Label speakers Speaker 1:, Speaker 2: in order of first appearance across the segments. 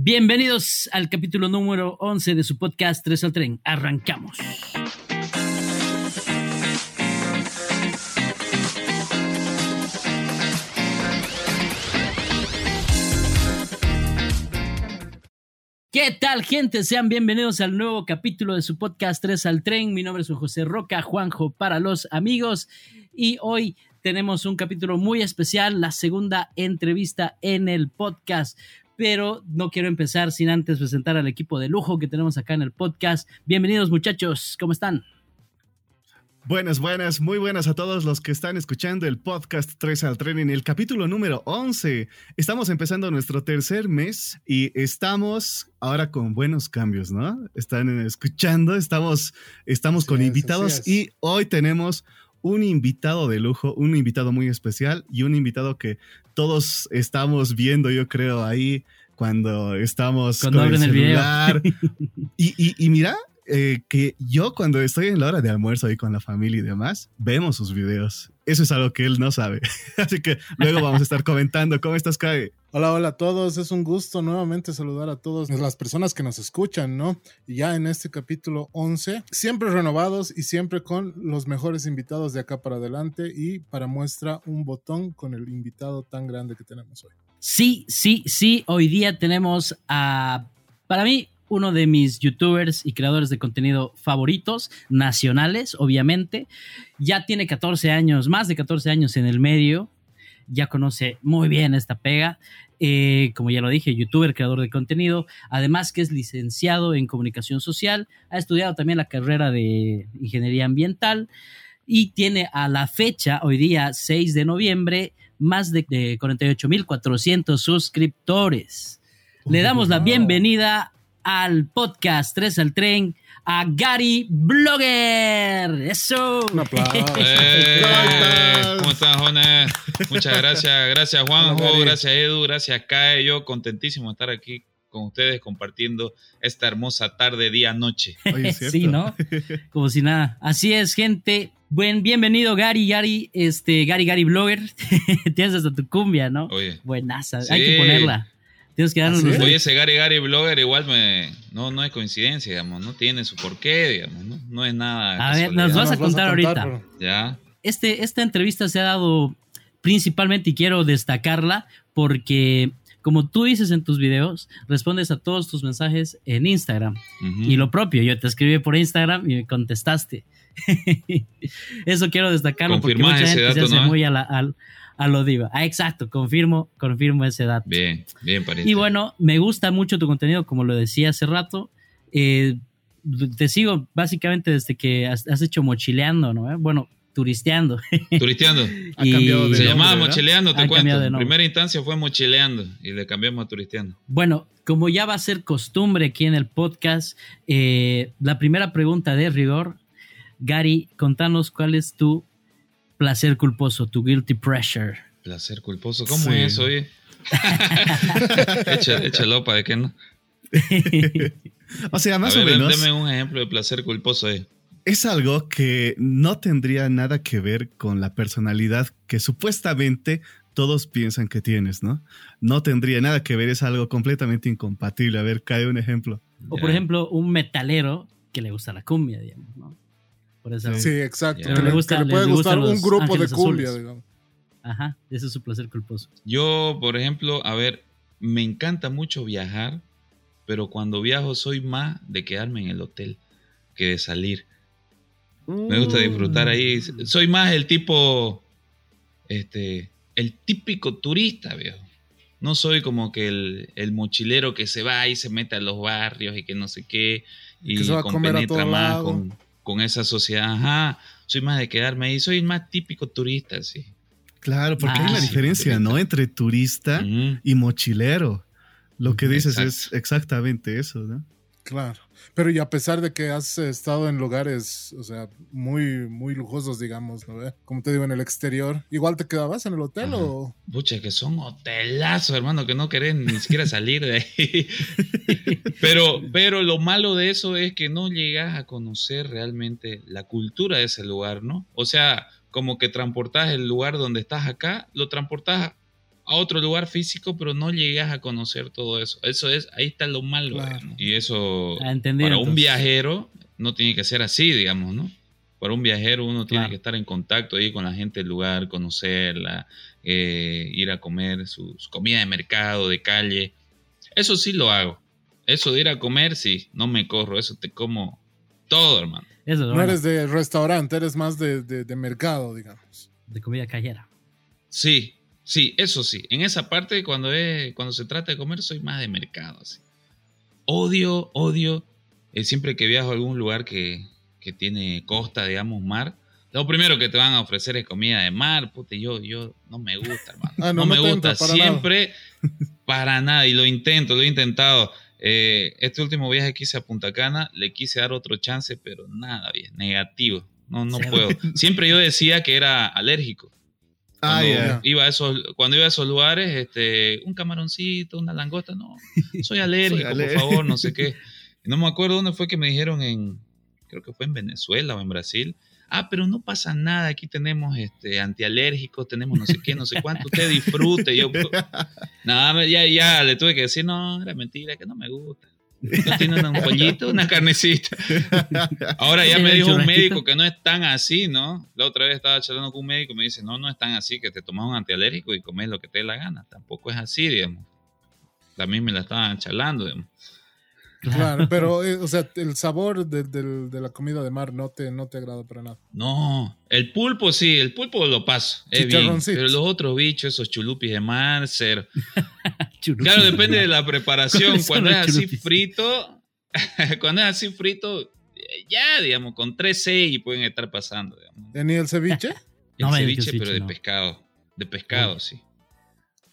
Speaker 1: Bienvenidos al capítulo número 11 de su podcast 3 al tren. Arrancamos. ¿Qué tal, gente? Sean bienvenidos al nuevo capítulo de su podcast 3 al tren. Mi nombre es José Roca, Juanjo para los amigos. Y hoy tenemos un capítulo muy especial, la segunda entrevista en el podcast pero no quiero empezar sin antes presentar al equipo de lujo que tenemos acá en el podcast. Bienvenidos muchachos, ¿cómo están?
Speaker 2: Buenas, buenas, muy buenas a todos los que están escuchando el podcast 3 al tren en el capítulo número 11. Estamos empezando nuestro tercer mes y estamos ahora con buenos cambios, ¿no? Están escuchando, estamos, estamos con invitados y hoy tenemos un invitado de lujo, un invitado muy especial y un invitado que todos estamos viendo, yo creo, ahí cuando estamos
Speaker 1: cuando con el celular.
Speaker 2: y, y, mira, eh, que yo cuando estoy en la hora de almuerzo ahí con la familia y demás, vemos sus videos. Eso es algo que él no sabe. Así que luego vamos a estar comentando. ¿Cómo estás, Kai?
Speaker 3: Hola, hola a todos. Es un gusto nuevamente saludar a todas las personas que nos escuchan, ¿no? Y ya en este capítulo 11, siempre renovados y siempre con los mejores invitados de acá para adelante y para muestra un botón con el invitado tan grande que tenemos hoy.
Speaker 1: Sí, sí, sí. Hoy día tenemos a, para mí, uno de mis youtubers y creadores de contenido favoritos, nacionales, obviamente. Ya tiene 14 años, más de 14 años en el medio. Ya conoce muy bien esta pega. Eh, como ya lo dije, youtuber, creador de contenido. Además que es licenciado en comunicación social. Ha estudiado también la carrera de ingeniería ambiental. Y tiene a la fecha, hoy día 6 de noviembre, más de, de 48.400 suscriptores. Le damos la bienvenida al podcast 3 al tren a Gary Blogger. Eso.
Speaker 4: Un aplauso. Eh, ¿Cómo estás, Jones? Muchas gracias. Gracias, Juanjo. Gracias, Edu. Gracias, Kae. Yo contentísimo de estar aquí con ustedes compartiendo esta hermosa tarde, día, noche.
Speaker 1: sí, ¿no? Como si nada. Así es, gente. Buen, bienvenido, Gary, Gary, este, Gary, Gary Blogger. Tienes hasta tu cumbia, ¿no?
Speaker 4: Oye.
Speaker 1: Buenaza. Hay que ponerla. Tienes que darnos
Speaker 4: Oye, ese Gary Gary Blogger igual me, no, no es coincidencia, digamos, no tiene su porqué, digamos, no, no es nada.
Speaker 1: A ver, nos vas, a, contar ahorita.
Speaker 4: Ya.
Speaker 1: Este, esta entrevista se ha dado principalmente, y quiero destacarla, porque como tú dices en tus videos, respondes a todos tus mensajes en Instagram. Y lo propio, yo te escribí por Instagram y me contestaste. Eso quiero destacarlo porque mucha gente se hace muy a la, a lo diva. Ah, exacto, confirmo, confirmo ese dato.
Speaker 4: Bien, bien,
Speaker 1: Y bueno, me gusta mucho tu contenido, como lo decía hace rato. Eh, te sigo básicamente desde que has, hecho mochileando, ¿no? Bueno, turisteando.
Speaker 4: Turisteando. Se llamaba mochileando, te cuento. En primera instancia fue mochileando y le cambiamos a turisteando.
Speaker 1: Bueno, como ya va a ser costumbre aquí en el podcast, eh, la primera pregunta de rigor, Gary, contanos cuál es tu placer culposo, tu guilty pressure.
Speaker 4: Placer culposo, ¿cómo es eso, oye? Échalo para que no.
Speaker 2: o sea, más o menos.
Speaker 4: Deme un ejemplo de placer culposo ahí.
Speaker 2: Es algo que no tendría nada que ver con la personalidad que supuestamente todos piensan que tienes, ¿no? No tendría nada que ver, es algo completamente incompatible. A ver, cae un ejemplo.
Speaker 1: O por ejemplo, un metalero que le gusta la cumbia, digamos, ¿no?
Speaker 3: Sí, exacto. Que, le, gusta, puede gustar un grupo de cumbia, digamos.
Speaker 1: Ajá, ese es su placer culposo.
Speaker 4: Yo, por ejemplo, a ver, me encanta mucho viajar, pero cuando viajo soy más de quedarme en el hotel que de salir. Me gusta disfrutar ahí. Mm. Soy más el tipo, este, el típico turista, viejo. No soy como que el, mochilero que se va y se mete a los barrios y que no sé qué. Y que se va a comer a todo más lado. con con esa sociedad. Ajá, soy más de quedarme ahí, soy más típico turista, sí.
Speaker 2: Claro, porque hay una ah, diferencia, ¿no? Entre turista y mochilero. Lo que dices es exactamente eso, ¿no?
Speaker 3: Claro. Pero y a pesar de que has estado en lugares, o sea, muy, muy lujosos, digamos, ¿no? Como te digo, en el exterior, ¿igual te quedabas en el hotel o...?
Speaker 4: Pucha, que son hotelazos, hermano, que no querés ni siquiera salir de ahí. pero, pero lo malo de eso es que no llegas a conocer realmente la cultura de ese lugar, ¿no? O sea, como que transportas el lugar donde estás acá, lo transportas a otro lugar físico, pero no llegas a conocer todo eso. Eso es, ahí está lo malo.
Speaker 3: Claro.
Speaker 4: Y eso,
Speaker 1: Ah,
Speaker 4: para un viajero, no tiene que ser así, digamos, ¿no? Para un viajero uno tiene
Speaker 1: Claro.
Speaker 4: que estar en contacto ahí con la gente del lugar, conocerla, eh, ir a comer su, su comida de mercado, de calle. Eso sí lo hago. Eso de ir a comer, sí, no me corro, eso te como todo, hermano.
Speaker 1: Eso es
Speaker 3: No eres de restaurante, eres más de, de- de mercado, digamos.
Speaker 1: de comida callera.
Speaker 4: Sí, sí, eso sí. En esa parte, cuando, es, cuando se trata de comer, soy más de mercado. así. Odio, odio, eh, siempre que viajo a algún lugar que, que tiene costa, digamos, mar, lo primero que te van a ofrecer es comida de mar. Puta, yo, yo no me gusta, hermano.
Speaker 3: Ah,
Speaker 4: no,
Speaker 3: no,
Speaker 4: me
Speaker 3: no
Speaker 4: gusta.
Speaker 3: para
Speaker 4: siempre, para nada. Y lo intento, lo he intentado. Eh, este último viaje que hice a Punta Cana, le quise dar otro chance, pero nada, bien, negativo. No, no puedo. Siempre yo decía que era alérgico.
Speaker 2: Ah,
Speaker 4: Cuando,
Speaker 2: ya.
Speaker 4: iba a esos, cuando iba a esos lugares, este, un camaroncito, una langosta, no, soy alérgico,
Speaker 2: Soy alérgico.
Speaker 4: por favor, no sé qué. No me acuerdo dónde fue que me dijeron en, creo que fue en Venezuela o en Brasil. Ah, pero no pasa nada, aquí tenemos este antialérgicos, tenemos no sé qué, no sé cuánto, usted disfrute. Yo, nada, ya, ya le tuve que decir, no, era mentira, que no me gusta. No tiene un pollito, una carnecita. Ahora ya me dijo un médico que no es tan así, ¿no? La otra vez estaba charlando con un médico y me dice, no, no es tan así, que te tomas un antialérgico y comes lo que te dé la gana. Tampoco es así, digamos. También me la estaban charlando, digamos.
Speaker 3: Claro, pero, eh, o sea, el sabor de, de la comida de mar no te, no te agrada para nada.
Speaker 4: No, el pulpo sí, el pulpo lo paso, es bien.
Speaker 3: Chicharroncito.
Speaker 4: Pero los otros bichos, esos chulupis de mar, cero. Claro, depende de la preparación.
Speaker 1: ¿Cuáles son
Speaker 4: Cuando es así
Speaker 1: chulupis?
Speaker 4: frito, cuando es así frito, eh, ya, digamos, con 3 y pueden estar pasando, digamos.
Speaker 3: ¿Eh, ¿Ni el ceviche?
Speaker 4: El
Speaker 1: No me digas
Speaker 4: ceviche,
Speaker 1: ceviche,
Speaker 4: pero de pescado. De pescado, sí.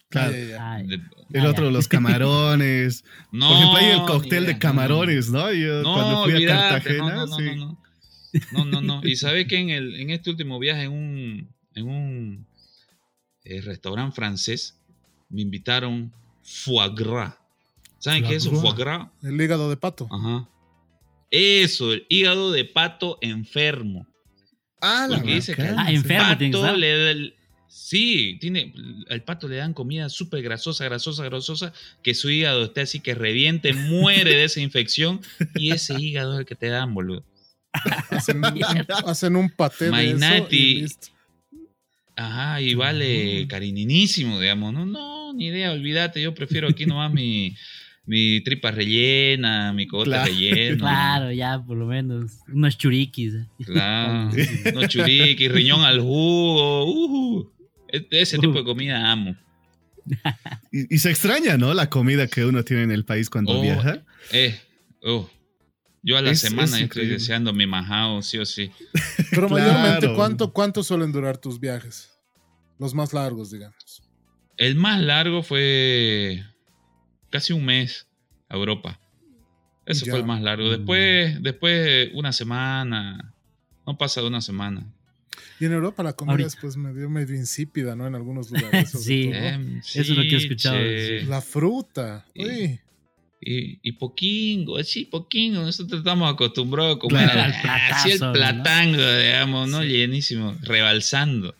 Speaker 2: Claro.
Speaker 3: Ay,
Speaker 4: De-
Speaker 2: El otro, los camarones.
Speaker 4: no,
Speaker 2: Por ejemplo, hay el cóctel de camarones, ¿no? Yo
Speaker 4: No,
Speaker 2: cuando fui a Cartagena,
Speaker 4: no, no,
Speaker 2: sí.
Speaker 4: no, no, no, no, no, no. Y sabe que en, el, en este último viaje en un, en un eh, restaurante francés me invitaron foie gras. ¿Saben qué es eso?
Speaker 3: Foie
Speaker 4: gras.
Speaker 3: El hígado de pato.
Speaker 4: Ajá. Eso, el hígado de pato enfermo.
Speaker 2: Ah, la
Speaker 4: Porque dice que
Speaker 1: Ah, enfermo.
Speaker 4: pato le da el- Sí, tiene, al pato le dan comida súper grasosa, grasosa, grasosa, que su hígado esté así que reviente, muere de esa infección y ese hígado es el que te dan, boludo.
Speaker 3: Hacen, hacen un paté de eso
Speaker 4: Mainati.
Speaker 3: y listo.
Speaker 4: Ajá, y vale cariñinísimo, digamos. No, no, ni idea, olvídate, yo prefiero aquí nomás mi, mi tripa rellena, mi cota
Speaker 2: Claro.
Speaker 4: rellena.
Speaker 1: Claro, ya, por lo menos. Unos churiquis. ¿eh?
Speaker 4: Claro, unos churiquis, riñón al jugo. Este- ese tipo de comida amo.
Speaker 2: Y, y se extraña, ¿no? La comida que uno tiene en el país cuando
Speaker 4: Oh,
Speaker 2: viaja.
Speaker 4: Eh, oh. Yo a la
Speaker 2: Es-
Speaker 4: semana
Speaker 2: es
Speaker 4: estoy
Speaker 2: increíble.
Speaker 4: deseando mi majao, sí o sí.
Speaker 3: Pero
Speaker 2: Claro.
Speaker 3: mayormente, ¿cuánto, ¿cuánto suelen durar tus viajes? Los más largos, digamos.
Speaker 4: El más largo fue casi un mes a Europa. Ese
Speaker 3: Ya.
Speaker 4: fue el más largo. Después, después una semana. No pasa de una semana.
Speaker 3: Y en Europa la comida
Speaker 1: Ahorita.
Speaker 3: es pues medio, medio insípida, ¿no? En algunos lugares.
Speaker 1: Sí.
Speaker 4: Em,
Speaker 1: Eso es lo que he escuchado,
Speaker 4: che.
Speaker 3: La fruta.
Speaker 4: Y-
Speaker 3: Uy.
Speaker 4: Y, y poquingo, sí, poquingo. Nosotros estamos acostumbrados a comer
Speaker 2: Claro.
Speaker 4: así el platango, digamos, ¿no?
Speaker 1: Sí.
Speaker 4: Llenísimo, rebalsando.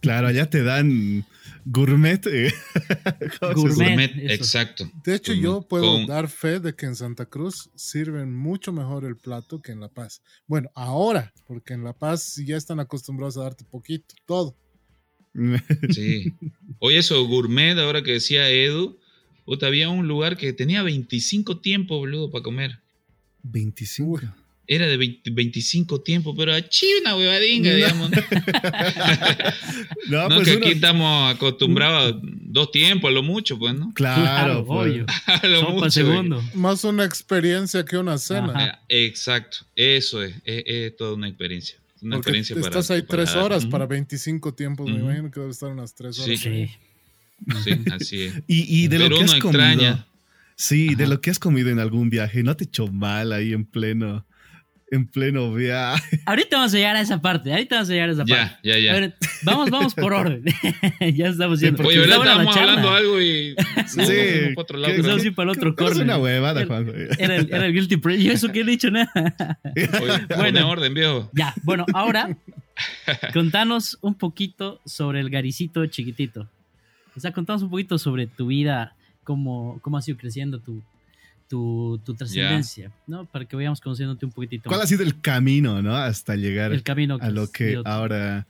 Speaker 2: Claro, allá te dan gourmet. eh. ¿Cómo se
Speaker 1: Gourmet.
Speaker 4: Gourmet, exacto.
Speaker 3: De hecho, yo puedo
Speaker 4: con-
Speaker 3: dar fe de que en Santa Cruz sirven mucho mejor el plato que en La Paz. Bueno, ahora, porque en La Paz ya están acostumbrados a darte poquito, todo.
Speaker 4: Sí. Oye, eso, gourmet, ahora que decía Edu, puta, había un lugar que tenía 25 tiempos, boludo, para comer.
Speaker 2: 25.
Speaker 4: Era de 20 25 tiempos, pero achí una huevadinga,
Speaker 2: No.
Speaker 4: digamos. ¿no?
Speaker 2: No, pues
Speaker 4: que
Speaker 2: uno-
Speaker 4: aquí estamos acostumbrados a dos tiempos, a lo mucho, pues, ¿no?
Speaker 2: Claro, pues.
Speaker 4: A lo
Speaker 1: Sopa
Speaker 4: mucho.
Speaker 1: segundo.
Speaker 3: Más una experiencia que una cena.
Speaker 1: Ajá.
Speaker 4: Eh, Exacto, eso es, es, es toda una experiencia. Una
Speaker 3: Porque
Speaker 4: experiencia para
Speaker 3: estás ahí
Speaker 4: para
Speaker 3: tres
Speaker 4: dar.
Speaker 3: horas para 25 tiempos. Me imagino que debe estar unas tres horas.
Speaker 4: Sí.
Speaker 1: Sí.
Speaker 4: Sí, así es.
Speaker 2: Y, y de
Speaker 4: Pero
Speaker 2: lo que
Speaker 4: uno
Speaker 2: has comido.
Speaker 4: extraña.
Speaker 2: Sí, de lo que has comido en algún viaje, ¿no te echó mal ahí en pleno, en pleno viaje?
Speaker 1: Ahorita vamos a llegar a esa parte. Ahorita vamos a llegar a esa parte.
Speaker 4: Ya, ya, ya.
Speaker 1: Vamos, vamos por orden. ya estamos yendo.
Speaker 2: porque
Speaker 4: Oye, ¿verdad? Estábamos hablando algo y.
Speaker 2: Sí,
Speaker 4: nos fuimos para otro lado,
Speaker 1: para el otro
Speaker 2: que Es
Speaker 1: corner.
Speaker 2: una huevada,
Speaker 1: Era-
Speaker 2: Juan.
Speaker 1: Era el, era el guilty pleasure. Yo eso que he dicho nada.
Speaker 4: Oye,
Speaker 1: Bueno.
Speaker 4: orden, viejo.
Speaker 1: Ya, bueno, ahora contanos un poquito sobre el garicito chiquitito. O sea, contanos un poquito sobre tu vida, cómo, cómo ha sido creciendo tu, tu, tu trascendencia, ¿no? Para que vayamos conociéndote un poquitito.
Speaker 2: ¿Cuál ha sido el camino, no? Hasta llegar
Speaker 1: el camino
Speaker 2: a lo que ahora,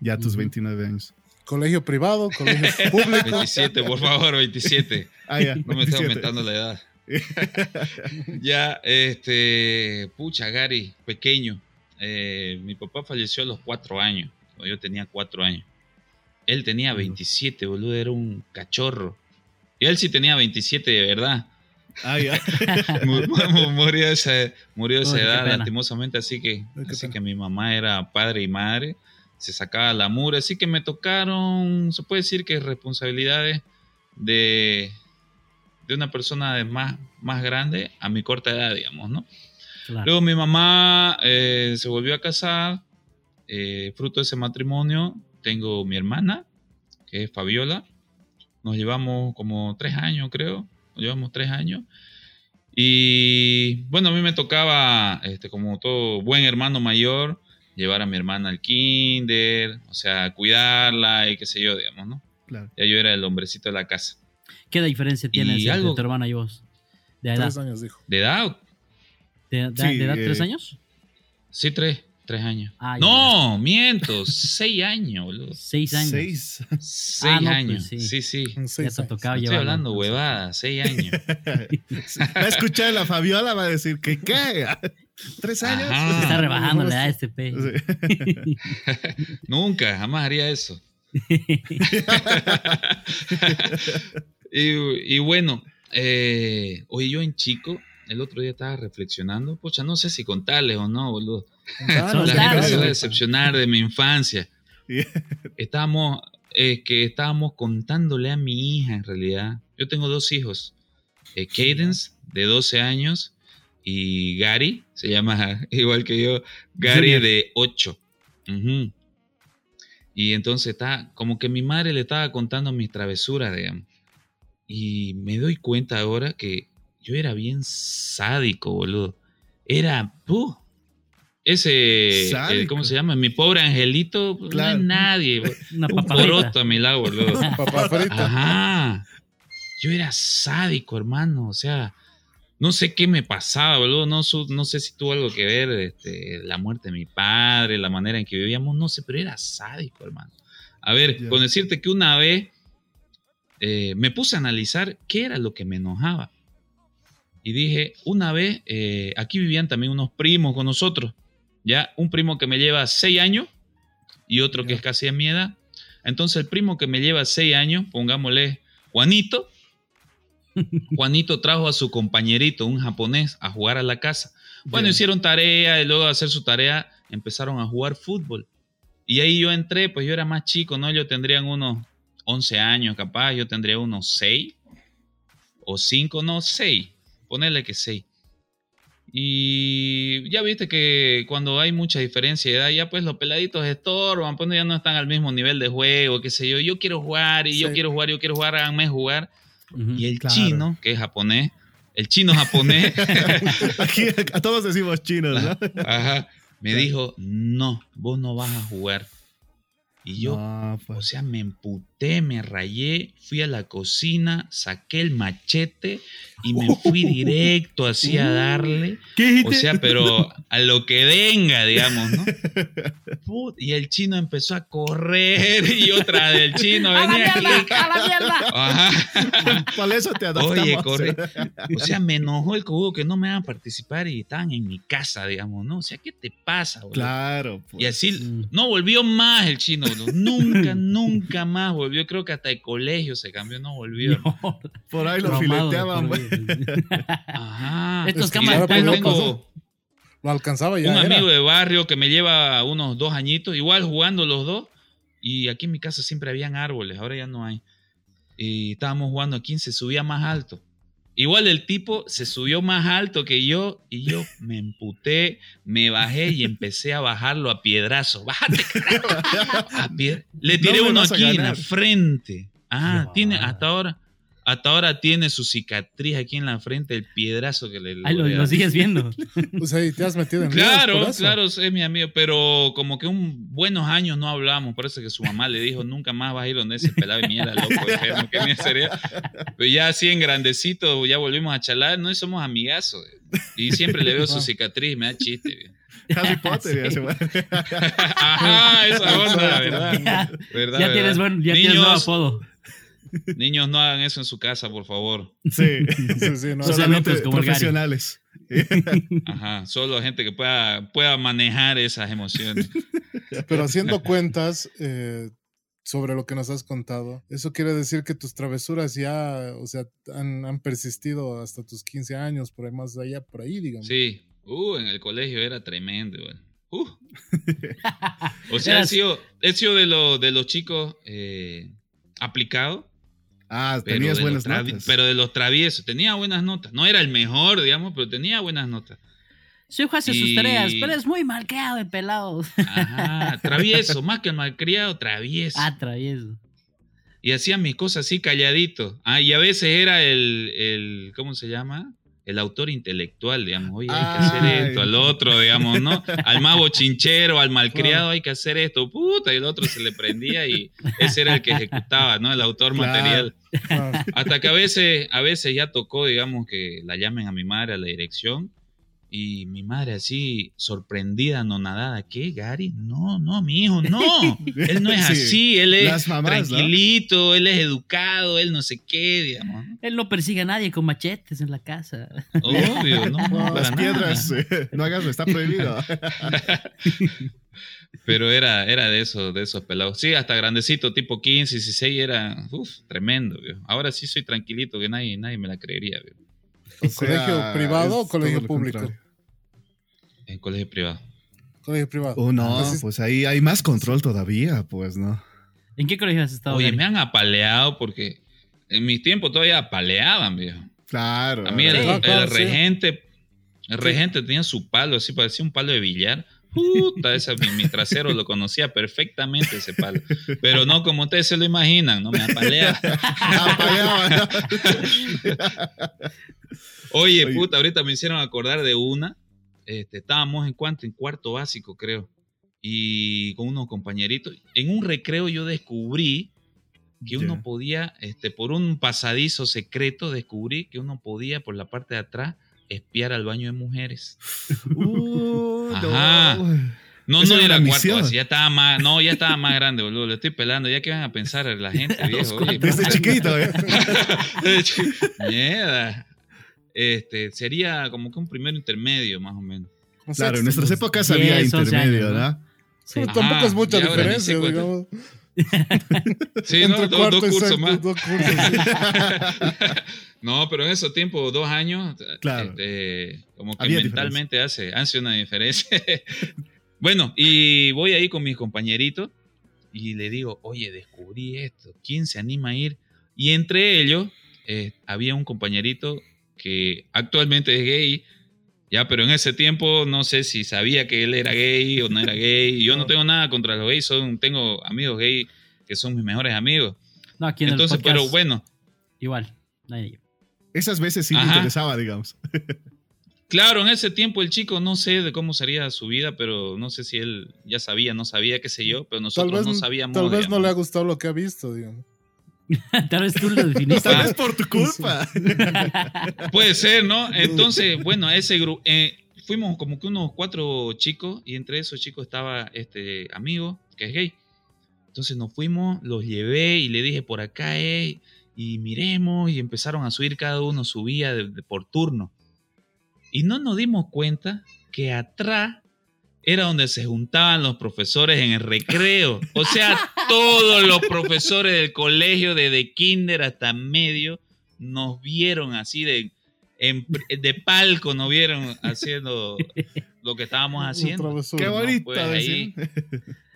Speaker 2: ya tus
Speaker 1: Ujú.
Speaker 2: 29 años.
Speaker 3: Colegio privado, colegio público.
Speaker 4: 27, por favor, 27.
Speaker 2: Ah.
Speaker 4: No me estoy
Speaker 2: 27.
Speaker 4: aumentando la edad. ya, este, pucha, Gary, pequeño. Eh, mi papá falleció a los cuatro años, cuando yo tenía cuatro años. Él tenía 27, boludo, era un cachorro. Y él sí tenía 27 de verdad.
Speaker 2: Ah, ya.
Speaker 4: Murió esa, murió esa
Speaker 1: Uy,
Speaker 4: edad, lastimosamente, así que,
Speaker 3: Uy,
Speaker 4: así que mi mamá era padre y madre, se sacaba la mura, así que me tocaron, se puede decir que responsabilidades de, de una persona de más, más grande a mi corta edad, digamos, ¿no?
Speaker 1: Claro.
Speaker 4: Luego mi mamá eh, se volvió a casar, eh, fruto de ese matrimonio, tengo mi hermana, que es Fabiola, nos llevamos como tres años, creo, llevamos tres años. Y bueno, a mí me tocaba, este, como todo buen hermano mayor, llevar a mi hermana al kinder, o sea, cuidarla y qué sé yo, digamos, ¿no?
Speaker 2: Claro.
Speaker 4: Ya yo era el hombrecito de la casa.
Speaker 1: ¿Qué diferencia tienes entre
Speaker 4: algo-
Speaker 1: tu hermana y vos? De edad.
Speaker 3: Tres años, dijo.
Speaker 4: ¿De edad?
Speaker 1: ¿De, de-
Speaker 2: Sí,
Speaker 1: de edad
Speaker 2: eh,
Speaker 1: tres años?
Speaker 4: Sí, tres, tres años.
Speaker 1: Ah, ya.
Speaker 4: no, miento, seis años, boludo.
Speaker 1: Seis años.
Speaker 2: Seis.
Speaker 4: Seis
Speaker 1: Ah, no, pues
Speaker 4: años.
Speaker 1: sí.
Speaker 4: sí, sí.
Speaker 3: En
Speaker 1: Ya
Speaker 3: seis
Speaker 1: te
Speaker 3: años.
Speaker 1: tocaba
Speaker 4: Estoy hablando huevada, seis años.
Speaker 2: Va a escuchar la Fabiola, va a decir que qué. ¿Tres años?
Speaker 4: Ajá.
Speaker 1: Está rebajando la edad de este pe.
Speaker 2: Sí.
Speaker 4: Nunca, jamás haría eso. y, y bueno, eh, oye, yo en chico, el otro día estaba reflexionando, pucha, no sé si contarles o no, boludo.
Speaker 3: Ah, no,
Speaker 4: a decepcionar de mi infancia. Estábamos, eh, que estábamos contándole a mi hija en realidad. Yo tengo dos hijos, eh, Cadence, de 12 años, y Gary, se llama igual que yo, Gary
Speaker 1: Junior.
Speaker 4: de 8. Ujú. Y entonces está, como que mi madre le estaba contando mis travesuras, digamos. Y me doy cuenta ahora que yo era bien sádico, boludo. Era, ¡puh! Ese, eh,
Speaker 2: Sádico.
Speaker 4: ¿cómo se llama? Mi pobre angelito, pues,
Speaker 2: Claro.
Speaker 4: no es nadie.
Speaker 1: Una
Speaker 4: Un
Speaker 1: papa
Speaker 4: poroto a mi lado, boludo.
Speaker 3: Papá frita.
Speaker 4: Ajá. Yo era sádico, hermano. O sea, no sé qué me pasaba, boludo. No, su- no sé si tuvo algo que ver este, la muerte de mi padre, la manera en que vivíamos. No sé, pero era sádico, hermano. A ver, con decirte que una vez eh, me puse a analizar qué era lo que me enojaba. Y dije, una vez, eh, aquí vivían también unos primos con nosotros. Ya, un primo que me lleva seis años y otro que es casi a mi edad. Entonces, el primo que me lleva seis años, pongámosle Juanito. Juanito trajo a su compañerito, un japonés, a jugar a la casa. Bueno, hicieron tarea y luego de hacer su tarea empezaron a jugar fútbol. Y ahí yo entré, pues yo era más chico, ¿no? Yo tendrían unos 11 años capaz, yo tendría unos 6 o 5, no, 6. Ponerle que 6. Y ya viste que cuando hay mucha diferencia de edad, ya pues los peladitos estorban, pues ya no están al mismo nivel de juego, qué sé yo. Yo quiero jugar y yo
Speaker 3: Sí.
Speaker 4: quiero jugar, yo quiero jugar, háganme jugar.
Speaker 1: Ujú.
Speaker 4: Y el
Speaker 2: Claro.
Speaker 4: chino, que es japonés, el chino japonés,
Speaker 2: Aquí a todos decimos chinos, ¿no?
Speaker 4: ajá, me dijo, no, vos no vas a jugar. Y yo,
Speaker 2: No,
Speaker 4: o
Speaker 2: pues.
Speaker 4: sea, me me rayé, fui a la cocina, saqué el machete y me fui directo así a darle.
Speaker 1: ¿Qué?
Speaker 4: O sea, pero a lo que venga, digamos, ¿no? Put- y el chino empezó a correr y otra del chino
Speaker 1: ¡A la
Speaker 4: venía
Speaker 1: mierda!
Speaker 4: aquí.
Speaker 1: ¡A la mierda!
Speaker 4: Ajá.
Speaker 2: Por eso te adoptamos.
Speaker 4: Oye, corre. O sea, me enojó el cojudo que no me hagan participar y estaban en mi casa, digamos, ¿no? O sea, ¿qué te pasa, boludo?
Speaker 2: Claro. pues.
Speaker 4: Y así
Speaker 1: Mm.
Speaker 4: no volvió más el chino, boludo. Nunca, nunca más volvió. Creo que hasta el colegio se cambió, no volvió.
Speaker 1: No,
Speaker 2: Por ahí lo fileteaban.
Speaker 4: Ajá.
Speaker 1: Estos cámaras
Speaker 3: ya
Speaker 1: están locos.
Speaker 4: tengo
Speaker 3: Lo alcanzaba ya.
Speaker 4: un
Speaker 3: era.
Speaker 4: amigo de barrio que me lleva unos dos añitos, igual jugando los dos. Y aquí en mi casa siempre habían árboles, ahora ya no hay. Y estábamos jugando a quién se subía más alto. Igual el tipo se subió más alto que yo y yo me emputé, me bajé y empecé a bajarlo a piedrazo. Bájate, carajo. A pie- Le tiré
Speaker 2: No
Speaker 4: uno aquí en la frente. Ah,
Speaker 1: No.
Speaker 4: tiene hasta ahora. Hasta ahora tiene su cicatriz aquí en la frente, el piedrazo que le.
Speaker 1: Ay, lo, lo sigues viendo.
Speaker 3: O sea, y te has metido en
Speaker 4: Claro, claro, es mi amigo, pero como que un buenos años no hablamos, parece que su mamá le dijo, nunca más vas a ir donde ese pelado de mierda, loco, enfermo, que ni sería. Pero ya así en grandecito, ya volvimos a charlar, no y somos amigazos. Y siempre le veo su cicatriz, me da chiste.
Speaker 2: Harry Potter ya se va.
Speaker 4: Ajá, esa onda, ¿verdad?
Speaker 1: ya
Speaker 4: ¿Verdad,
Speaker 1: ya
Speaker 4: verdad?
Speaker 1: tienes, buen, ya tienes
Speaker 4: Niños,
Speaker 1: nuevo apodo.
Speaker 4: Niños, no hagan eso en su casa, por favor.
Speaker 2: Sí.
Speaker 3: Sí, sí, no.
Speaker 2: Solamente
Speaker 1: como
Speaker 2: profesionales.
Speaker 4: Ajá, solo gente que pueda, pueda manejar esas emociones.
Speaker 3: Pero haciendo cuentas eh, sobre lo que nos has contado, eso quiere decir que tus travesuras ya, o sea, han, han persistido hasta tus 15 años, por ahí más allá, por ahí, digamos.
Speaker 4: Sí, uh, en el colegio era tremendo. güey. Uh. O sea, he sido, he sido de, los de los chicos eh, aplicados,
Speaker 2: Ah,
Speaker 4: pero,
Speaker 2: tenías buenas notas.
Speaker 4: pero de los traviesos. Tenía buenas notas. No era el mejor, digamos, pero tenía buenas notas.
Speaker 1: Su hijo hace sus tareas, pero es muy malcriado el pelado.
Speaker 4: Ajá, travieso, más que el malcriado, travieso.
Speaker 1: Ah, travieso.
Speaker 4: Y hacía mis cosas así calladito. Ah, y a veces era el, el ¿cómo se llama? El autor intelectual, digamos. Oye, hay que hacer
Speaker 2: Ay.
Speaker 4: esto, al otro, digamos, ¿no? Al más bochinchero, al malcriado, hay que hacer esto, puta. Y el otro se le prendía y ese era el que ejecutaba, ¿no? El autor
Speaker 2: Claro.
Speaker 4: material.
Speaker 3: Ah,
Speaker 4: Hasta que a veces, a veces ya tocó, digamos, que la llamen a mi madre a la dirección. Y mi madre así, sorprendida, anonadada, ¿qué, Gary? No, no, mi hijo, no. Él no es
Speaker 2: Sí.
Speaker 4: así, él es
Speaker 2: mamás, ¿no?
Speaker 4: tranquilito, él es educado, él no sé qué, digamos.
Speaker 1: Él no persigue a nadie con machetes en la casa.
Speaker 4: Obvio, no, no,
Speaker 2: Las
Speaker 4: nada.
Speaker 2: piedras, eh, no hagas, está prohibido.
Speaker 4: Pero era, era de esos, de esos pelados. Sí, hasta grandecito, tipo 15, 16, era uf, tremendo. viejo. Ahora sí soy tranquilito, que nadie, nadie me la creería. viejo.
Speaker 2: O sea,
Speaker 3: ¿Colegio privado o colegio público?
Speaker 2: contrario.
Speaker 4: En colegio privado.
Speaker 3: Colegio privado.
Speaker 2: Oh, no,
Speaker 3: Entonces,
Speaker 2: pues ahí hay más control todavía, pues, ¿no?
Speaker 1: ¿En qué colegio has estado?
Speaker 4: Oye,
Speaker 1: Gary?
Speaker 4: me han apaleado porque en mis tiempos todavía apaleaban, viejo.
Speaker 2: Claro.
Speaker 4: A mí el,
Speaker 1: Sí,
Speaker 4: el
Speaker 3: claro, sí.
Speaker 4: regente, el regente tenía su palo, así parecía un palo de billar. Puta, ese, mi, mi trasero lo conocía perfectamente ese palo. Pero no como ustedes se lo imaginan, no me apalea.
Speaker 2: Apaleaba,
Speaker 4: Oye,
Speaker 2: Oye.
Speaker 4: puta, ahorita me hicieron acordar de una. Este, estábamos en cuanto, en cuarto básico, creo. Y con unos compañeritos. En un recreo yo descubrí que uno podía, este, por un pasadizo secreto, descubrí que uno podía por la parte de atrás espiar al baño de mujeres.
Speaker 2: Uh,
Speaker 4: Ajá.
Speaker 2: no.
Speaker 4: No,
Speaker 2: era
Speaker 4: cuarto, básico, ya estaba más, no, ya estaba más grande, boludo. Le estoy pelando, ya que van a pensar la gente, viejo. Oye,
Speaker 2: Desde chiquito, ¿eh?
Speaker 4: Mierda. Este, sería como que un primer intermedio, más o menos.
Speaker 3: o sea,
Speaker 2: Claro, en nuestras épocas había
Speaker 1: 10, 11
Speaker 2: intermedio.
Speaker 1: Sí.
Speaker 3: Tampoco es mucha
Speaker 4: ahora
Speaker 3: diferencia, digamos.
Speaker 4: Sí, ¿no? Dos, cursos más.
Speaker 3: dos cursos, sí.
Speaker 4: No, pero en esos tiempos, dos años,
Speaker 2: Claro.
Speaker 4: este, como que
Speaker 2: Había
Speaker 4: mentalmente hace, hace una diferencia. bueno, y voy ahí con mis compañeritos y le digo, oye, descubrí esto, ¿quién se anima a ir? Y entre ellos eh, había un compañerito que actualmente es gay, ya, pero en ese tiempo no sé si sabía que él era gay o no era gay. Yo no tengo nada contra los gays, son, tengo amigos gay que son mis mejores amigos.
Speaker 1: No, aquí en
Speaker 4: Entonces,
Speaker 1: el podcast,
Speaker 4: pero bueno,
Speaker 1: Igual. nadie.
Speaker 2: Esas veces sí me
Speaker 4: Ajá.
Speaker 2: interesaba, digamos.
Speaker 4: Claro, en ese tiempo el chico no sé de cómo sería su vida, pero no sé si él ya sabía, no sabía, qué sé yo, pero
Speaker 3: Tal
Speaker 4: nosotros
Speaker 3: vez,
Speaker 4: no sabíamos.
Speaker 3: tal vez no le ha gustado lo que ha visto, digamos.
Speaker 1: Tal vez tú lo definiste.
Speaker 2: Tal vez por tu culpa.
Speaker 4: Puede ser, ¿no? Entonces, bueno, ese grupo, fuimos como que unos cuatro chicos y entre esos chicos estaba este amigo que es gay. Entonces nos fuimos, los llevé y le dije por acá, eh, y miremos y empezaron a subir, cada uno subía de- de- por turno. Y no nos dimos cuenta que atrás era donde se juntaban los profesores en el recreo. O sea, todos los profesores del colegio, desde kinder hasta medio, nos vieron así de, en- de palco, nos vieron haciendo lo que estábamos haciendo.
Speaker 2: Qué bonito.
Speaker 4: pues, ahí-
Speaker 2: decían.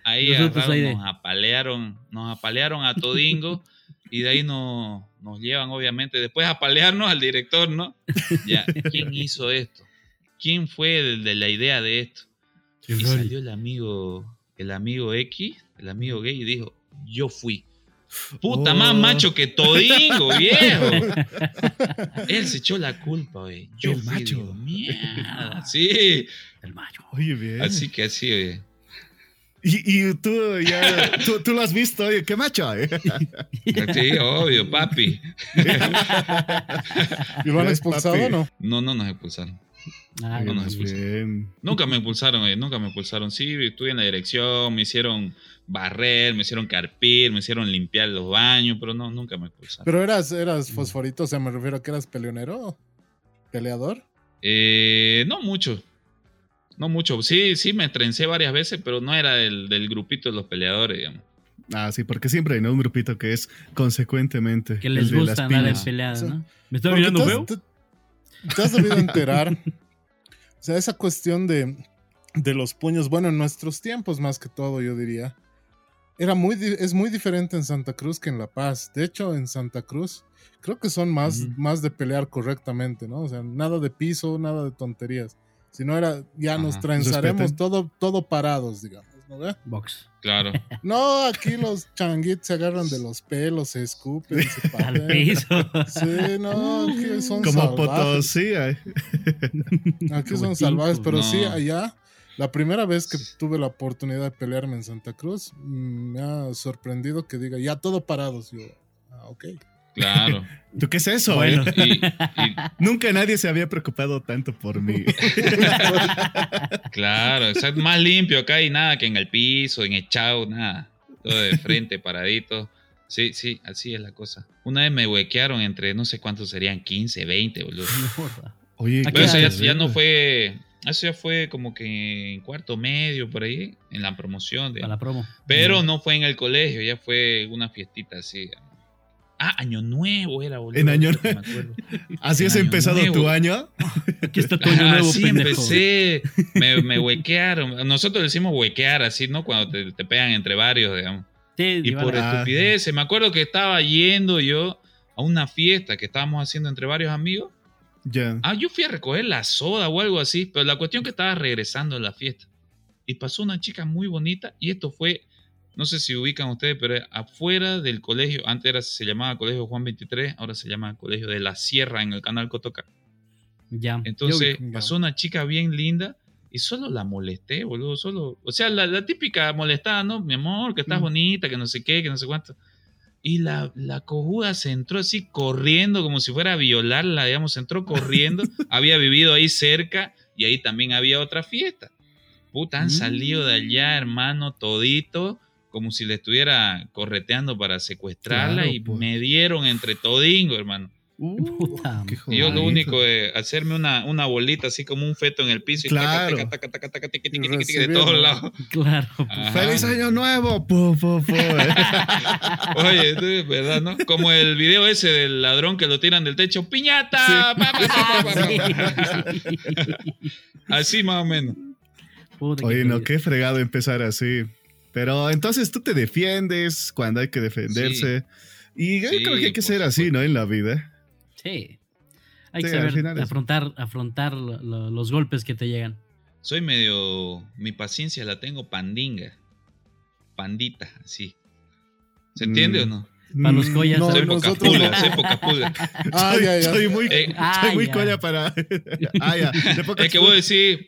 Speaker 4: Ahí
Speaker 1: Nosotros
Speaker 4: agarraron,
Speaker 1: ahí de-
Speaker 4: nos apalearon, nos apalearon a Todingo y de ahí nos, nos llevan, obviamente, después a apalearnos al director, ¿no? Ya, ¿quién hizo esto? ¿Quién fue el de la idea de esto? Y salió el amigo, el amigo X, el amigo gay, y dijo, yo fui. Puta,
Speaker 2: Oh.
Speaker 4: más macho que todingo, viejo. Él se echó la culpa, güey. Yo
Speaker 2: El
Speaker 4: fui,
Speaker 2: macho.
Speaker 4: digo, mierda. Sí,
Speaker 1: El mayo.
Speaker 2: Oye, bien.
Speaker 4: así que así, oye.
Speaker 2: Y, y tú ya, tú, tú lo has visto, oye, qué macho. eh?
Speaker 4: Sí, obvio, papi.
Speaker 3: ¿Y lo han expulsado
Speaker 2: papi.
Speaker 3: o no?
Speaker 4: No, no nos expulsaron.
Speaker 1: Ah,
Speaker 4: no, no,
Speaker 1: sí.
Speaker 4: pues.
Speaker 2: bien.
Speaker 4: Nunca me expulsaron, oye, nunca me expulsaron. Sí, estuve en la dirección, me hicieron barrer, me hicieron carpir, me hicieron limpiar los baños, pero no, nunca me expulsaron.
Speaker 3: Pero eras, eras fosforito, o sea, me refiero a que eras peleonero, peleador.
Speaker 4: Eh, no mucho. No mucho. Sí, sí, me trencé varias veces, pero no era del, del grupito de los peleadores, digamos.
Speaker 2: Ah, sí, porque siempre hay ¿no? un grupito que es consecuentemente.
Speaker 1: Que
Speaker 2: el
Speaker 1: les gusta andar en peleada. ¿no? ¿Me estoy mirando
Speaker 3: te has-
Speaker 1: feo?
Speaker 3: Te, te has debido enterar. o sea, esa cuestión de, de los puños, bueno, en nuestros tiempos más que todo, yo diría, era muy, es muy diferente en Santa Cruz que en La Paz. De hecho, en Santa Cruz creo que son más, más de pelear correctamente, ¿no? O sea, nada de piso, nada de tonterías. Si no era, ya nos trenzaremos todo, todo parados, digamos, ¿no? ve?
Speaker 1: Box.
Speaker 4: Claro.
Speaker 3: No, aquí los changuitos se agarran de los pelos, se escupen, se
Speaker 1: Al piso.
Speaker 3: Sí, no, aquí son
Speaker 2: Como
Speaker 3: salvajes.
Speaker 2: Potosí.
Speaker 3: Aquí
Speaker 1: Como
Speaker 3: son salvajes, pero
Speaker 4: No.
Speaker 3: sí, allá, la primera vez que tuve la oportunidad de pelearme en Santa Cruz, mm, me ha sorprendido que diga, ya todo parados. Yo, ah, ok.
Speaker 4: Claro.
Speaker 2: ¿Tú qué es eso?
Speaker 1: Bueno.
Speaker 2: eh?
Speaker 4: Y, y-
Speaker 2: Nunca nadie se había preocupado tanto por mí.
Speaker 4: claro, exacto. Más limpio acá y nada que en el piso, en echado, nada. Todo de frente, paradito. Sí, sí, así es la cosa. Una vez me huequearon entre no sé cuántos serían, 15, 20, boludo.
Speaker 2: Oye,
Speaker 1: Aquí
Speaker 4: Pero eso ya, no fue. Eso ya fue como que en cuarto medio por ahí, en la promoción.
Speaker 1: Para
Speaker 4: digamos.
Speaker 1: la promo.
Speaker 4: Pero no fue en el colegio, ya fue una fiestita así. Ah, Año Nuevo era, boludo.
Speaker 2: En Año
Speaker 4: me acuerdo.
Speaker 2: ¿Así has empezado
Speaker 4: nuevo.
Speaker 2: tu año?
Speaker 1: Aquí está tu año nuevo,
Speaker 4: así
Speaker 1: pendejo.
Speaker 4: empecé, me, me huequearon. Nosotros decimos huequear así, ¿no? Cuando te, te pegan entre varios, digamos.
Speaker 1: Sí,
Speaker 4: Y por
Speaker 2: Ah.
Speaker 4: estupideces, me acuerdo que estaba yendo yo a una fiesta que estábamos haciendo entre varios amigos.
Speaker 2: Ya.
Speaker 4: Ah, yo fui a recoger la soda o algo así, pero la cuestión que estaba regresando de la fiesta. Y pasó una chica muy bonita y esto fue, no sé si ubican ustedes, pero afuera del colegio, antes era, se llamaba Colegio Juan 23, ahora se llama Colegio de la Sierra en el canal Cotoca.
Speaker 1: Ya.
Speaker 4: Entonces
Speaker 3: ubico, ya.
Speaker 4: pasó una chica bien linda y solo la molesté, boludo, solo, o sea, la, la típica molestada, ¿no? Mi amor, que estás
Speaker 2: Mm.
Speaker 4: bonita, que no sé qué, que no sé cuánto. Y la, la cojuda se entró así corriendo como si fuera a violarla, digamos, se entró corriendo. había vivido ahí cerca y ahí también había otra fiesta. Puta, han
Speaker 1: Mm.
Speaker 4: salido de allá, hermano, todito, como si le estuviera correteando para secuestrarla
Speaker 2: Claro,
Speaker 4: y
Speaker 2: pues.
Speaker 4: me dieron entre todingo, hermano.
Speaker 1: Puta.
Speaker 4: Y yo lo único es hacerme una, una bolita así como un feto en el piso y
Speaker 2: Claro.
Speaker 4: taca, taca, taca, taca, tiqui, tiqui, tiqui, tiqui, de todos lados.
Speaker 1: Claro.
Speaker 4: Ajá.
Speaker 2: ¡Feliz año nuevo! Pu, pu, pu.
Speaker 4: Oye, tú, es verdad, ¿no? Como el video ese del ladrón que lo tiran del techo, ¡piñata! Así más o menos.
Speaker 1: Puta, qué
Speaker 2: Oye, no, qué fregado empezar así. Pero entonces tú te defiendes cuando hay que defenderse. Y yo
Speaker 4: Sí,
Speaker 2: creo que hay que ser así, ¿no? En la vida.
Speaker 1: Sí. Hay
Speaker 2: Sí,
Speaker 1: que saber afrontar, afrontar lo- lo- los golpes que te llegan.
Speaker 4: Soy medio. Mi paciencia la tengo pandinga. Pandita, así. ¿Se entiende
Speaker 2: Mm.
Speaker 4: o no?
Speaker 1: Para los collas,
Speaker 3: no,
Speaker 4: soy poca
Speaker 3: nosotros
Speaker 4: pulga,
Speaker 3: no.
Speaker 4: soy poca pulga.
Speaker 3: Ah,
Speaker 2: soy,
Speaker 3: ya, ya.
Speaker 2: soy muy,
Speaker 4: Eh,
Speaker 1: Ah,
Speaker 2: soy muy colla para. ah, ya.
Speaker 4: Es que voy a decir.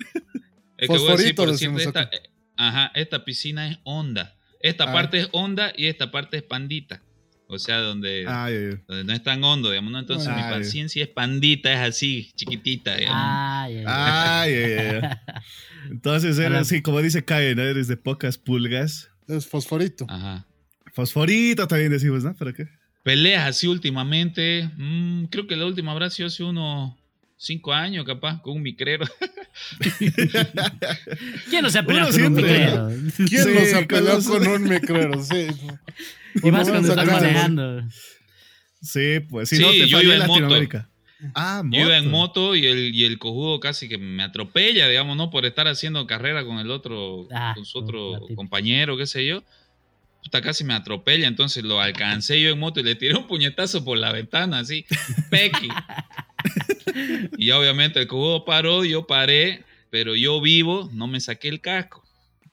Speaker 4: Es que voy a decir, por esta, eh, ajá, esta piscina es honda. Esta
Speaker 2: Ah.
Speaker 4: parte es honda y esta parte es pandita. O sea, donde,
Speaker 2: Ah,
Speaker 4: donde no es tan hondo, digamos, ¿no? Entonces
Speaker 2: Ah,
Speaker 4: mi paciencia es pandita, es así, chiquitita, digamos.
Speaker 1: Ah, ya, ya.
Speaker 2: Ah, ya, ya, ya. Entonces
Speaker 1: Ahora-
Speaker 2: así, como dice ¿no? Eres de pocas pulgas.
Speaker 3: Es fosforito.
Speaker 4: Ajá.
Speaker 2: Fosforito también decimos, ¿no? ¿Para qué?
Speaker 4: Peleas así últimamente. mm, creo que la última habrá sido hace unos cinco años, capaz, con un micrero.
Speaker 1: ¿Quién no se ha peleado con un
Speaker 2: siempre,
Speaker 1: micrero?
Speaker 3: ¿Quién
Speaker 2: Sí,
Speaker 3: no se ha peleado
Speaker 2: con
Speaker 3: un micrero? Sí.
Speaker 1: Y más cuando estás manejando.
Speaker 2: Sí, pues si
Speaker 4: Sí,
Speaker 2: no te
Speaker 4: yo iba
Speaker 2: en
Speaker 4: en moto.
Speaker 2: Latinoamérica. Ah, moto.
Speaker 4: Yo iba en moto y el, y el cojudo casi que me atropella, digamos, ¿no? Por estar haciendo carrera con el otro,
Speaker 1: Ah,
Speaker 4: con su otro compañero, qué sé yo. Puta, casi me atropella, entonces lo alcancé yo en moto y le tiré un puñetazo por la ventana, así, pequi. y ya obviamente el cojudo paró, yo paré, pero yo vivo, no me saqué el casco.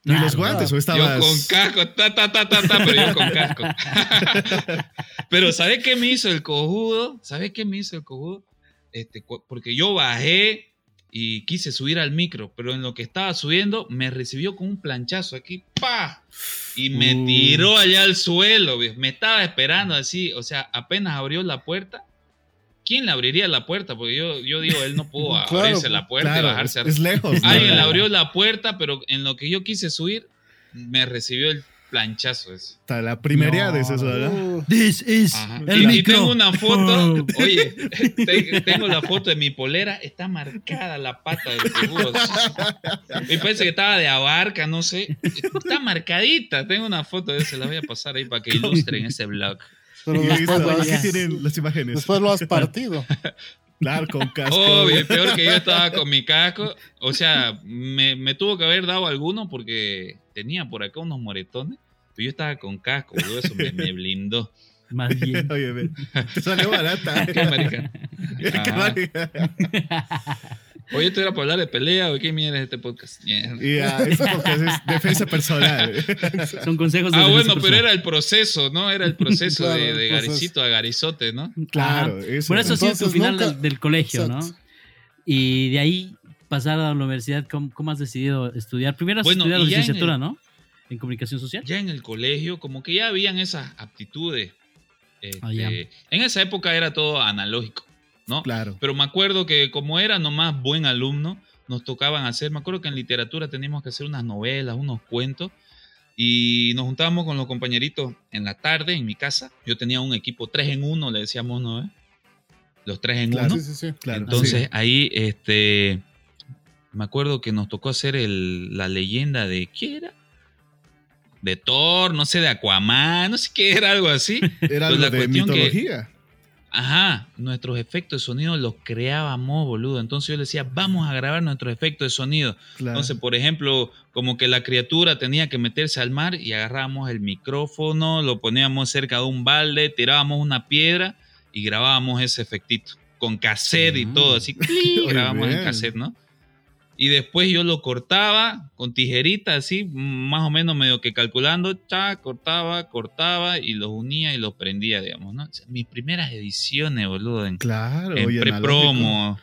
Speaker 2: Ni
Speaker 1: Claro,
Speaker 2: los guantes,
Speaker 3: claro.
Speaker 2: o estabas.
Speaker 4: Yo con casco, ta, ta, ta, ta, ta, pero yo con casco. pero ¿sabes qué me hizo el cojudo? ¿Sabes qué me hizo el cojudo? Este, porque yo bajé y quise subir al micro, pero en lo que estaba subiendo me recibió con un planchazo aquí, ¡pa! Y me tiró allá al suelo, viejo. me estaba esperando así, o sea, apenas abrió la puerta. ¿Quién le abriría la puerta? Porque yo, yo digo, él no pudo
Speaker 3: Claro,
Speaker 4: abrirse la puerta y bajarse.
Speaker 2: es,
Speaker 4: a-
Speaker 2: es lejos.
Speaker 4: Alguien le abrió la puerta, pero en lo que yo quise subir, me recibió el planchazo ese.
Speaker 2: Hasta la primería
Speaker 1: No.
Speaker 2: de eso, ¿verdad?
Speaker 1: This is
Speaker 4: Ajá.
Speaker 1: el
Speaker 4: y, y tengo una foto,
Speaker 1: Oh.
Speaker 4: oye, te- tengo la foto de mi polera, está marcada la pata del seguro. Me parece que estaba de abarca, no sé. Está marcadita. Tengo una foto de eso, la voy a pasar ahí para que ilustren ese blog.
Speaker 3: pero
Speaker 2: Y
Speaker 3: después, has,
Speaker 2: tienen las imágenes.
Speaker 3: después lo has partido.
Speaker 2: Claro, con casco.
Speaker 4: Obvio, peor que yo estaba con mi casco. O sea, me, me tuvo que haber dado alguno porque tenía por acá unos moretones. Pero yo estaba con casco, boludo, eso me, me blindó.
Speaker 1: Más bien.
Speaker 2: Oye, ve, te salió barata.
Speaker 4: Qué marica.
Speaker 2: Qué
Speaker 4: Ajá.
Speaker 2: marica.
Speaker 4: Oye, esto era para hablar de pelea o qué mierda es este podcast. Mierda.
Speaker 2: Y ah, esto porque es defensa personal.
Speaker 1: Son consejos de
Speaker 4: Ah, bueno, pero
Speaker 1: personal.
Speaker 4: era el proceso, ¿no? Era el proceso
Speaker 3: Claro,
Speaker 4: de, de. Garicito a Garizote, ¿no?
Speaker 2: Claro, eso.
Speaker 1: Por eso ha sido tu final
Speaker 3: nunca-
Speaker 1: del, del colegio, ¿no?
Speaker 3: Exacto.
Speaker 1: Y de ahí pasar a la universidad, ¿cómo, cómo has decidido estudiar? Primero has
Speaker 4: Bueno,
Speaker 1: estudiado licenciatura,
Speaker 4: el-
Speaker 1: ¿no? En comunicación social.
Speaker 4: Ya en el colegio, como que ya habían esas aptitudes. Este,
Speaker 1: Ah, ya.
Speaker 4: En esa época era todo analógico, ¿no?
Speaker 2: Claro.
Speaker 4: Pero me acuerdo que como era nomás buen alumno, nos tocaban hacer, me acuerdo que en literatura teníamos que hacer unas novelas, unos cuentos, y nos juntábamos con los compañeritos en la tarde en mi casa. Yo tenía un equipo 3 en 1, le decíamos, ¿no? eh? Los 3 en
Speaker 2: Claro.
Speaker 4: 1.
Speaker 3: Sí, sí, sí.
Speaker 2: Claro.
Speaker 4: Entonces
Speaker 2: sí.
Speaker 4: ahí, este, me acuerdo que nos tocó hacer el- la leyenda de, ¿qué era? De Thor, no sé, de Aquaman, no sé qué era, algo así.
Speaker 2: era algo
Speaker 4: la
Speaker 2: de
Speaker 4: cuestión que-
Speaker 2: mitología.
Speaker 4: Ajá, nuestros efectos de sonido los creábamos, boludo. Entonces yo le decía, vamos a grabar nuestros efectos de sonido.
Speaker 2: Claro.
Speaker 4: Entonces, por ejemplo, como que la criatura tenía que meterse al mar y agarrábamos el micrófono, lo poníamos cerca de un balde, tirábamos una piedra y grabábamos ese efectito. Con cassette y todo, así, grabábamos en cassette, ¿no? Y después yo lo cortaba con tijerita, así, más o menos medio que calculando, cha, cortaba, cortaba y los unía y los prendía, digamos, ¿no? O sea, mis primeras ediciones, boludo, en,
Speaker 2: Claro,
Speaker 4: en pre-promo.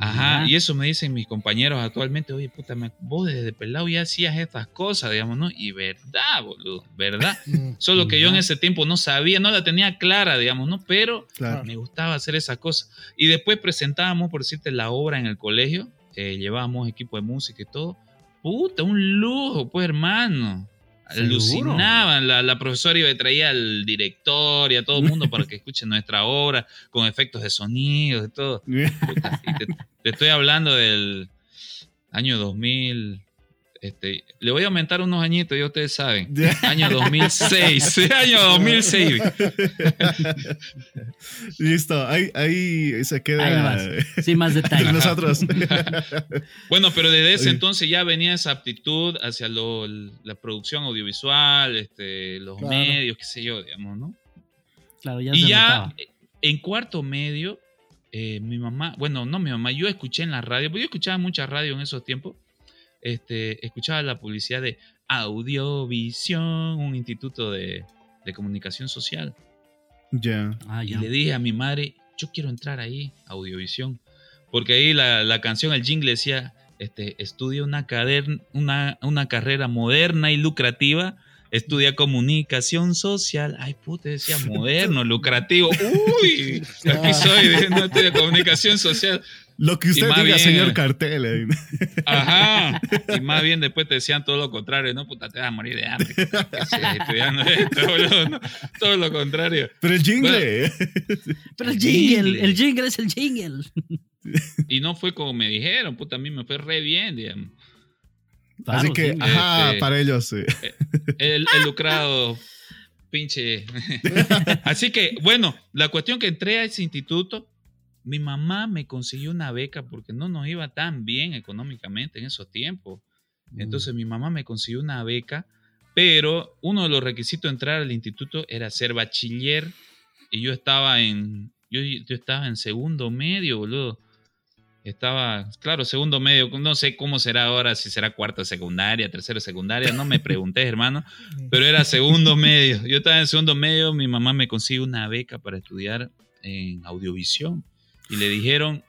Speaker 4: Ajá, y eso me dicen mis compañeros actualmente, oye, puta, me- vos desde pelado ya hacías estas cosas, digamos, ¿no? Y verdad, boludo, verdad.
Speaker 3: Mm.
Speaker 4: Solo que yo en ese tiempo no sabía, no la tenía clara, digamos, ¿no? Pero
Speaker 2: Claro.
Speaker 4: me gustaba hacer esa cosa. Y después presentábamos, por decirte, la obra en el colegio, eh, llevábamos equipo de música y todo. Puta, un lujo, pues, hermano. Alucinaban, la, la profesora iba y traía al director y a todo el mundo para que escuchen nuestra obra con efectos de sonido y todo. Puta, y te, te estoy hablando del año 2000. Este, le voy a aumentar unos añitos, ya ustedes saben. Año 2006. año 2006.
Speaker 2: Listo, ahí, ahí se
Speaker 1: Ahí
Speaker 2: queda.
Speaker 1: Sí, más
Speaker 2: entre
Speaker 1: detalles.
Speaker 2: nosotros.
Speaker 4: Bueno, pero desde ese entonces ya venía esa aptitud hacia lo- la producción audiovisual, este, los
Speaker 3: Claro.
Speaker 4: medios, qué sé yo, digamos, ¿no?
Speaker 1: Claro, ya
Speaker 4: y
Speaker 1: se
Speaker 4: ya
Speaker 1: notaba.
Speaker 4: en cuarto medio, eh, mi mamá, bueno, no mi mamá, yo escuché en la radio, porque yo escuchaba mucha radio en esos tiempos, este, escuchaba la publicidad de Audiovisión, un instituto de, de comunicación social.
Speaker 2: Ya.
Speaker 1: Ah,
Speaker 4: Y
Speaker 1: ya.
Speaker 4: le dije a mi madre, yo quiero entrar ahí, a Audiovisión. Porque ahí la, la canción, el jingle decía, este, estudia una, cader- una, una carrera moderna y lucrativa, estudia comunicación social. Ay, puta, decía moderno, lucrativo. Uy, aquí soy, no estudia comunicación social.
Speaker 2: Lo que usted
Speaker 4: más
Speaker 2: diga,
Speaker 4: bien-
Speaker 2: señor Cartel. eh.
Speaker 4: Ajá. Y más bien después te decían todo lo contrario, no, puta, te vas a morir de hambre. Esto, boludo, no, todo lo contrario.
Speaker 2: Pero el jingle.
Speaker 1: Pero el jingle, el jingle es el jingle.
Speaker 4: Y no fue como me dijeron, puta, a mí me fue re bien, digamos.
Speaker 1: Claro,
Speaker 2: Así que,
Speaker 1: sí.
Speaker 2: ajá,
Speaker 4: Este-
Speaker 2: para ellos. eh.
Speaker 4: El, el lucrado, pinche. Así que, bueno, la cuestión que entré a ese instituto, mi mamá me consiguió una beca porque no nos iba tan bien económicamente en esos tiempos.
Speaker 1: Mm.
Speaker 4: Entonces mi mamá me consiguió una beca, pero uno de los requisitos de entrar al instituto era ser bachiller y yo estaba en, yo, yo estaba en segundo medio, boludo. estaba, claro, segundo medio, no sé cómo será ahora, si será cuarta secundaria, tercera secundaria, no me pregunté, hermano, pero era segundo medio. Yo estaba en segundo medio, mi mamá me consigue una beca para estudiar en audiovisión y le dijeron,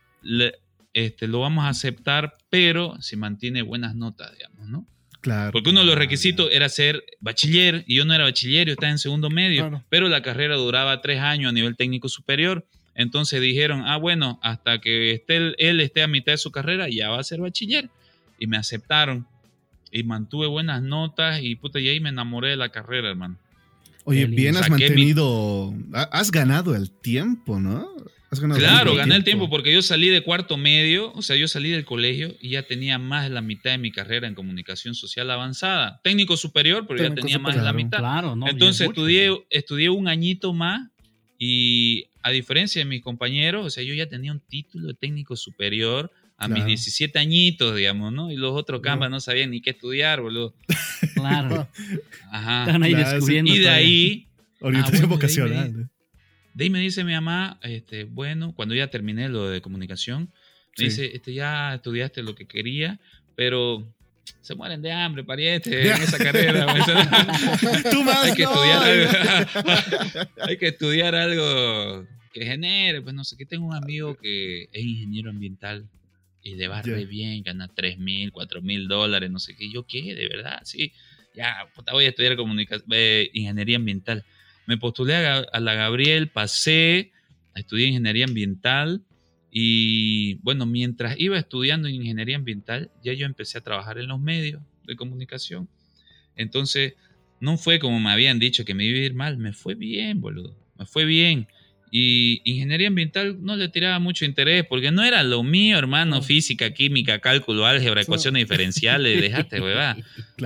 Speaker 4: este, lo vamos a aceptar, pero si mantiene buenas notas, digamos, ¿no?
Speaker 2: Claro.
Speaker 4: Porque uno de los requisitos era ser bachiller y yo no era bachiller, yo estaba en segundo medio, pero la carrera duraba tres años a nivel técnico superior. Entonces dijeron, ah, bueno, hasta que esté, él esté a mitad de su carrera, ya va a ser bachiller. Y me aceptaron. Y mantuve buenas notas y puta, y ahí me enamoré de la carrera, hermano.
Speaker 2: Oye, bien has mantenido, has ganado el tiempo, ¿no?
Speaker 4: Claro, gané el tiempo porque yo salí de cuarto medio, o sea, yo salí del colegio y ya tenía más de la mitad de mi carrera en comunicación social avanzada. Técnico superior, pero ya tenía más de la mitad.
Speaker 1: Claro, no,
Speaker 4: Entonces estudié, estudié un añito más y a diferencia de mis compañeros, o sea, yo ya tenía un título de técnico superior a mis 17 añitos, digamos, ¿no? Y los otros cambas no. sabían ni qué estudiar, boludo.
Speaker 1: Claro.
Speaker 4: Ajá.
Speaker 1: Están ahí descubriendo.
Speaker 4: Y de ahí...
Speaker 2: Orientación ah, vocacional.
Speaker 4: De ahí me dice mi mamá, este, bueno, cuando ya terminé lo de comunicación, me dice, este, ya estudiaste lo que quería, pero se mueren de hambre, pariente, en esa carrera.
Speaker 2: Tú más
Speaker 4: hay, que estudiar algo, hay que estudiar algo que genere, pues no sé, que tengo un amigo que es ingeniero ambiental y le va re bien, gana 3 mil, 4 mil dólares, no sé qué. Yo, ¿qué? De verdad, sí. Ya, puta, voy a estudiar eh, ingeniería ambiental me postulé a, la Gabriel, pasé, estudié ingeniería ambiental y bueno, mientras iba estudiando ingeniería ambiental, ya yo empecé a trabajar en los medios de comunicación. Entonces, no fue como me habían dicho que me iba a ir mal, me fue bien, boludo, me fue bien. Y ingeniería ambiental no le tiraba mucho interés porque no era lo mío, hermano, física, química, cálculo, álgebra, ecuaciones diferenciales, dejaste, huevada.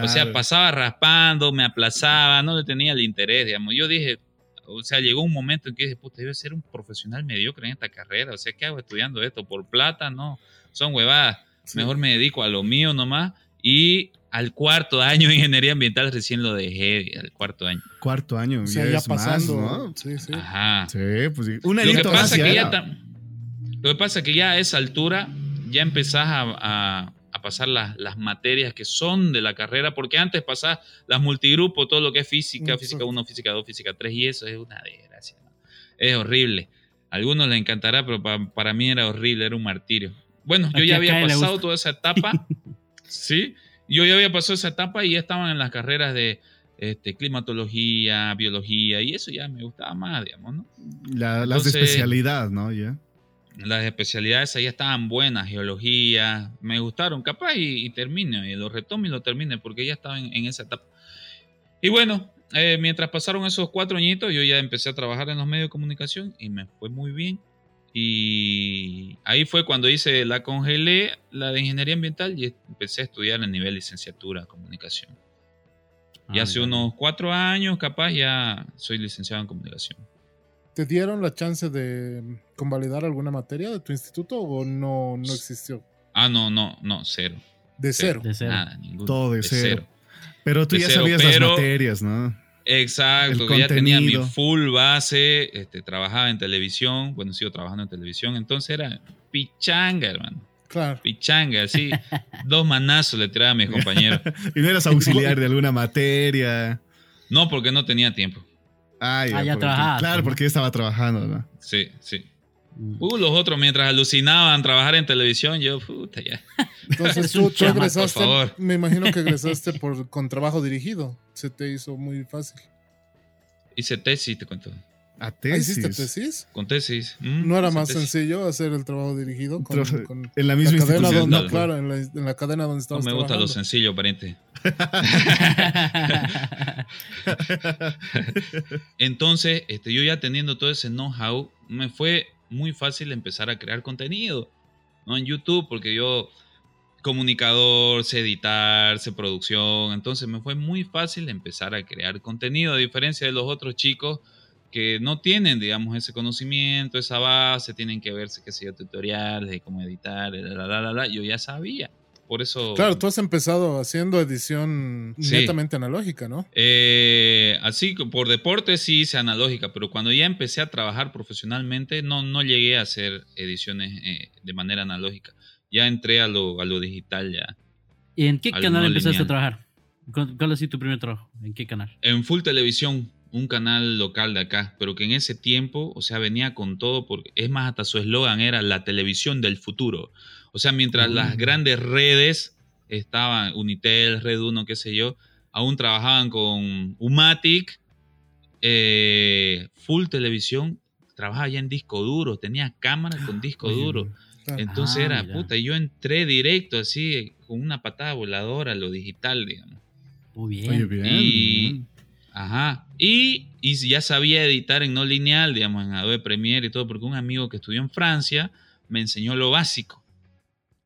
Speaker 4: O sea, pasaba raspando, me aplazaba, no le tenía el interés, digamos. Yo dije, o sea, llegó un momento en que dije, puta, debe ser un profesional mediocre en esta carrera, o sea, ¿qué hago estudiando esto? ¿Por plata? No, son huevadas. Mejor me dedico a lo mío nomás y al cuarto año de ingeniería ambiental recién lo dejé, al cuarto año.
Speaker 2: Cuarto año,
Speaker 3: o sea, ya, pasando, ¿no? Sí, sí.
Speaker 4: Ajá.
Speaker 2: Sí, pues sí. Un
Speaker 4: lo que pasa que ya Lo que pasa que ya a esa altura ya empezás a, pasar las, las, materias que son de la carrera, porque antes pasás las multigrupos, todo lo que es física, física 1, física 2, física 3, y eso es una desgracia. Es horrible. A algunos les encantará, pero para, mí era horrible, era un martirio. Bueno, yo ya había pasado toda esa etapa, ¿sí? Yo ya había pasado esa etapa y ya estaban en las carreras de este, climatología, biología, y eso ya me gustaba más, digamos, ¿no?
Speaker 2: las de especialidad, ¿no? Ya.
Speaker 4: Las especialidades ahí estaban buenas, geología, me gustaron, capaz y, y termine, y lo retomo y lo termine, porque ya estaba en, esa etapa. Y bueno, eh, mientras pasaron esos cuatro añitos, yo ya empecé a trabajar en los medios de comunicación y me fue muy bien. Y ahí fue cuando hice la congelé, la de ingeniería ambiental, y empecé a estudiar el nivel licenciatura comunicación. y ah, hace unos cuatro años, capaz, ya soy licenciado en comunicación.
Speaker 3: ¿Te dieron la chance de convalidar alguna materia de tu instituto o no, no existió?
Speaker 4: Ah, no, no, no, cero.
Speaker 3: De cero.
Speaker 1: De cero.
Speaker 4: Nada, ningún,
Speaker 2: Todo de, cero. Pero tú ya sabías las materias, ¿no?
Speaker 4: Exacto, ya tenía mi full base, este, trabajaba en televisión, bueno, sigo trabajando en televisión, entonces era pichanga, hermano.
Speaker 3: Claro.
Speaker 4: Pichanga, así, dos manazos le tiraba a mis compañeros.
Speaker 2: ¿Y no eras auxiliar de alguna materia?
Speaker 4: No, porque no tenía tiempo.
Speaker 2: Ah, ya, trabajaba. Claro, porque estaba trabajando, ¿no?
Speaker 4: Sí, sí. Uh, los otros, mientras alucinaban trabajar en televisión, yo, puta, ya.
Speaker 3: Entonces tú, tú egresaste, por favor. me imagino que egresaste por, con trabajo dirigido. Se te hizo muy fácil.
Speaker 4: Hice tesis, te cuento.
Speaker 2: ¿A tesis?
Speaker 3: ¿Hiciste tesis?
Speaker 4: Con tesis.
Speaker 3: Mm, ¿No era más sencillo hacer el trabajo dirigido? Con,
Speaker 2: en la misma
Speaker 3: cadena
Speaker 2: institución.
Speaker 3: Donde, claro, en la, en la, cadena donde estabas
Speaker 4: No me gusta lo sencillo, pariente. Entonces, este, yo ya teniendo todo ese know-how, me fue muy fácil empezar a crear contenido, ¿no? En YouTube, porque yo comunicador, sé editar, sé producción, entonces me fue muy fácil empezar a crear contenido, a diferencia de los otros chicos que no tienen, digamos, ese conocimiento, esa base, tienen que verse, sé yo, tutoriales de cómo editar, la, la, la, la, yo ya sabía. Por eso...
Speaker 3: Claro, tú has empezado haciendo edición
Speaker 4: Sí.
Speaker 3: netamente analógica, ¿no?
Speaker 4: Eh, así que por deporte sí hice analógica, pero cuando ya empecé a trabajar profesionalmente no, no llegué a hacer ediciones eh, de manera analógica. Ya entré a lo, a lo digital ya.
Speaker 1: ¿Y en qué canal
Speaker 4: no
Speaker 1: empezaste
Speaker 4: lineal.
Speaker 1: a trabajar? ¿Cuál cuál ha sido tu primer trabajo? ¿En qué canal?
Speaker 4: En Full Televisión, un canal local de acá, pero que en ese tiempo, o sea, venía con todo, porque es más, hasta su eslogan era la televisión del futuro. O sea, mientras las
Speaker 1: Mm.
Speaker 4: grandes redes estaban, Unitel, Red 1, qué sé yo, aún trabajaban con Umatic, eh, Full Televisión trabajaba ya en disco duro, tenía cámara con disco
Speaker 1: Oye,
Speaker 4: duro.
Speaker 3: Claro.
Speaker 4: Entonces
Speaker 1: Ah,
Speaker 4: era
Speaker 1: mira.
Speaker 4: puta, y yo entré directo así, con una patada voladora a lo digital, digamos.
Speaker 1: Muy bien.
Speaker 2: Oye, bien.
Speaker 4: Y, ajá, y, y ya sabía editar en no lineal, digamos, en Adobe Premiere y todo, porque un amigo que estudió en Francia me enseñó lo básico.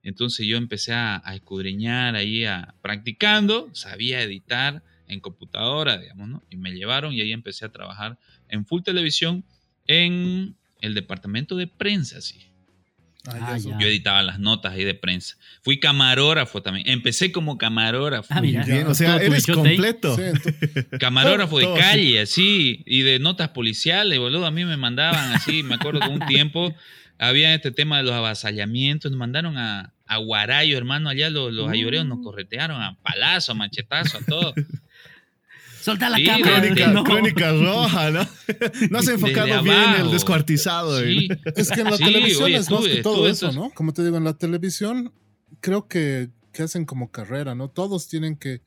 Speaker 4: Entonces yo empecé a, a escudriñar ahí, a, practicando, sabía editar en computadora, digamos, ¿no? Y me llevaron y ahí empecé a trabajar en Full Televisión en el departamento de prensa, sí.
Speaker 3: Ah,
Speaker 1: Ah,
Speaker 3: ya.
Speaker 4: Yo editaba las notas ahí de prensa. Fui camarógrafo también. Empecé como camarógrafo.
Speaker 1: Ah, mira.
Speaker 2: Bien, o sea, eres completo.
Speaker 3: Sí, ento-
Speaker 4: Camarógrafo de
Speaker 2: Todo,
Speaker 4: calle, así, y de notas policiales, boludo. A mí me mandaban así, me acuerdo que un tiempo había este tema de los avasallamientos, nos mandaron a, a Guarayo, hermano, allá los, los ayoreos nos corretearon a palazo, a machetazo, a todo.
Speaker 1: Solta la
Speaker 4: Sí,
Speaker 1: cámara.
Speaker 2: Crónica,
Speaker 1: no.
Speaker 2: crónica roja, ¿no? No has enfocado
Speaker 4: Desde
Speaker 2: bien
Speaker 4: abajo.
Speaker 2: el descuartizado.
Speaker 4: Sí,
Speaker 2: ¿eh?
Speaker 3: Es que en la
Speaker 4: Sí,
Speaker 3: televisión
Speaker 4: oye,
Speaker 3: es más que todo eso, ¿no? Como te digo, en la televisión creo que, que hacen como carrera, ¿no? Todos tienen que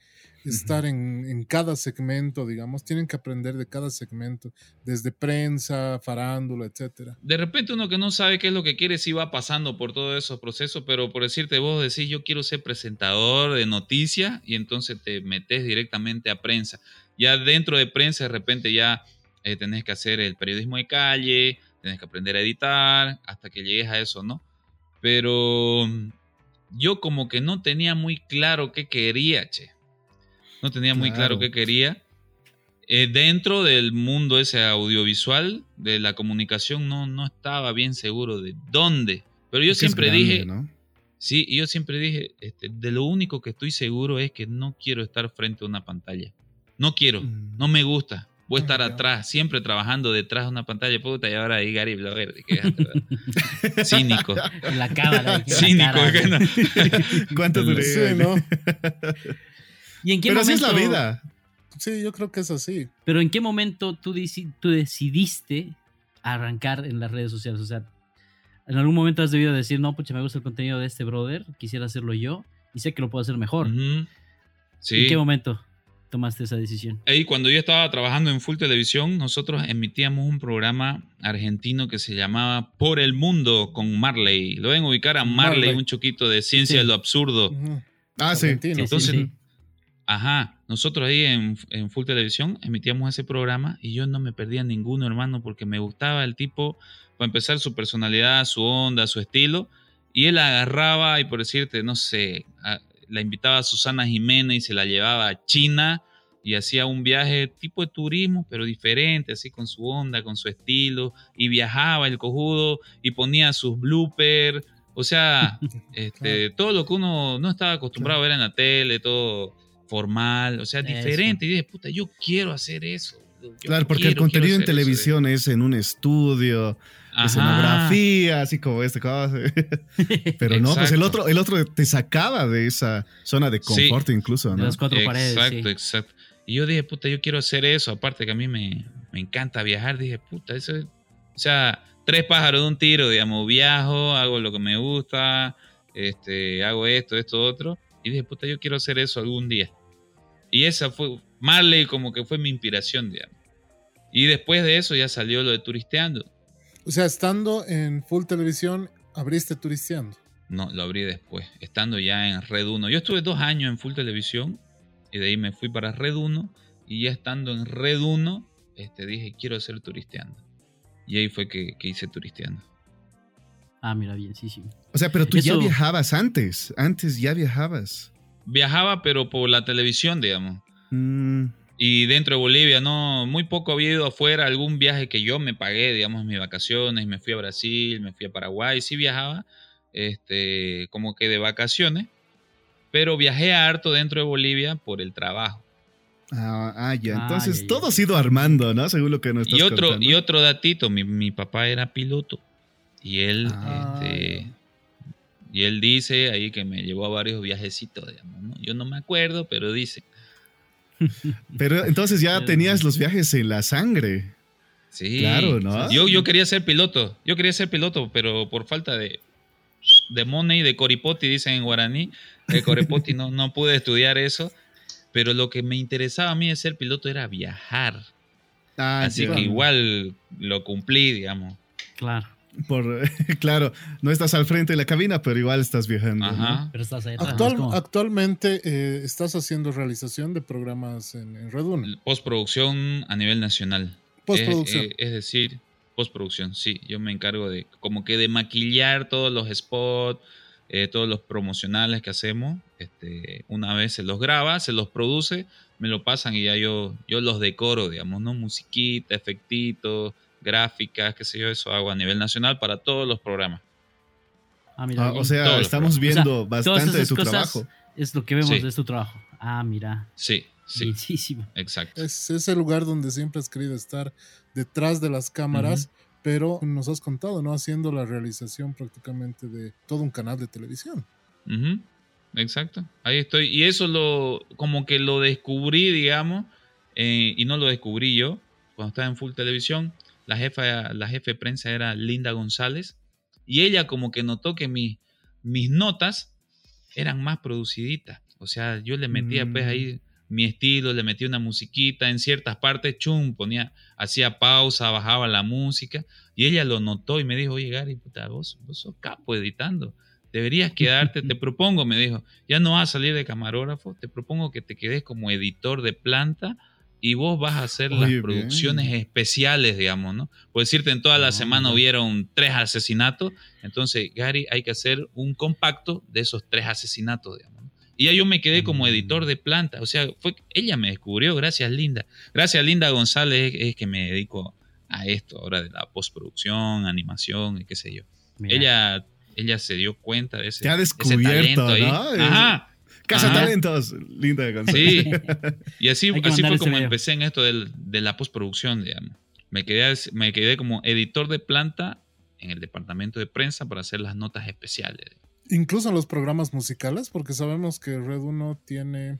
Speaker 3: estar en, en cada segmento, digamos, tienen que aprender de cada segmento, desde prensa, farándula, etcétera.
Speaker 4: de repente uno que no sabe qué es lo que quiere sí va pasando por todos esos procesos, pero por decirte vos decís yo quiero ser presentador de noticias y entonces te metes directamente a prensa. Ya dentro de prensa de repente ya eh, tenés que hacer el periodismo de calle, tenés que aprender a editar hasta que llegues a eso, ¿no? Pero yo como que no tenía muy claro qué quería, che. No tenía muy claro
Speaker 2: Claro.
Speaker 4: qué quería. Eh, dentro del mundo ese audiovisual, de la comunicación, no, no estaba bien seguro de dónde. Pero yo
Speaker 2: Es
Speaker 4: siempre
Speaker 2: grande,
Speaker 4: dije,
Speaker 2: ¿no?
Speaker 4: sí, y yo siempre dije, este, de lo único que estoy seguro es que no quiero estar frente a una pantalla. No quiero,
Speaker 2: Mm.
Speaker 4: no me gusta. Voy a
Speaker 3: Ah,
Speaker 4: estar atrás, siempre trabajando detrás de una pantalla, puta, y ahora ahí Gary Blogger. Cínico.
Speaker 1: En la cámara. la
Speaker 4: Cínico,
Speaker 1: cara.
Speaker 4: ¿qué no?
Speaker 2: ¿Cuánto duré?
Speaker 3: Sí, ¿no?
Speaker 1: ¿Y en qué
Speaker 2: Pero así
Speaker 1: momento?
Speaker 2: es la vida.
Speaker 3: Sí, yo creo que es así.
Speaker 1: Pero en qué momento tú, deci- tú decidiste arrancar en las redes sociales? O sea, en algún momento has debido decir, no, pucha, me gusta el contenido de este brother, quisiera hacerlo yo y sé que lo puedo hacer mejor.
Speaker 4: Sí.
Speaker 1: ¿En qué momento tomaste esa decisión?
Speaker 4: Ahí cuando yo estaba trabajando en Full Televisión, nosotros emitíamos un programa argentino que se llamaba Por el Mundo con Marley. Lo ven ubicar a Marley,
Speaker 3: Marley.
Speaker 4: un choquito de ciencia
Speaker 1: Sí.
Speaker 4: de lo absurdo.
Speaker 2: Ah, sí.
Speaker 3: Argentino.
Speaker 1: Sí, sí,
Speaker 4: Entonces,
Speaker 1: sí.
Speaker 4: Ajá, nosotros ahí en, en Full Televisión emitíamos ese programa y yo no me perdía ninguno, hermano, porque me gustaba el tipo, para empezar, su personalidad, su onda, su estilo. Y él agarraba y por decirte, no sé, a- la invitaba a Susana Jiménez y se la llevaba a China y hacía un viaje tipo de turismo, pero diferente, así con su onda, con su estilo. Y viajaba el cojudo y ponía sus bloopers. O sea, este, todo lo que uno no estaba acostumbrado a ver en la tele, todo formal, o sea,
Speaker 1: Eso.
Speaker 4: diferente. Y dije, puta, yo quiero hacer eso. Yo
Speaker 2: Claro, porque el contenido en
Speaker 4: eso.
Speaker 2: televisión es en un estudio,
Speaker 4: Ajá.
Speaker 2: escenografía, así como este cosa. Pero no, pues el otro, el otro te sacaba de esa zona de
Speaker 4: Sí.
Speaker 2: confort incluso,
Speaker 1: De
Speaker 2: ¿no?
Speaker 1: las cuatro paredes.
Speaker 4: Exacto,
Speaker 1: sí.
Speaker 4: exacto. Y yo dije, puta, yo quiero hacer eso. Aparte que a mí me, me encanta viajar. Dije, puta, eso es... O sea, tres pájaros de un tiro, digamos. Viajo, hago lo que me gusta, este, hago esto, esto, otro. Y dije, puta, yo quiero hacer eso algún día. Y esa fue, Marley como que fue mi inspiración, digamos. Y después de eso ya salió lo de turisteando.
Speaker 3: O sea, estando en full televisión, abriste turisteando.
Speaker 4: No, lo abrí después, estando ya en Red 1. Yo estuve dos años en Full Televisión y de ahí me fui para Red 1 y ya estando en Red 1, este, dije, quiero hacer turisteando. Y ahí fue que, que hice turisteando.
Speaker 1: Ah, mira, bien, sí, sí.
Speaker 2: O sea, pero tú ya
Speaker 1: Eso-
Speaker 2: viajabas antes, antes ya viajabas.
Speaker 4: Viajaba, pero por la televisión, digamos.
Speaker 2: Mm,
Speaker 4: Y dentro de Bolivia, no, muy poco había ido afuera, algún viaje que yo me pagué, digamos, mis vacaciones, me fui a Brasil, me fui a Paraguay, sí viajaba, este, como que de vacaciones, pero viajé harto dentro de Bolivia por el trabajo.
Speaker 2: Ah, ah, ya.
Speaker 1: Ah,
Speaker 2: Entonces
Speaker 1: ya, ya.
Speaker 2: todo ha ido armando, ¿no? Según lo que nos estás
Speaker 4: Y otro,
Speaker 2: contando.
Speaker 4: y otro datito, mi, mi papá era piloto. Y él,
Speaker 2: Ah,
Speaker 4: este, y él dice ahí que me llevó a varios viajecitos, digamos, ¿no? Yo no me acuerdo, pero dice.
Speaker 2: Pero entonces ya tenías los viajes en la sangre.
Speaker 4: Sí.
Speaker 2: Claro, ¿no?
Speaker 4: Yo, yo quería ser piloto. Yo quería ser piloto, pero por falta de, de money, de coripoti, dicen en guaraní, de coripoti no, no pude estudiar eso. Pero lo que me interesaba a mí de ser piloto era viajar.
Speaker 2: Ah,
Speaker 4: Así que igual lo cumplí, digamos.
Speaker 1: Claro.
Speaker 2: Por, claro, no estás al frente de la cabina, pero igual estás viajando. ¿no?
Speaker 4: Ajá.
Speaker 1: Pero estás ahí
Speaker 3: Actual- actualmente eh, estás haciendo realización de programas en, en Red Uno.
Speaker 4: Postproducción a nivel nacional.
Speaker 3: Postproducción.
Speaker 4: Es, es- es decir, postproducción, sí. Yo me encargo de como que de maquillar todos los spots, eh, todos los promocionales que hacemos. Este, una vez se los graba, se los produce, me lo pasan y ya yo, yo los decoro, digamos, ¿no? Musiquita, efectitos, gráficas, qué sé yo, eso hago a nivel nacional para todos los programas.
Speaker 1: Ah, mira,
Speaker 2: Ah, o sea, estamos viendo
Speaker 1: O sea,
Speaker 2: bastante de tu
Speaker 1: cosas
Speaker 2: trabajo.
Speaker 1: Es lo que vemos
Speaker 4: Sí.
Speaker 1: de tu trabajo. Ah, mira.
Speaker 4: Sí, sí,
Speaker 1: Bienísimo.
Speaker 4: exacto.
Speaker 3: Es ese lugar donde siempre has querido estar detrás de las cámaras, pero nos has contado, ¿no? Haciendo la realización prácticamente de todo un canal de televisión.
Speaker 4: Ujú, Exacto, ahí estoy. Y eso lo, como que lo descubrí, digamos, eh, y no lo descubrí yo. Cuando estaba en Full Televisión, la jefa, la jefe de prensa era Linda González, y ella como que notó que mi- mis notas eran más produciditas. O sea, yo le metía pues
Speaker 2: Mm.
Speaker 4: ahí mi estilo, le metía una musiquita en ciertas partes, chum, ponía, hacía pausa, bajaba la música, y ella lo notó y me dijo, oye Gary, puta, vos, vos sos capo editando deberías quedarte, te propongo, me dijo, ya no vas a salir de camarógrafo, te propongo que te quedes como editor de planta y vos vas a hacer
Speaker 2: Oye,
Speaker 4: las
Speaker 2: bien.
Speaker 4: producciones especiales, digamos, ¿no? Por decirte, en toda la
Speaker 1: Ah,
Speaker 4: semana hubieron tres asesinatos, entonces, Gary, hay que hacer un compacto de esos tres asesinatos, digamos. ¿no? Y ya yo me quedé como
Speaker 2: Mm.
Speaker 4: editor de planta, o sea, fue ella me descubrió, gracias Linda. Gracias Linda González es, es que me dedico a esto ahora de la postproducción, animación y qué sé yo.
Speaker 1: Mira.
Speaker 4: Ella ella se dio cuenta de ese,
Speaker 2: Te ha
Speaker 4: ese
Speaker 2: descubierto,
Speaker 4: talento.
Speaker 2: ¿no?
Speaker 4: Ajá.
Speaker 2: Casa
Speaker 4: Ajá.
Speaker 2: talentos, linda González.
Speaker 4: Sí. Y así, así fue como
Speaker 1: video.
Speaker 4: empecé en esto del- de la postproducción, digamos. Me quedé, me quedé como editor de planta en el departamento de prensa para hacer las notas especiales.
Speaker 3: Incluso en los programas musicales, porque sabemos que Red 1 tiene,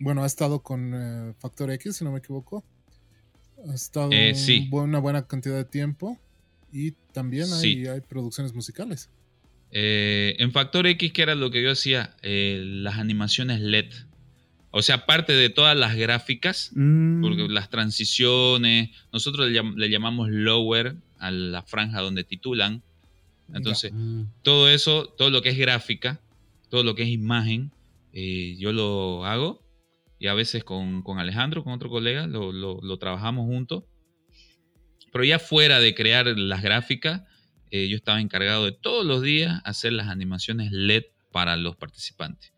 Speaker 3: bueno, ha estado con eh, Factor X, si no me equivoco. Ha estado
Speaker 4: Eh, sí.
Speaker 3: una buena cantidad de tiempo y también hay,
Speaker 4: Sí.
Speaker 3: hay producciones musicales.
Speaker 4: Eh, en Factor X, que era lo que yo hacía? Eh, las animaciones LED. O sea, aparte de todas las gráficas,
Speaker 2: Mm,
Speaker 4: porque las transiciones, nosotros le, llam- le llamamos lower a la franja donde titulan. Entonces,
Speaker 1: Mm.
Speaker 4: todo eso, todo lo que es gráfica, todo lo que es imagen, eh, yo lo hago y a veces con, con Alejandro, con otro colega, lo, lo- lo trabajamos juntos. Pero ya fuera de crear las gráficas, eh, yo estaba encargado de todos los días hacer las animaciones LED para los participantes.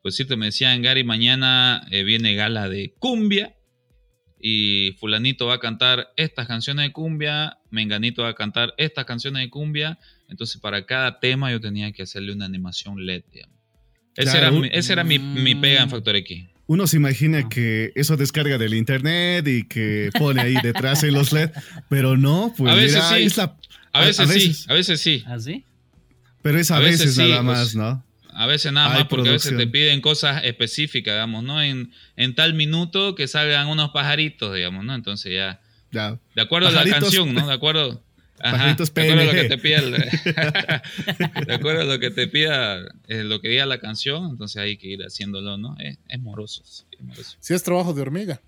Speaker 4: Por decirte, me decían, Gary, mañana eh, viene gala de cumbia y fulanito va a cantar estas canciones de cumbia, menganito va a cantar estas canciones de cumbia, entonces para cada tema yo tenía que hacerle una animación LED, digamos. Ese
Speaker 2: Claro.
Speaker 4: era, mi, ese era mi, mi pega en
Speaker 1: Mm.
Speaker 4: Factor X.
Speaker 2: Uno se imagina
Speaker 1: Ah.
Speaker 2: que eso descarga del internet y que pone ahí detrás en los LED, pero no, pues
Speaker 4: A veces
Speaker 2: mira,
Speaker 4: sí.
Speaker 2: es la-
Speaker 4: A
Speaker 2: A-
Speaker 4: veces,
Speaker 2: a veces.
Speaker 4: sí, a veces sí.
Speaker 1: ¿Así?
Speaker 2: pero es a,
Speaker 4: A
Speaker 2: veces,
Speaker 4: veces sí,
Speaker 2: nada
Speaker 4: pues,
Speaker 2: más, ¿no?
Speaker 4: A veces nada
Speaker 2: Hay
Speaker 4: más porque a veces te
Speaker 2: producción.
Speaker 4: piden cosas específicas, digamos, ¿no? En, en tal minuto que salgan unos pajaritos, digamos, ¿no? Entonces ya,
Speaker 2: Ya.
Speaker 4: de acuerdo a la canción, ¿no? De acuerdo. Ajá,
Speaker 2: Pajaritos
Speaker 4: de acuerdo a lo
Speaker 2: PNG.
Speaker 4: que te pida, el- de acuerdo a lo que te pida, eh, lo que diga la canción, entonces hay que ir haciéndolo, ¿no? Es, es moroso, sí, es moroso.
Speaker 3: Sí es trabajo de hormiga.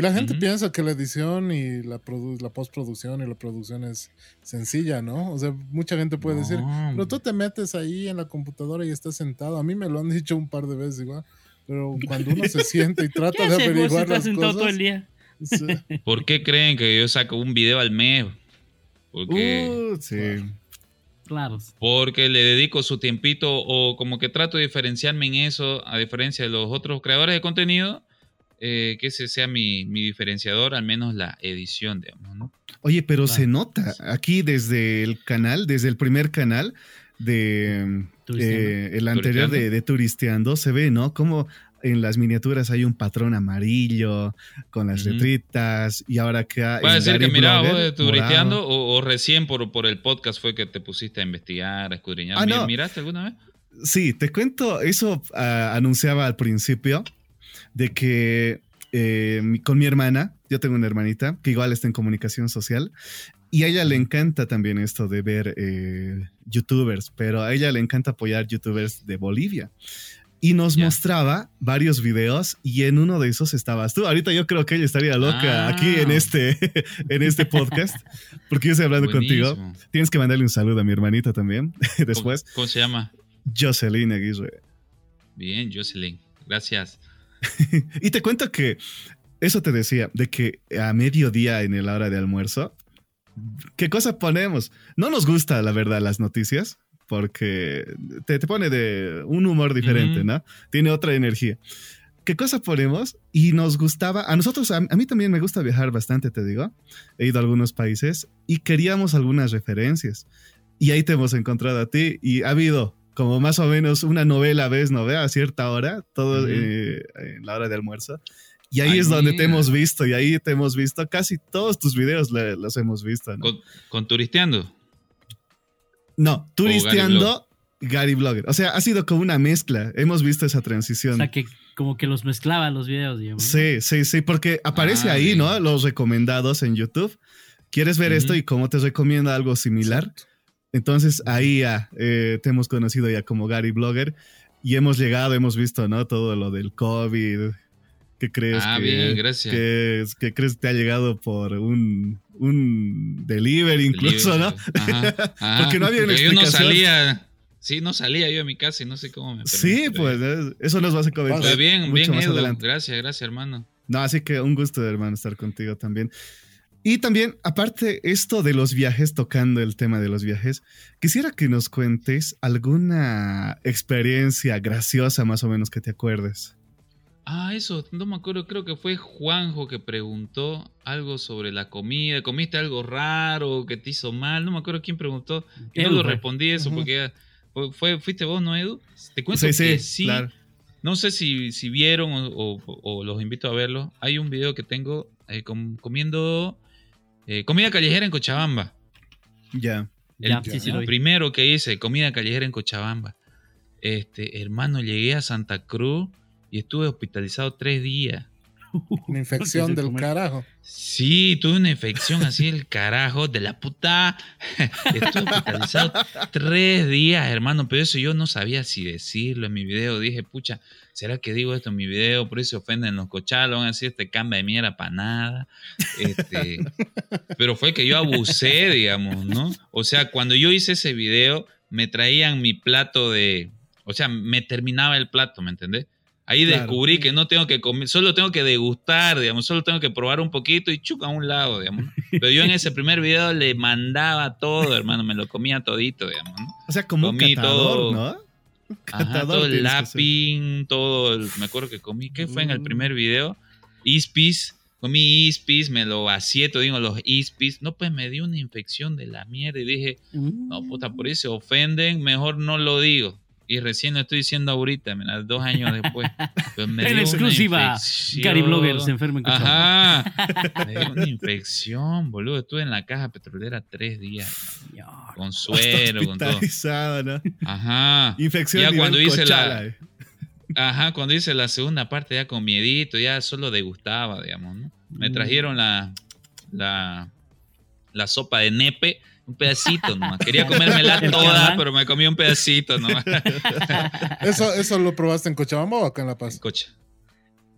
Speaker 3: Y la gente piensa que la edición y la, la postproducción y la producción es sencilla, ¿no? O sea, mucha gente puede decir, pero tú te metes ahí en la computadora y estás sentado. A mí me lo han dicho un par de veces igual. Pero cuando uno se sienta y
Speaker 1: ¿Qué
Speaker 3: trata de averiguar
Speaker 1: estás
Speaker 3: las
Speaker 1: sentado todo el
Speaker 3: cosas,
Speaker 1: día?
Speaker 3: sí.
Speaker 4: ¿Por qué creen que yo saco un video al mes? Porque,
Speaker 2: Uh, sí.
Speaker 1: Claro.
Speaker 4: porque le dedico su tiempito o como que trato de diferenciarme en eso, a diferencia de los otros creadores de contenido, eh, que ese sea mi, mi diferenciador, al menos la edición, digamos, ¿no?
Speaker 2: Oye, pero
Speaker 1: Claro.
Speaker 2: se nota aquí desde el canal, desde el primer canal de, eh, el anterior de, de Turisteando, se ve, ¿no? Como en las miniaturas hay un patrón amarillo con las
Speaker 4: Ujú.
Speaker 2: letritas y ahora acá...
Speaker 4: ¿Vas a
Speaker 2: en
Speaker 4: decir que miraba vos de turisteando o, o recién por, por el podcast fue que te pusiste a investigar, a escudriñar?
Speaker 2: Ah, no.
Speaker 4: ¿Miraste alguna vez?
Speaker 2: Sí, te cuento, eso ah, anunciaba al principio de que eh, con mi hermana, yo tengo una hermanita que igual está en comunicación social y a ella le encanta también esto de ver eh, youtubers, pero a ella le encanta apoyar youtubers de Bolivia. Y nos mostraba varios videos y en uno de esos estabas tú. Ahorita yo creo que ella estaría loca
Speaker 4: Ah.
Speaker 2: aquí en este, en este podcast, porque yo estoy hablando contigo. Tienes que mandarle un saludo a mi hermanita también después.
Speaker 4: ¿Cómo, cómo se llama?
Speaker 2: Jocelyn Aguirre.
Speaker 4: Bien, Jocelyn. Gracias.
Speaker 2: Y te cuento que eso te decía, de que a mediodía en la hora de almuerzo, ¿qué cosa ponemos? No nos gusta, la verdad, las noticias, porque te, te pone de un humor diferente. ¿no? Tiene otra energía. ¿Qué cosa ponemos? Y nos gustaba, a nosotros, a, a mí también me gusta viajar bastante, te digo. He ido a algunos países y queríamos algunas referencias. Y ahí te hemos encontrado a ti y ha habido como más o menos una novela, ¿ves? ¿No ve? A cierta hora, todo eh, en la hora de almuerzo. Y ahí
Speaker 4: Ay,
Speaker 2: es donde te hemos visto y ahí te hemos visto. Casi todos tus videos le- los hemos visto, ¿no?
Speaker 4: ¿Con, con turisteando?
Speaker 2: No, turisteando
Speaker 4: Blogger.
Speaker 2: Gary Blogger. O sea, ha sido como una mezcla. Hemos visto esa
Speaker 1: O
Speaker 2: transición.
Speaker 1: sea, que como que los mezclaba los videos.
Speaker 2: Sí, sí, sí, porque aparece
Speaker 4: Ah,
Speaker 2: ahí,
Speaker 4: bien.
Speaker 2: ¿no? Los recomendados en YouTube. ¿Quieres ver esto y cómo te recomienda algo similar? Entonces ahí ya eh, te hemos conocido ya como Gary Blogger y hemos llegado, hemos visto, ¿no? Todo lo del COVID. ¿Qué crees
Speaker 4: Ah,
Speaker 2: que,
Speaker 4: bien, gracias.
Speaker 2: que, que crees que te ha llegado por un, un delivery incluso, ¿no?
Speaker 4: Ajá, ajá.
Speaker 2: Porque no había una
Speaker 4: Porque yo no
Speaker 2: explicación.
Speaker 4: salía. Sí, no salía yo de mi casa y no sé cómo me
Speaker 2: Sí, pues eso nos vas a comentar
Speaker 4: Pues bien,
Speaker 2: mucho
Speaker 4: bien,
Speaker 2: más
Speaker 4: Edu.
Speaker 2: adelante.
Speaker 4: Gracias, gracias, hermano.
Speaker 2: No, así que un gusto, hermano, estar contigo también. Y también, aparte esto de los viajes, tocando el tema de los viajes, quisiera que nos cuentes alguna experiencia graciosa más o menos que te acuerdes.
Speaker 4: Ah, eso, no me acuerdo, creo que fue Juanjo que preguntó algo sobre la comida. ¿Comiste algo raro que te hizo mal? No me acuerdo quién preguntó. Yo no lo respondí eso porque fue, fuiste vos, ¿no, Edu? Te cuento
Speaker 2: Sí, sí,
Speaker 4: que sí.
Speaker 2: claro.
Speaker 4: No sé si, si vieron o, o- o los invito a verlo. Hay un video que tengo eh, com- comiendo eh, comida callejera en Cochabamba.
Speaker 2: Ya.
Speaker 4: El,
Speaker 1: Ya, sí, sí,
Speaker 4: el
Speaker 1: lo
Speaker 4: primero que hice, comida callejera en Cochabamba. Este, hermano, llegué a Santa Cruz y estuve hospitalizado tres días.
Speaker 3: Una infección del carajo.
Speaker 4: Sí, tuve una infección así del carajo, de la puta. Estuve hospitalizado tres días, hermano, pero eso yo no sabía si decirlo en mi video. Dije, pucha, ¿será que digo esto en mi video? Por eso se ofenden los cochalos, van a decir este cambia de mierda para nada. Este, pero fue que yo abusé, digamos, ¿no? O sea, cuando yo hice ese video, me traían mi plato de. O sea, me terminaba el plato, ¿me entendés? Ahí
Speaker 2: Claro.
Speaker 4: descubrí que no tengo que comer, solo tengo que degustar, digamos, solo tengo que probar un poquito y chuca a un lado, digamos. Pero yo en ese primer video le mandaba todo, hermano, me lo comía todito, digamos, ¿no?
Speaker 2: O sea, como un
Speaker 4: Comí
Speaker 2: catador,
Speaker 4: todo.
Speaker 2: ¿no?
Speaker 4: Ajá,
Speaker 2: Catador
Speaker 4: todo el laping, todo el, me acuerdo que comí, ¿qué fue en el
Speaker 2: Mm.
Speaker 4: primer video? Ispis, comí ispis, me lo vacié, todo digo los ispis, no, pues me dio una infección de la mierda y dije, no, puta, por eso se ofenden, mejor no lo digo. Y recién lo estoy diciendo ahorita, mira, dos años después. Pues me
Speaker 1: En exclusiva,
Speaker 4: infección.
Speaker 1: Gary Blogger se enferma en Cochabamba.
Speaker 4: Ajá. Me dio una infección, boludo. Estuve en la caja petrolera tres días.
Speaker 1: Señor.
Speaker 4: Con suero, con todo.
Speaker 2: ¿no?
Speaker 4: Ajá.
Speaker 2: Infección
Speaker 4: Ya
Speaker 2: nivel
Speaker 4: cuando hice la-
Speaker 2: eh.
Speaker 4: Ajá, cuando hice la segunda parte ya con miedito, ya solo degustaba, digamos, ¿no? Me
Speaker 1: Mm.
Speaker 4: trajeron la, la, la sopa de nepe, un pedacito nomás. Quería comérmela
Speaker 1: El
Speaker 4: toda, pero me comí un pedacito nomás.
Speaker 3: ¿Eso, ¿Eso lo probaste en Cochabamba o acá en La Paz?
Speaker 4: Cocha.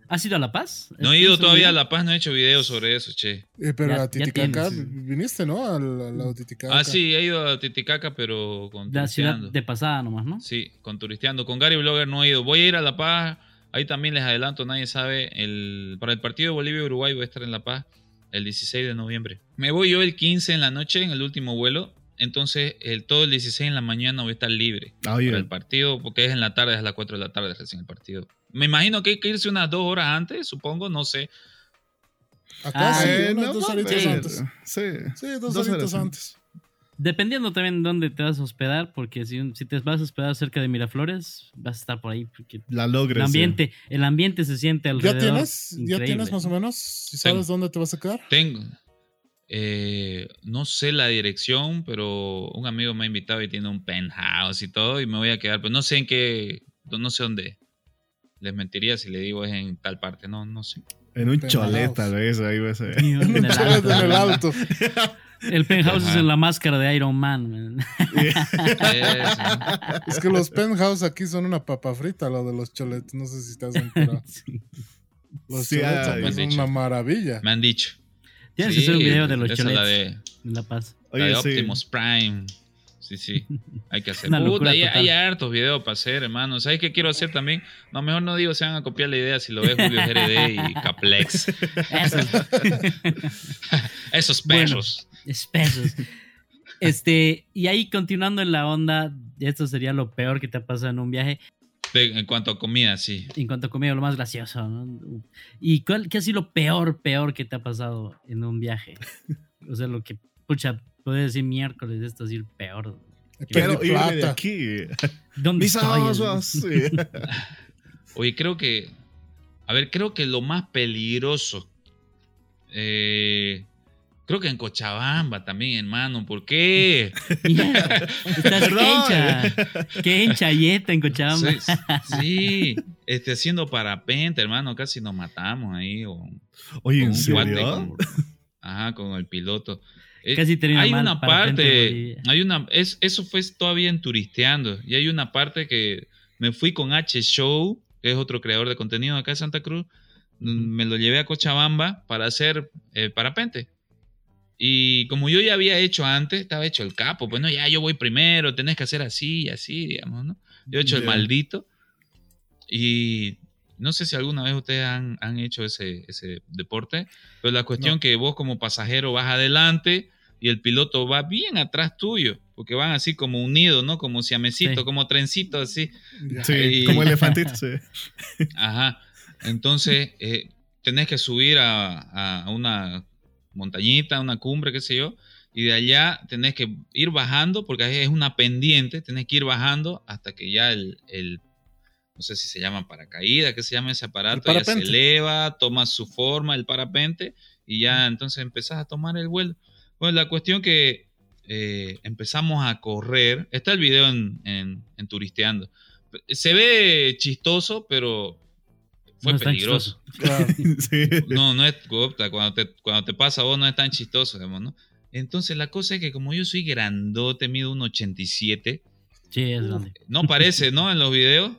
Speaker 1: ¿Has ido a La Paz?
Speaker 4: No he ido
Speaker 1: ¿Has
Speaker 4: todavía a? La Paz, no he hecho videos sobre eso, che.
Speaker 3: Eh, pero
Speaker 1: Ya-
Speaker 3: a Titicaca
Speaker 1: tienes.
Speaker 3: viniste, ¿no? Al, al lado Titicaca.
Speaker 4: Ah, sí, he ido a Titicaca, pero con
Speaker 1: La ciudad de pasada nomás, ¿no?
Speaker 4: Sí, con turisteando. Con Gary Blogger no he ido. Voy a ir a La Paz. Ahí también les adelanto, nadie sabe. El, para el partido de Bolivia-Uruguay voy a estar en La Paz el 16 de noviembre. Me voy yo el 15 en la noche, en el último vuelo. Entonces, el, todo el 16 en la mañana voy a estar libre
Speaker 2: Ah, oye,
Speaker 4: para el partido, porque es en la tarde, es a las 4 de la tarde recién el partido. Me imagino que hay que irse unas dos horas antes, supongo, no sé.
Speaker 3: Acá
Speaker 1: Ah,
Speaker 3: sí,
Speaker 2: eh,
Speaker 3: unas
Speaker 2: no,
Speaker 3: dos horitas antes.
Speaker 2: Sí.
Speaker 3: Sí, dos,
Speaker 2: Dos
Speaker 3: horitas antes.
Speaker 1: Dependiendo también de dónde te vas a hospedar, porque si, si te vas a hospedar cerca de Miraflores, vas a estar por ahí. Porque
Speaker 2: La
Speaker 1: el
Speaker 2: logres.
Speaker 1: ambiente, el ambiente se siente
Speaker 3: ¿Ya
Speaker 1: alrededor.
Speaker 3: tienes? ¿Ya tienes más o menos? ¿Si ¿Sabes dónde te vas a quedar?
Speaker 4: Tengo. eh, no sé la dirección, pero un amigo me ha invitado y tiene un penthouse y todo, y me voy a quedar, pero no sé en qué, no sé dónde. Les mentiría si le digo es en tal parte, no, no sé.
Speaker 2: En un
Speaker 3: Penthouse.
Speaker 2: cholet, tal vez, ahí vas a ver.
Speaker 1: En el alto.
Speaker 3: en el alto.
Speaker 1: El penthouse es en la máscara de Iron Man.
Speaker 3: Es que los penthouse aquí son una papa frita, lo de los cholets. No sé si te has enterado.
Speaker 1: Sí.
Speaker 3: Los
Speaker 2: Sí,
Speaker 3: cholets
Speaker 2: ah,
Speaker 3: aquí
Speaker 4: me han
Speaker 3: son
Speaker 4: dicho.
Speaker 3: una maravilla.
Speaker 4: Me han dicho.
Speaker 1: Tienes que hacer un video de los cholets
Speaker 4: la de,
Speaker 1: La Paz.
Speaker 4: la
Speaker 2: Oye,
Speaker 4: de
Speaker 2: sí.
Speaker 4: Optimus Prime. Sí, sí. Hay que hacer.
Speaker 1: Una
Speaker 4: Puta, hay, hay hartos videos para hacer, hermano. ¿Sabes qué quiero hacer también? No, mejor no digo, se van a copiar la idea si lo ves Julio GRD y Caplex.
Speaker 1: Eso.
Speaker 4: Esos
Speaker 1: Bueno. Espesos. Este, y ahí continuando en la onda, esto sería lo peor que te ha pasado en un viaje.
Speaker 4: De- en cuanto a comida, sí.
Speaker 1: En cuanto a comida, lo más gracioso, ¿no? ¿Y cuál, qué ha sido lo peor, peor que te ha pasado en un viaje? O sea, lo que, pucha, puedes decir miércoles, esto es el peor.
Speaker 2: Quiero
Speaker 3: Perdí
Speaker 2: irme de aquí.
Speaker 1: ¿Dónde
Speaker 2: Mis
Speaker 1: estoy?
Speaker 4: Oye, creo que. A ver, creo que lo más peligroso. eh, creo que en Cochabamba también, hermano. ¿Por qué?
Speaker 1: Estás. Qué hinchayeta en Cochabamba.
Speaker 4: Sí, sí, este, haciendo parapente, hermano. Casi nos matamos ahí. O,
Speaker 2: Oye, ¿en serio?
Speaker 4: con- ajá, con el piloto. Eh,
Speaker 1: Casi termina
Speaker 4: hay
Speaker 1: mal
Speaker 4: una
Speaker 1: en
Speaker 4: parte, hay una, es, eso fue todavía en turisteando. Y hay una parte que me fui con H Show, que es otro creador de contenido acá de Santa Cruz. Mm, Me lo llevé a Cochabamba para hacer eh, parapente. Y como yo ya había hecho antes, estaba hecho el capo. Pues no, ya yo voy primero, tenés que hacer así y así, digamos, ¿no? Yo he hecho el
Speaker 2: Ya.
Speaker 4: maldito. Y no sé si alguna vez ustedes han, han hecho ese, ese deporte, pero la cuestión
Speaker 3: No.
Speaker 4: que vos como pasajero vas adelante y el piloto va bien atrás tuyo, porque van así como unidos, ¿no? Como siamesito,
Speaker 1: Sí.
Speaker 4: como trencito, así.
Speaker 2: Sí,
Speaker 4: Y-
Speaker 2: como elefantito. Sí.
Speaker 4: Ajá. Entonces, eh, tenés que subir a, a una montañita, una cumbre, qué sé yo, y de allá tenés que ir bajando, porque es una pendiente, tenés que ir bajando hasta que ya el, el- no sé si se llama paracaídas, qué se llama ese aparato, ya se eleva, toma su forma, el parapente, y ya entonces empezás a tomar el vuelo. Bueno, la cuestión que eh, empezamos a correr, está el video en, en- en Turisteando. Se ve chistoso, pero fue
Speaker 1: No
Speaker 4: peligroso.
Speaker 3: Claro.
Speaker 2: Sí.
Speaker 4: No, no es cuando te, cuando te pasa a vos no es tan chistoso, digamos, ¿no? Entonces la cosa es que como yo soy grandote, mido un 87,
Speaker 1: Sí, es grande.
Speaker 4: no parece, ¿no? En los videos.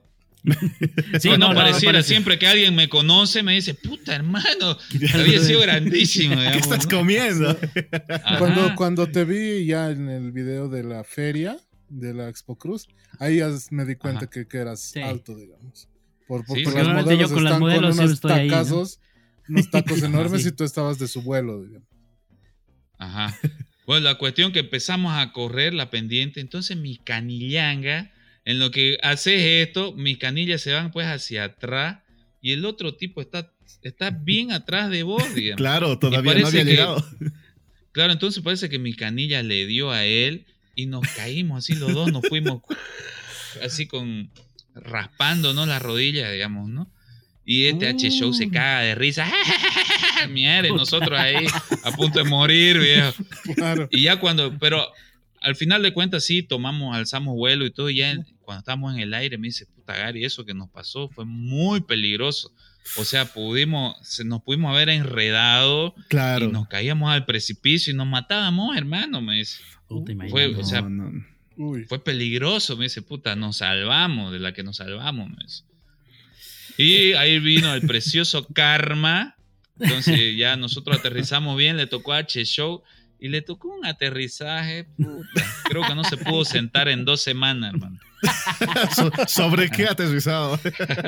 Speaker 1: Sí,
Speaker 4: no, no,
Speaker 1: no, no,
Speaker 4: pareciera,
Speaker 1: parece.
Speaker 4: siempre que alguien me conoce me dice, puta hermano, había sido grandísimo,
Speaker 2: ¿Qué
Speaker 4: digamos,
Speaker 2: estás
Speaker 4: ¿no?
Speaker 2: comiendo?
Speaker 3: Cuando, cuando te vi ya en el video de la feria de la Expo Cruz, ahí ya me di cuenta que, que eras
Speaker 1: Sí.
Speaker 3: alto, digamos. Por, por-
Speaker 4: Sí,
Speaker 3: por las modelos
Speaker 1: yo con las modelos
Speaker 3: con unos
Speaker 1: estoy ahí, ¿no?
Speaker 3: tacazos, unos tacos enormes
Speaker 1: Sí.
Speaker 3: y tú estabas de su vuelo, digamos.
Speaker 4: Ajá. Bueno, la cuestión que empezamos a correr la pendiente, entonces mi canillanga, en lo que haces esto, mis canillas se van pues hacia atrás y el otro tipo está, está bien atrás de vos, digamos.
Speaker 2: Claro, todavía no
Speaker 4: parece
Speaker 2: había
Speaker 4: que-
Speaker 2: llegado.
Speaker 4: Claro, entonces parece que mi canilla le dio a él y nos caímos así los dos, nos fuimos así con raspándonos las rodillas, digamos, ¿no? Y este H Show se
Speaker 1: Uh.
Speaker 4: caga de risa. Mierda, y nosotros ahí a punto de morir, viejo.
Speaker 3: Claro.
Speaker 4: Y ya cuando, pero al final de cuentas sí, tomamos, alzamos vuelo y todo, y ya en- cuando estábamos en el aire me dice, puta Gary, eso que nos pasó fue muy peligroso. O sea, pudimos, se, nos pudimos haber enredado
Speaker 2: Claro.
Speaker 4: y nos caíamos al precipicio y nos matábamos, hermano, me dice.
Speaker 1: Puta,
Speaker 4: Fue, o sea,
Speaker 2: No, no.
Speaker 3: Uy.
Speaker 4: fue peligroso, me dice, puta, nos salvamos, de la que nos salvamos, me dice. Y ahí vino el precioso karma. Entonces ya nosotros aterrizamos bien, le tocó a H Show y le tocó un aterrizaje, puta. Creo que no se pudo sentar en dos semanas, hermano.
Speaker 2: So- ¿Sobre qué aterrizado?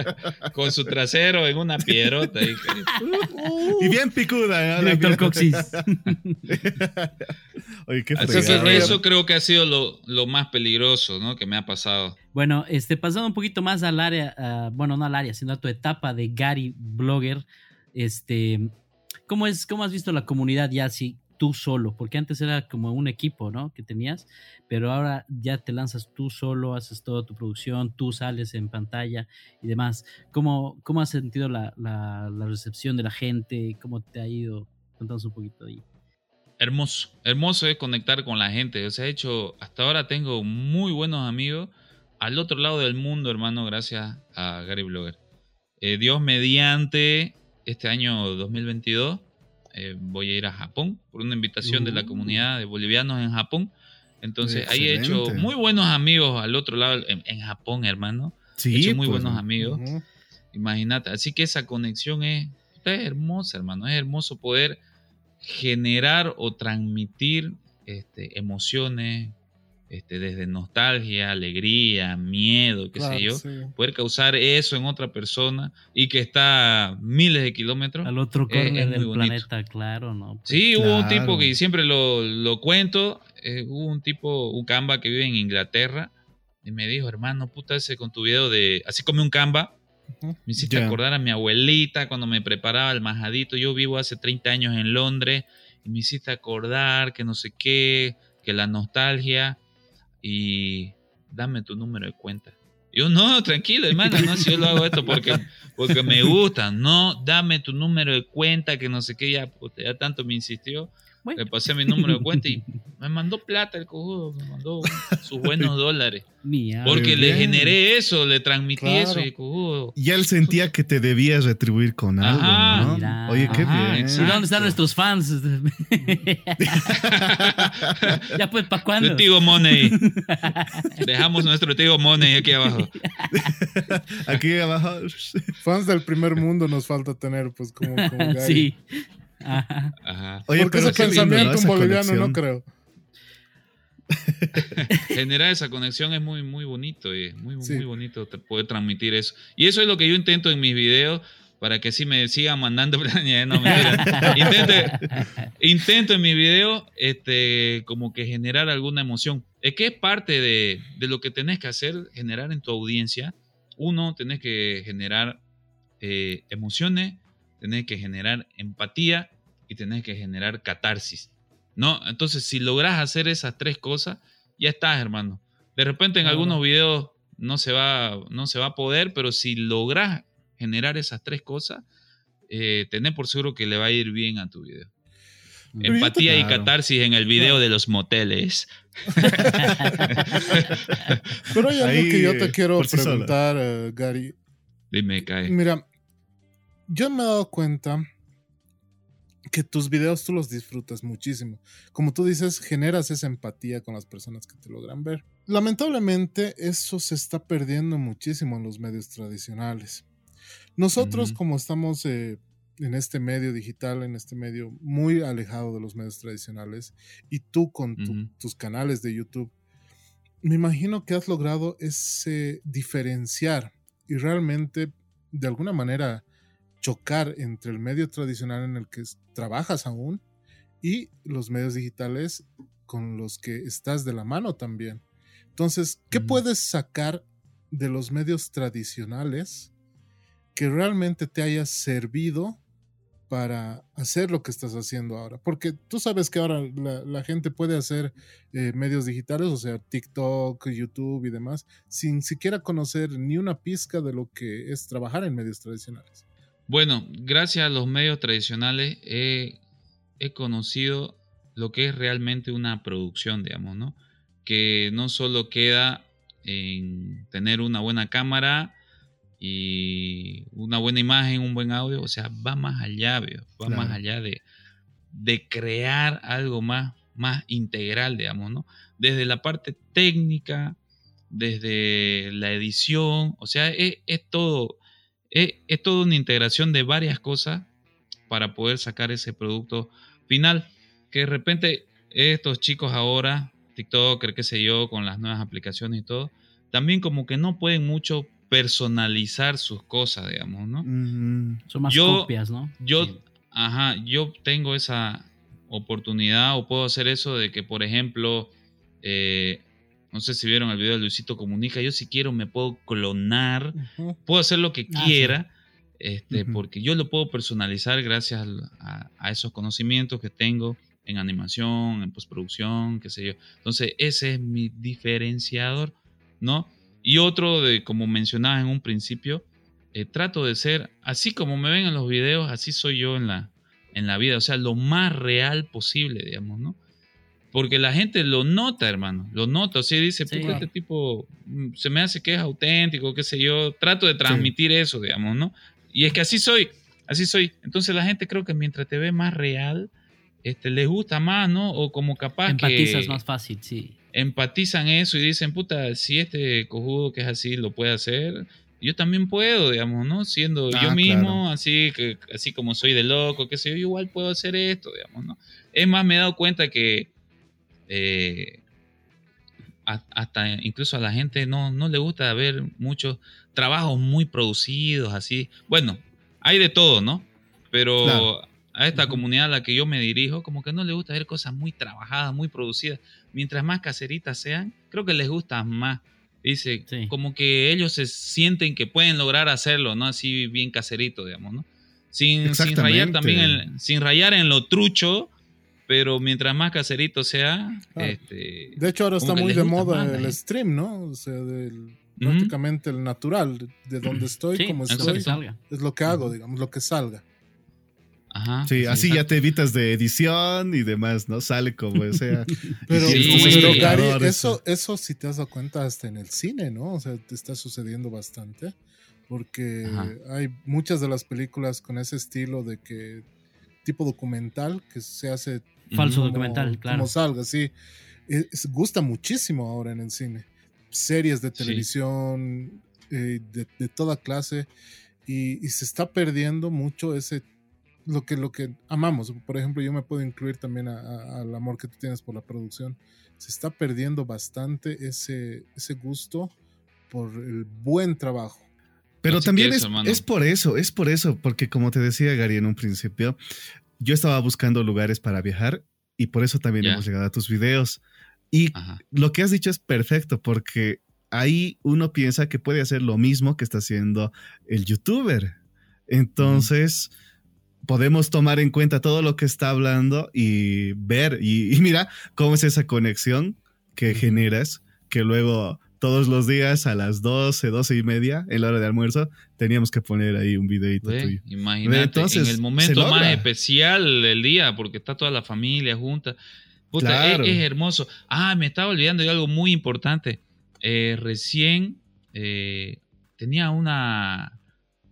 Speaker 4: Con su trasero en una piedrota. ahí.
Speaker 2: y bien picuda. ¿no? La
Speaker 1: Director. Coxis.
Speaker 2: Oye, qué
Speaker 4: eso creo que ha sido lo, lo más peligroso, ¿no? Que me ha pasado.
Speaker 1: Bueno, este, pasando un poquito más al área, bueno, no al área, sino a tu etapa de Gary Blogger, este, ¿cómo es, cómo has visto la comunidad ya? Si tú solo, porque antes era como un equipo, ¿no? Que tenías, pero ahora ya te lanzas tú solo, haces toda tu producción, tú sales en pantalla y demás. ¿Cómo, cómo has sentido la, la, recepción de la gente? ¿Cómo te ha ido? Contanos un poquito ahí.
Speaker 4: Hermoso, hermoso es conectar con la gente. O sea, he hecho, hasta ahora tengo muy buenos amigos al otro lado del mundo, hermano, gracias a Gary Blogger. Eh, Dios mediante, este año 2022 eh, voy a ir a Japón por una invitación de la
Speaker 1: Uh.
Speaker 4: comunidad de bolivianos en Japón. Entonces ahí he hecho
Speaker 2: Excelente.
Speaker 4: muy buenos amigos al otro lado, en, en Japón, hermano. He
Speaker 2: Sí,
Speaker 4: hecho muy
Speaker 2: pues,
Speaker 4: buenos amigos. Imagínate. Así que esa conexión es, es hermosa, hermano. Es hermoso poder generar o transmitir este, emociones este, desde nostalgia, alegría, miedo, qué sé
Speaker 3: Claro,
Speaker 4: yo.
Speaker 3: sí.
Speaker 4: Poder causar eso en otra persona y que está a miles de kilómetros.
Speaker 1: Al otro
Speaker 4: Eh,
Speaker 1: corner
Speaker 4: es muy
Speaker 1: del
Speaker 4: bonito.
Speaker 1: planeta, claro, ¿no? Pues,
Speaker 4: Sí, hubo un tipo que siempre lo, lo cuento, eh, hubo un tipo, un camba que vive en Inglaterra y me dijo, hermano, puta ese con tu video de así come un camba. Me hiciste acordar a mi abuelita cuando me preparaba el majadito. Yo vivo hace 30 años en Londres y me hiciste acordar que no sé qué, que la nostalgia y dame tu número de cuenta. Yo, no, tranquilo, hermano, no, si yo lo hago esto porque, porque me gusta. No, dame tu número de cuenta, que no sé qué, ya, ya tanto me insistió.
Speaker 1: Bueno.
Speaker 4: Le pasé mi número de cuenta y me mandó plata el cojudo, me mandó sus buenos dólares.
Speaker 1: Mía.
Speaker 4: Porque le generé eso, le transmití
Speaker 3: Claro.
Speaker 4: eso y el cojudo.
Speaker 2: Ya él sentía que te debías retribuir con algo,
Speaker 4: Ajá.
Speaker 2: ¿no?
Speaker 1: Mira.
Speaker 2: Oye, qué
Speaker 4: Ajá,
Speaker 2: bien.
Speaker 1: ¿Y dónde están nuestros fans? ya pues, ¿para cuándo?
Speaker 4: El Tigo Money. Dejamos nuestro Tigo Money aquí abajo.
Speaker 2: Aquí abajo.
Speaker 3: Fans del primer mundo nos falta tener, pues, como, como Gary.
Speaker 1: Sí. Ajá.
Speaker 4: Ajá.
Speaker 2: Oye,
Speaker 3: Porque
Speaker 2: pero
Speaker 3: ese
Speaker 2: lindo,
Speaker 3: pensamiento boliviano
Speaker 2: conexión.
Speaker 3: no creo.
Speaker 4: Generar esa conexión es muy, muy bonito. Y es muy,
Speaker 3: Sí.
Speaker 4: muy bonito poder transmitir eso. Y eso es lo que yo intento en mis videos para que así me sigan mandando planes. No, intento, intento en mis videos este, como que generar alguna emoción. Es que es parte de, de lo que tenés que hacer, generar en tu audiencia. Uno, tenés que generar eh, emociones, tenés que generar empatía y tenés que generar catarsis. ¿No? Entonces, si logras hacer esas tres cosas, ya estás, hermano. De repente en algunos videos no se, va, no se va a poder, pero si logras generar esas tres cosas, eh, tené por seguro que le va a ir bien a tu video.
Speaker 3: Pero
Speaker 4: Empatía y
Speaker 2: Claro.
Speaker 4: catarsis en el video de los moteles.
Speaker 3: Pero hay algo
Speaker 2: Ahí,
Speaker 3: que yo te quiero
Speaker 2: por sí
Speaker 3: preguntar, eh, Gary.
Speaker 4: Dime, cae.
Speaker 3: Mira, yo me he dado cuenta que tus videos tú los disfrutas muchísimo. Como tú dices, generas esa empatía con las personas que te logran ver. Lamentablemente, eso se está perdiendo muchísimo en los medios tradicionales. Nosotros, como estamos eh, en este medio digital, en este medio muy alejado de los medios tradicionales, y tú con tu- tus canales de YouTube, me imagino que has logrado ese diferenciar y realmente de alguna manera chocar entre el medio tradicional en el que trabajas aún y los medios digitales con los que estás de la mano también. Entonces, ¿qué puedes sacar de los medios tradicionales que realmente te haya servido para hacer lo que estás haciendo ahora? Porque tú sabes que ahora la, la gente puede hacer eh, medios digitales, o sea, TikTok, YouTube y demás, sin siquiera conocer ni una pizca de lo que es trabajar en medios tradicionales.
Speaker 4: Bueno, gracias a los medios tradicionales he, he conocido lo que es realmente una producción, digamos, ¿no? Que no solo queda en tener una buena cámara y una buena imagen, un buen audio, o sea, va más allá, veo, va
Speaker 2: Claro.
Speaker 4: más allá de, de crear algo más, más integral, digamos, ¿no? Desde la parte técnica, desde la edición, o sea, es, es todo, es, es toda una integración de varias cosas para poder sacar ese producto final. Que de repente estos chicos ahora, TikToker, qué sé yo, con las nuevas aplicaciones y todo, también como que no pueden mucho personalizar sus cosas, digamos, ¿no?
Speaker 2: Mm,
Speaker 1: Son más
Speaker 4: Yo-
Speaker 1: copias, ¿no?
Speaker 4: Yo,
Speaker 1: Sí.
Speaker 4: ajá, yo tengo esa oportunidad o puedo hacer eso de que, por ejemplo, eh, no sé si vieron el video de Luisito Comunica, yo si quiero me puedo clonar puedo hacer lo que
Speaker 1: Ah,
Speaker 4: quiera, este, porque yo lo puedo personalizar gracias a esos conocimientos que tengo en animación, en postproducción, qué sé yo. Entonces, ese es mi diferenciador, ¿no? Y otro de, como mencionabas en un principio, eh, trato de ser, así como me ven en los videos, así soy yo en la, en la vida, o sea, lo más real posible, digamos, ¿no? Porque la gente lo nota, hermano, lo nota, o sea, dice,
Speaker 1: Sí.
Speaker 4: este tipo mm, se me hace que es auténtico, qué sé yo, trato de transmitir eso, digamos, ¿no? Y es que así soy, así soy. Entonces la gente creo que mientras te ve más real, este, les gusta más, ¿no? O como capaz
Speaker 1: Empatizas
Speaker 4: que
Speaker 1: más fácil, sí.
Speaker 4: empatizan eso y dicen, puta, si este cojudo que es así lo puede hacer, yo también puedo, digamos, ¿no? Siendo
Speaker 2: Ah,
Speaker 4: yo mismo,
Speaker 2: claro.
Speaker 4: así que así como soy de loco, qué sé yo, yo igual puedo hacer esto, digamos, ¿no? Es más, me he dado cuenta que eh, hasta incluso a la gente no, no le gusta ver muchos trabajos muy producidos, así. Bueno, hay de todo, ¿no? Pero
Speaker 2: Claro.
Speaker 4: a esta
Speaker 3: Ujú.
Speaker 4: comunidad a la que yo me dirijo, como que no le gusta ver cosas muy trabajadas, muy producidas. Mientras más caseritas sean, creo que les gusta más. Dice,
Speaker 1: Sí.
Speaker 4: como que ellos se sienten que pueden lograr hacerlo, ¿no? Así bien caserito, digamos, ¿no? Sin, sin rayar también, en- sin rayar en lo trucho, pero mientras más caserito sea, este,
Speaker 3: De hecho, ahora está muy de moda
Speaker 4: más,
Speaker 3: el
Speaker 4: ¿eh?
Speaker 3: stream, ¿no? O sea, del, prácticamente el natural, de donde estoy,
Speaker 1: Sí,
Speaker 3: como estoy,
Speaker 1: que salga.
Speaker 3: es lo que hago, digamos, lo que salga.
Speaker 4: ajá,
Speaker 2: Sí, así
Speaker 4: exacto.
Speaker 2: ya te evitas de edición y demás, ¿no? Sale como sea.
Speaker 3: Pero,
Speaker 4: Sí,
Speaker 3: pero. Gary, eso, eso si te has dado cuenta hasta en el cine, ¿no? O sea, te está sucediendo bastante. Porque
Speaker 4: Ajá.
Speaker 3: hay muchas de las películas con ese estilo de que tipo documental que se hace
Speaker 1: Falso
Speaker 3: como-
Speaker 1: documental, claro.
Speaker 3: Como salga, sí. Es- es- gusta muchísimo ahora en el cine. Series de
Speaker 4: Sí.
Speaker 3: televisión eh, de, de toda clase. Y, y se está perdiendo mucho ese. Lo que, lo que amamos. Por ejemplo, yo me puedo incluir también a- a- al amor que tú tienes por la producción. Se está perdiendo bastante ese, ese gusto por el buen trabajo.
Speaker 2: Pero
Speaker 4: Así
Speaker 2: también es,
Speaker 4: eso,
Speaker 2: es por eso, es por eso, porque como te decía Gary en un principio, yo estaba buscando lugares para viajar y por eso también hemos llegado a tus videos. Y
Speaker 4: Ajá.
Speaker 2: lo que has dicho es perfecto, porque ahí uno piensa que puede hacer lo mismo que está haciendo el youtuber. Entonces, podemos tomar en cuenta todo lo que está hablando y ver, y, y mira cómo es esa conexión que generas, que luego todos los días a las 12, 12 y media, en la hora de almuerzo, teníamos que poner ahí un videito
Speaker 4: Ve,
Speaker 2: tuyo.
Speaker 4: Imagínate,
Speaker 2: Entonces,
Speaker 4: en el momento más especial del día, porque está toda la familia junta. Puta,
Speaker 2: Claro.
Speaker 4: es, es hermoso. Ah, me estaba olvidando de algo muy importante. Eh, recién eh, tenía una,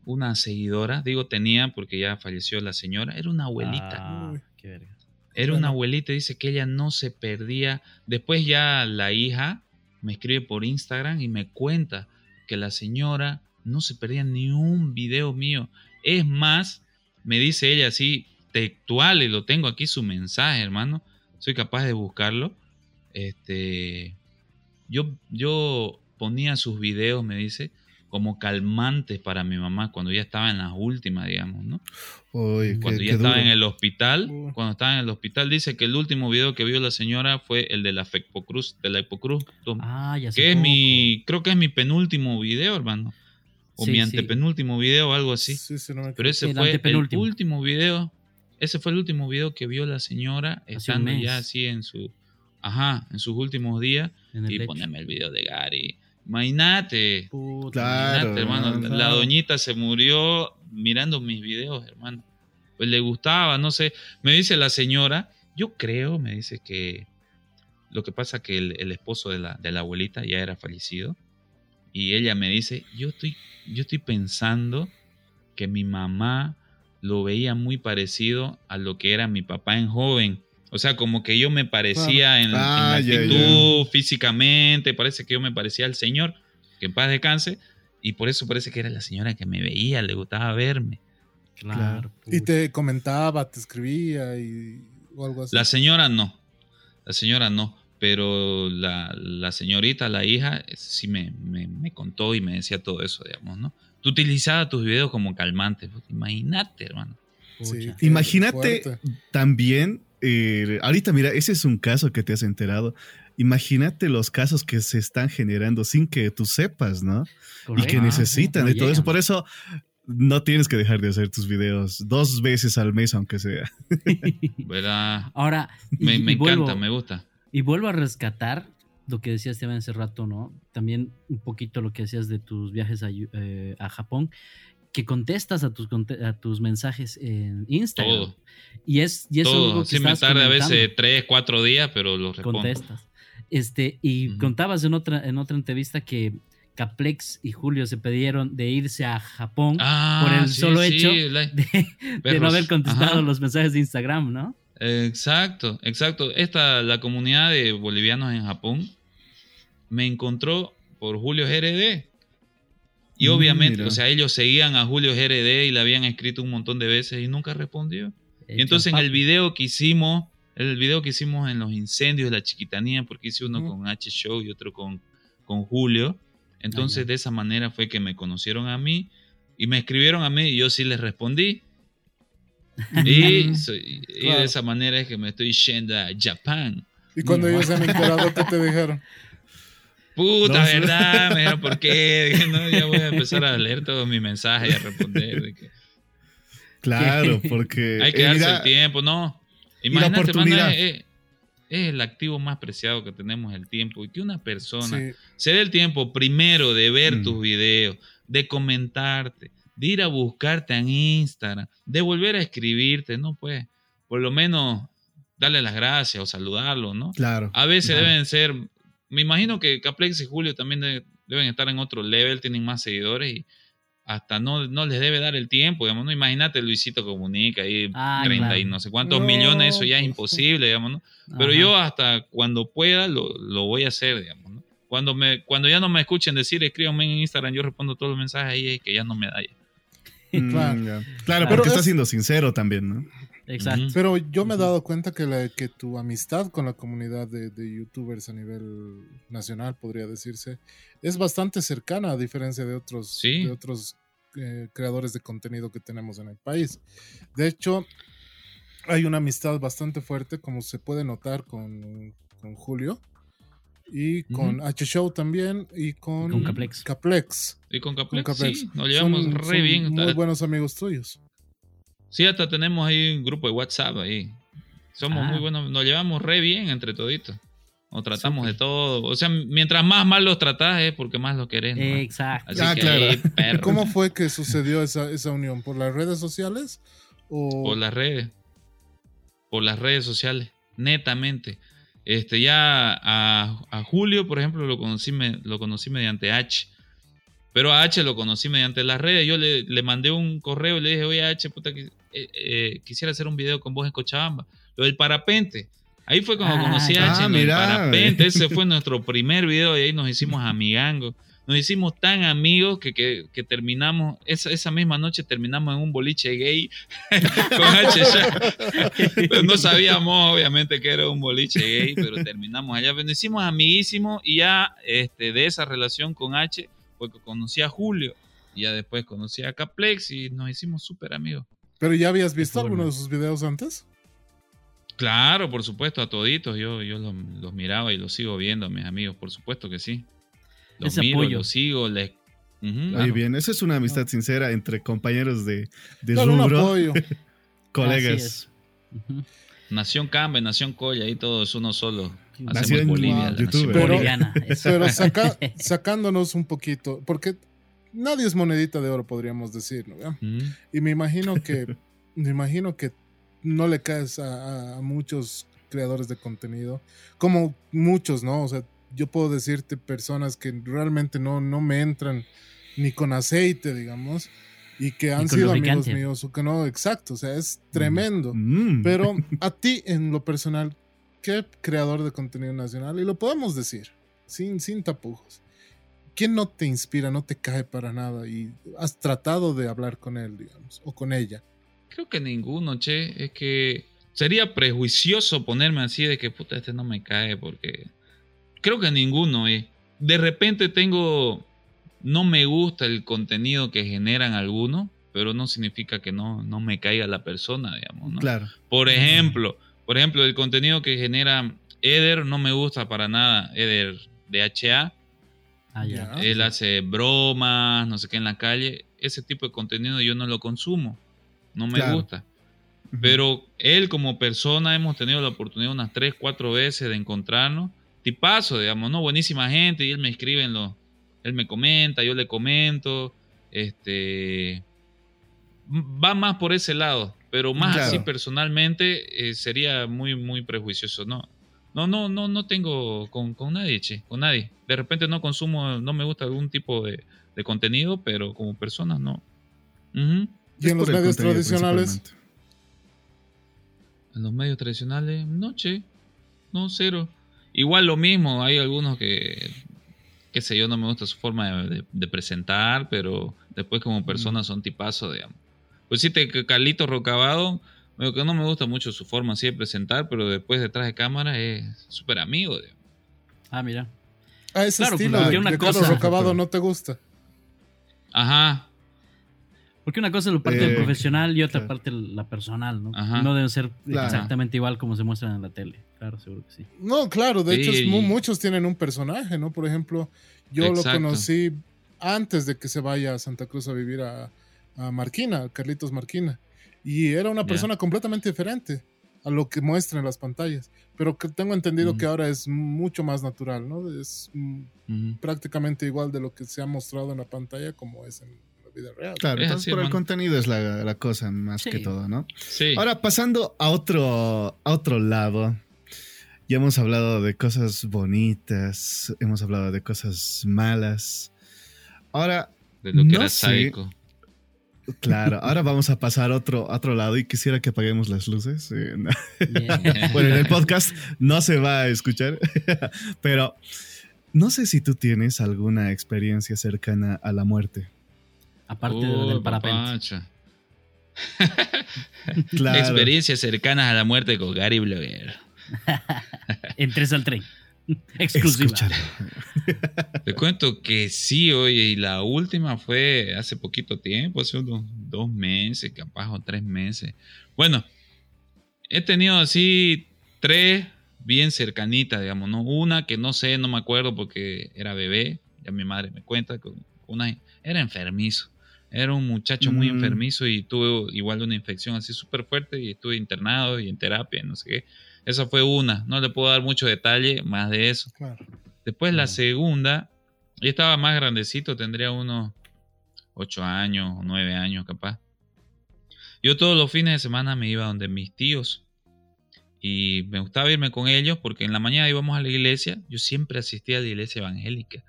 Speaker 4: una seguidora, digo tenía porque ya falleció la señora, era una abuelita.
Speaker 1: Ah, qué verga.
Speaker 4: Era
Speaker 3: Bueno.
Speaker 4: una abuelita, dice que ella no se perdía. Después ya la hija me escribe por Instagram y me cuenta que la señora no se perdía ni un video mío. Es más, me dice ella así, textual, y lo tengo aquí su mensaje, hermano. Soy capaz de buscarlo. Este, yo, yo ponía sus videos, me dice, como calmantes para mi mamá cuando ya estaba en las últimas, digamos, ¿no?
Speaker 2: Uy, qué-
Speaker 4: cuando
Speaker 2: qué
Speaker 4: ya estaba
Speaker 2: duro.
Speaker 4: en el hospital, cuando estaba en el hospital, dice que el último video que vio la señora fue el de la Fecpocruz, de la Hipocruz,
Speaker 1: Ah, ya sé.
Speaker 4: que es mi, creo que es mi penúltimo video, hermano, o
Speaker 1: Sí,
Speaker 4: mi
Speaker 1: sí.
Speaker 4: antepenúltimo video o algo así.
Speaker 3: Sí, sí, no me
Speaker 4: Pero ese fue el
Speaker 1: antepenúltimo.
Speaker 4: último video, ese fue el último video que vio la señora estando ya así en su, ajá, en sus últimos días
Speaker 1: En
Speaker 4: y
Speaker 1: lecho.
Speaker 4: poneme el video de Gary.
Speaker 1: Puta,
Speaker 2: Claro,
Speaker 4: hermano.
Speaker 2: claro.
Speaker 4: La doñita se murió mirando mis videos, hermano. Pues le gustaba, no sé. Me dice la señora, yo creo, me dice que lo que pasa que el, el esposo de la, de la abuelita ya era fallecido. Y ella me dice, yo estoy, yo estoy pensando que mi mamá lo veía muy parecido a lo que era mi papá en joven. O sea, como que yo me parecía en, en la
Speaker 2: Ah,
Speaker 4: actitud, físicamente, parece que yo me parecía al Señor, que en paz descanse, y por eso parece que era la señora que me veía, le gustaba verme.
Speaker 1: Claro.
Speaker 3: Y te comentaba, te escribía y o algo así.
Speaker 4: La señora no, la señora no, pero la, la señorita, la hija, sí me, me- me contó y me decía todo eso, digamos, ¿no? Tú utilizabas tus videos como calmantes, pues, imagínate, hermano.
Speaker 3: Sí,
Speaker 2: Imagínate también, eh, ahorita mira, ese es un caso que te has enterado. Imagínate los casos que se están generando sin que tú sepas, ¿no? y que
Speaker 1: Correcto.
Speaker 2: necesitan
Speaker 1: Ah,
Speaker 2: de todo eso. Por eso no tienes que dejar de hacer tus videos dos veces al mes, aunque sea.
Speaker 4: ¿Verdad?
Speaker 1: Ahora, y-
Speaker 4: Me,
Speaker 1: y
Speaker 4: me
Speaker 1: vuelvo-
Speaker 4: encanta, me gusta.
Speaker 1: Y vuelvo a rescatar lo que decías Esteban hace rato, ¿no? También un poquito lo que decías de tus viajes a, eh, a Japón, que contestas a tus, a tus mensajes en Instagram.
Speaker 4: Todo.
Speaker 1: Y es, y es algo que
Speaker 4: Sí, me tarda a veces tres, cuatro días, pero lo respondo.
Speaker 1: contestas. Este, y contabas en otra, en otra entrevista que Caplex y Julio se pidieron de irse a Japón
Speaker 4: Ah,
Speaker 1: por el
Speaker 4: sí,
Speaker 1: solo
Speaker 4: sí,
Speaker 1: hecho
Speaker 4: la-
Speaker 1: de, de no haber contestado
Speaker 4: Ajá.
Speaker 1: los mensajes de Instagram, ¿no?
Speaker 4: Exacto, exacto. Esta, la comunidad de bolivianos en Japón me encontró por Julio GRD. Y obviamente,
Speaker 2: mira.
Speaker 4: o sea, ellos seguían a Julio GRD y le habían escrito un montón de veces y nunca respondió. Y entonces en el video que hicimos, el video que hicimos en los incendios de la chiquitanía, porque hice uno con H Show y otro con, con Julio, entonces
Speaker 1: Ah,
Speaker 4: de esa manera fue que me conocieron a mí y me escribieron a mí y yo sí les respondí. Y, soy- y
Speaker 3: Claro.
Speaker 4: de esa manera es que me estoy yendo a Japón.
Speaker 3: Y cuando ellos se han enterado, ¿qué te dijeron?
Speaker 4: Puta,
Speaker 2: No.
Speaker 4: ¿verdad? Me dijeron, ¿por qué? Dije, no, ya voy a empezar a leer todos mis mensajes y a responder. de que
Speaker 2: Claro, porque
Speaker 4: hay que
Speaker 2: eh,
Speaker 4: darse
Speaker 2: mira,
Speaker 4: el tiempo, ¿no? Imagínate,
Speaker 2: oportunidad.
Speaker 4: es, es- es el activo más preciado que tenemos, el tiempo. Y que una persona
Speaker 3: Sí.
Speaker 4: se dé el tiempo primero de ver
Speaker 2: Mm.
Speaker 4: tus videos, de comentarte, de ir a buscarte en Instagram, de volver a escribirte, ¿no? Pues, por lo menos darle las gracias o saludarlo, ¿no?
Speaker 2: Claro.
Speaker 4: A veces
Speaker 2: Claro.
Speaker 4: deben ser, me imagino que Caplex y Julio también de- deben estar en otro level, tienen más seguidores y hasta no, no les debe dar el tiempo, digamos, ¿no? Imagínate Luisito Comunica ahí,
Speaker 1: Ah,
Speaker 4: 30 y no sé cuántos
Speaker 3: No,
Speaker 4: millones, eso ya es
Speaker 3: pues,
Speaker 4: imposible, digamos, ¿no? Pero
Speaker 1: Ajá.
Speaker 4: yo hasta cuando pueda lo, lo voy a hacer, digamos, ¿no? Cuando, me, cuando ya no me escuchen decir, escríbanme en Instagram, yo respondo todos los mensajes ahí, es que ya no me da ya.
Speaker 2: Mm,
Speaker 3: Claro. Pero
Speaker 2: porque
Speaker 3: es-
Speaker 2: está siendo sincero también, ¿no?
Speaker 1: Exacto.
Speaker 3: Pero yo me he dado cuenta que, la, que tu amistad con la comunidad de, de youtubers a nivel nacional, podría decirse, es bastante cercana a diferencia de otros,
Speaker 4: Sí.
Speaker 3: de otros eh, creadores de contenido que tenemos en el país. De hecho, hay una amistad bastante fuerte, como se puede notar con, con Julio. Y con H Show también. Y con,
Speaker 1: Con Caplex.
Speaker 3: Caplex.
Speaker 4: Y con
Speaker 3: Con
Speaker 4: Caplex,
Speaker 3: Caplex.
Speaker 4: sí, nos llevamos
Speaker 3: Son-
Speaker 4: re
Speaker 3: son
Speaker 4: bien.
Speaker 3: Muy buenos amigos tuyos.
Speaker 4: Sí, hasta tenemos ahí un grupo de WhatsApp ahí. Somos
Speaker 1: Ah.
Speaker 4: muy buenos, nos llevamos re bien entre toditos. Nos tratamos de todo. O sea, mientras más mal los tratás es porque más los querés. ¿no?
Speaker 1: Exacto.
Speaker 4: Así
Speaker 2: Ah,
Speaker 4: que
Speaker 2: claro.
Speaker 3: ¿Cómo fue que sucedió esa, esa unión? ¿Por las redes sociales? ¿O
Speaker 4: por las redes. Por las redes sociales. Netamente. Este, ya a, a Julio, por ejemplo, lo conocí, me- lo conocí mediante H. Pero a H lo conocí mediante las redes. Yo le, le mandé un correo y le dije, oye H, puta, que- eh, eh, quisiera hacer un video con vos en Cochabamba. Lo del parapente. Ahí fue cuando
Speaker 1: Ah,
Speaker 4: conocí a H en el parapente. Ese fue nuestro primer video y ahí nos hicimos amigangos. Nos hicimos tan amigos que, que- que terminamos, esa, esa misma noche terminamos en un boliche gay con H. Pero no sabíamos, obviamente, que era un boliche gay, pero terminamos allá. Pero nos hicimos amiguísimos y ya este, de esa relación con H, fue que conocí a Julio. Y ya después conocí a Caplex y nos hicimos súper amigos.
Speaker 3: ¿Pero ya habías visto alguno de sus videos antes?
Speaker 4: Claro, por supuesto, a toditos. Yo, yo los, los miraba y los sigo viendo, mis amigos, por supuesto que sí. Los
Speaker 1: Ese
Speaker 4: miro,
Speaker 1: apoyo.
Speaker 4: los sigo, les...
Speaker 2: Muy
Speaker 4: claro.
Speaker 2: bien, esa es una amistad sincera entre compañeros de, de
Speaker 3: Claro, un apoyo.
Speaker 2: Colegas.
Speaker 4: Nación Cambe, Nación Colla, ahí todo es uno solo. Hacemos
Speaker 2: Nación
Speaker 4: Bolivia,
Speaker 3: Wow,
Speaker 4: la nación
Speaker 2: youtuber.
Speaker 3: Pero-
Speaker 1: Boliviana. eso.
Speaker 3: Pero saca- sacándonos un poquito, porque nadie es monedita de oro, podríamos decir, ¿no? Y me imagino que, me imagino que no le caes a, muchos creadores de contenido, como muchos, ¿no? O sea, yo puedo decirte personas que realmente no, no me entran ni con aceite, digamos, y que han sido amigos míos, o que no, exacto, o sea, es tremendo.
Speaker 2: Mm.
Speaker 3: Pero a ti, en lo personal, ¿qué creador de contenido nacional? Y lo podemos decir, sin, sin tapujos. ¿Quién no te inspira, no te cae para nada y has tratado de hablar con él, digamos, o con ella?
Speaker 4: Creo que ninguno, che. Es que sería prejuicioso ponerme así de que puta, este no me cae porque creo que ninguno. Y de repente tengo, no me gusta el contenido que generan algunos, pero no significa que no, no me caiga la persona, digamos, ¿no?
Speaker 2: Claro.
Speaker 4: Por ejemplo, por ejemplo, el contenido que genera Eder no me gusta para nada, Eder de HA.
Speaker 1: Ah.
Speaker 4: Él hace bromas, no sé qué en la calle. ese tipo de contenido yo no lo consumo, no me
Speaker 2: Claro.
Speaker 4: gusta. Pero él como persona hemos tenido la oportunidad unas tres, cuatro veces de encontrarnos. Tipazo, digamos, ¿no? Buenísima gente y él me escribe en los... Él me comenta, yo le comento. Este... Va más por ese lado, pero más
Speaker 2: Claro.
Speaker 4: así personalmente eh, sería muy, muy prejuicioso, ¿no? No, no, no, no tengo con, con nadie, che, con nadie. De repente no consumo, no me gusta algún tipo de, de contenido, pero como persona no.
Speaker 3: Y en los medios tradicionales.
Speaker 4: En los medios tradicionales, no, che. No, cero. Igual lo mismo, hay algunos que, qué sé yo, no me gusta su forma de, de- de presentar, pero después como persona son tipazos, digamos. Pues sí, Carlito Rocabado, lo que no me gusta mucho su forma así de presentar, pero después detrás de cámara es súper amigo, digamos.
Speaker 1: Ah, mira.
Speaker 3: a ese
Speaker 1: Claro,
Speaker 3: estilo
Speaker 1: porque
Speaker 3: de,
Speaker 1: una
Speaker 3: de Carlos
Speaker 1: cosa-
Speaker 3: Rocabado no te gusta.
Speaker 4: Ajá,
Speaker 1: Porque una cosa es la parte
Speaker 2: Eh,
Speaker 1: del profesional y otra
Speaker 2: claro.
Speaker 1: parte la personal, ¿no?
Speaker 4: Ajá.
Speaker 1: No deben ser
Speaker 2: Claro.
Speaker 1: exactamente igual como se muestran en la tele. Claro, seguro que sí.
Speaker 3: No, claro, de hecho es muchos tienen un personaje, ¿no? Por ejemplo, yo lo conocí antes de que se vaya a Santa Cruz a vivir a, a Marquina, a Carlitos Marquina. Y era una persona completamente diferente a lo que muestra en las pantallas. Pero que tengo entendido
Speaker 4: Ujú.
Speaker 3: que ahora es mucho más natural, ¿no? Es mm, prácticamente igual de lo que se ha mostrado en la pantalla como es en la vida real.
Speaker 2: Claro,
Speaker 4: Es
Speaker 2: entonces
Speaker 4: así,
Speaker 2: por el
Speaker 4: hermano.
Speaker 2: contenido es la, la cosa más
Speaker 1: Sí.
Speaker 2: que todo, ¿no?
Speaker 4: sí.
Speaker 2: Ahora, pasando a otro, a otro lado, ya hemos hablado de cosas bonitas, hemos hablado de cosas malas. Ahora,
Speaker 4: de lo que
Speaker 2: no
Speaker 4: era
Speaker 2: sé. Claro, ahora vamos a pasar a otro, otro lado y quisiera que apaguemos las luces. Eh. Bueno, en el podcast no se va a escuchar, pero no sé si tú tienes alguna experiencia cercana a la muerte.
Speaker 1: Aparte de-
Speaker 4: Oh,
Speaker 1: del parapente.
Speaker 2: Claro.
Speaker 4: Experiencias cercanas a la muerte con Gary Blogger.
Speaker 1: Entres al tren. Exclusiva.
Speaker 4: Te cuento que sí, oye, y la última fue hace poquito tiempo, hace unos dos meses, capaz, o tres meses. Bueno, he tenido así tres bien cercanitas, digamos, ¿no? Una que no sé, no me acuerdo porque era bebé, ya mi madre me cuenta, que una, era enfermizo. Era un muchacho muy
Speaker 2: Mm.
Speaker 4: enfermizo y tuve igual una infección así súper fuerte y estuve internado y en terapia, no sé qué. Esa fue una, no le puedo dar mucho detalle más de eso.
Speaker 3: Claro.
Speaker 4: Después la
Speaker 2: Mm.
Speaker 4: segunda, yo estaba más grandecito, tendría unos ocho años o nueve años capaz. Yo todos los fines de semana me iba donde mis tíos y me gustaba irme con ellos porque en la mañana íbamos a la iglesia, yo siempre asistía a la iglesia evangélica.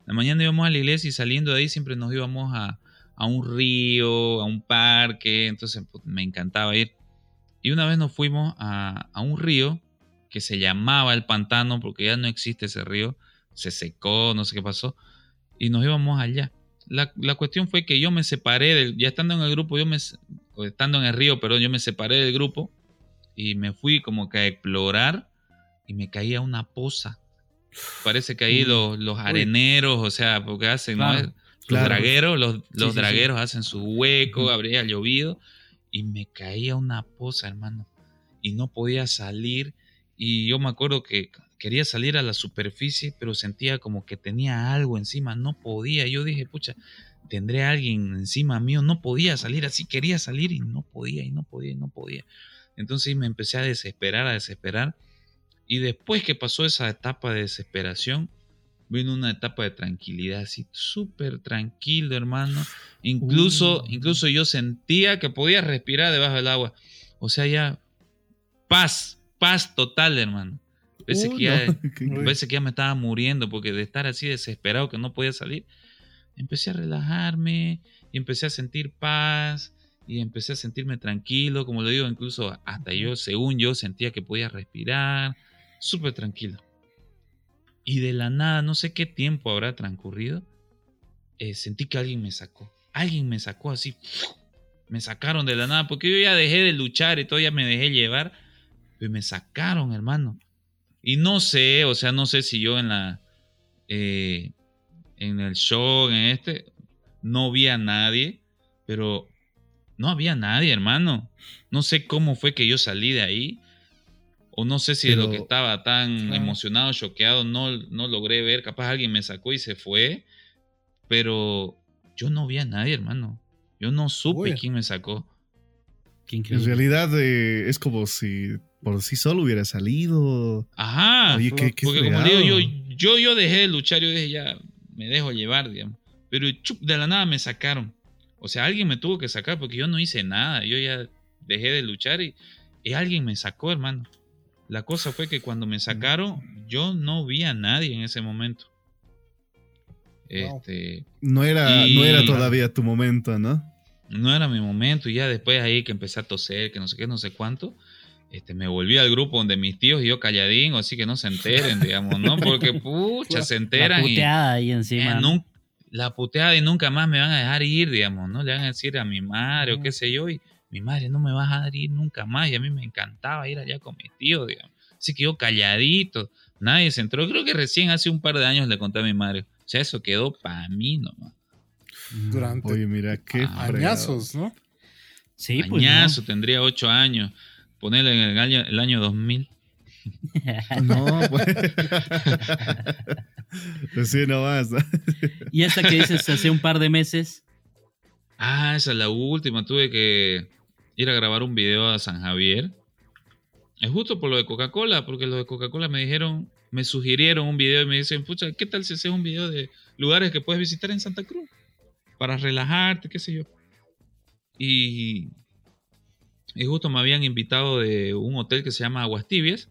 Speaker 4: En la mañana íbamos a la iglesia y saliendo de ahí siempre nos íbamos a, a un río, a un parque, entonces pues, me encantaba ir. Y una vez nos fuimos a, a un río que se llamaba el pantano porque ya no existe ese río, se secó, no sé qué pasó, y nos íbamos allá. La, la cuestión fue que yo me separé, del, ya estando en el grupo, yo me, estando en el río, perdón, yo me separé del grupo y me fui como que a explorar y me caí a una poza. Parece que ahí los, los areneros, o sea, porque hacen, ¿no? Los
Speaker 2: claro.
Speaker 4: dragueros, los, los
Speaker 1: sí, sí.
Speaker 4: dragueros hacen su hueco,
Speaker 2: Ujú.
Speaker 4: habría llovido y me caí a una poza, hermano. Y no podía salir. Y yo me acuerdo que quería salir a la superficie, pero sentía como que tenía algo encima. No podía. Yo dije, pucha, tendré alguien encima mío. No podía salir así. Quería salir y no podía, y no podía, y no podía. Entonces me empecé a desesperar, a desesperar. Y después que pasó esa etapa de desesperación, vino una etapa de tranquilidad, así súper tranquilo, hermano. Incluso,
Speaker 1: Uh.
Speaker 4: incluso yo sentía que podía respirar debajo del agua. O sea, ya paz, paz total, hermano. Parece,
Speaker 2: Uh,
Speaker 4: que, ya,
Speaker 2: no,
Speaker 4: que ya me estaba muriendo porque de estar así desesperado que no podía salir, empecé a relajarme y empecé a sentir paz y empecé a sentirme tranquilo, como lo digo, incluso hasta yo, según yo, sentía que podía respirar, súper tranquilo. Y de la nada, no sé qué tiempo habrá transcurrido, eh, sentí que alguien me sacó. Alguien me sacó así. Me sacaron de la nada, porque yo ya dejé de luchar y todo, ya me dejé llevar. Pero me sacaron, hermano. Y no sé, o sea, no sé si yo en la. eh, en el show, en este, no vi a nadie, pero no había nadie, hermano. No sé cómo fue que yo salí de ahí. O no sé si de lo que estaba tan emocionado, choqueado, no, no logré ver. Capaz alguien me sacó y se fue. Pero yo no vi a nadie, hermano. Yo no supe
Speaker 3: Uy.
Speaker 4: quién me sacó.
Speaker 1: Qué
Speaker 2: En realidad eh, es como si por sí solo hubiera salido.
Speaker 4: Ajá.
Speaker 2: Oye, qué, qué
Speaker 4: Porque como digo, yo, yo, yo dejé de luchar, yo dije, ya me dejo llevar, digamos. Pero chup, de la nada me sacaron. O sea, alguien me tuvo que sacar porque yo no hice nada. Yo ya dejé de luchar y, y alguien me sacó, hermano. La cosa fue que cuando me sacaron, yo no vi a nadie en ese momento. Este,
Speaker 2: No era,
Speaker 4: Y-
Speaker 2: no era todavía tu momento, ¿no?
Speaker 4: no era mi momento. Y ya después ahí que empecé a toser, que no sé qué, no sé cuánto, este, me volví al grupo donde mis tíos y yo calladín, así que no se enteren, digamos, ¿no? Porque, pucha, se
Speaker 1: La
Speaker 4: enteran y
Speaker 1: puteada ahí encima.
Speaker 4: eh, la puteada y nunca más me van a dejar ir, digamos, ¿no? Le van a decir a mi madre o qué sé yo, y mi madre no me va a dejar ir nunca más. Y a mí me encantaba ir allá con mis tíos, digamos. Así que yo calladito, nadie se entró. Creo que recién hace un par de años le conté a mi madre. O sea, eso quedó para mí nomás.
Speaker 3: Durante
Speaker 2: Oye, mira, qué
Speaker 4: Ah,
Speaker 3: añazos, ¿no?
Speaker 1: Sí, pues.
Speaker 4: Añazo, tendría ocho años. Ponerle en el año, el año 2000.
Speaker 2: No, pues. Pues sí. ¿no?
Speaker 1: y esta que dices hace un par de meses.
Speaker 4: Ah, esa es la última. Tuve que ir a grabar un video a San Javier. Es justo por lo de Coca-Cola, porque los de Coca-Cola me dijeron, me sugirieron un video y me dicen, pucha, ¿qué tal si haces un video de lugares que puedes visitar en Santa Cruz? Para relajarte, qué sé yo. Y, y justo me habían invitado de un hotel que se llama Aguas Tibias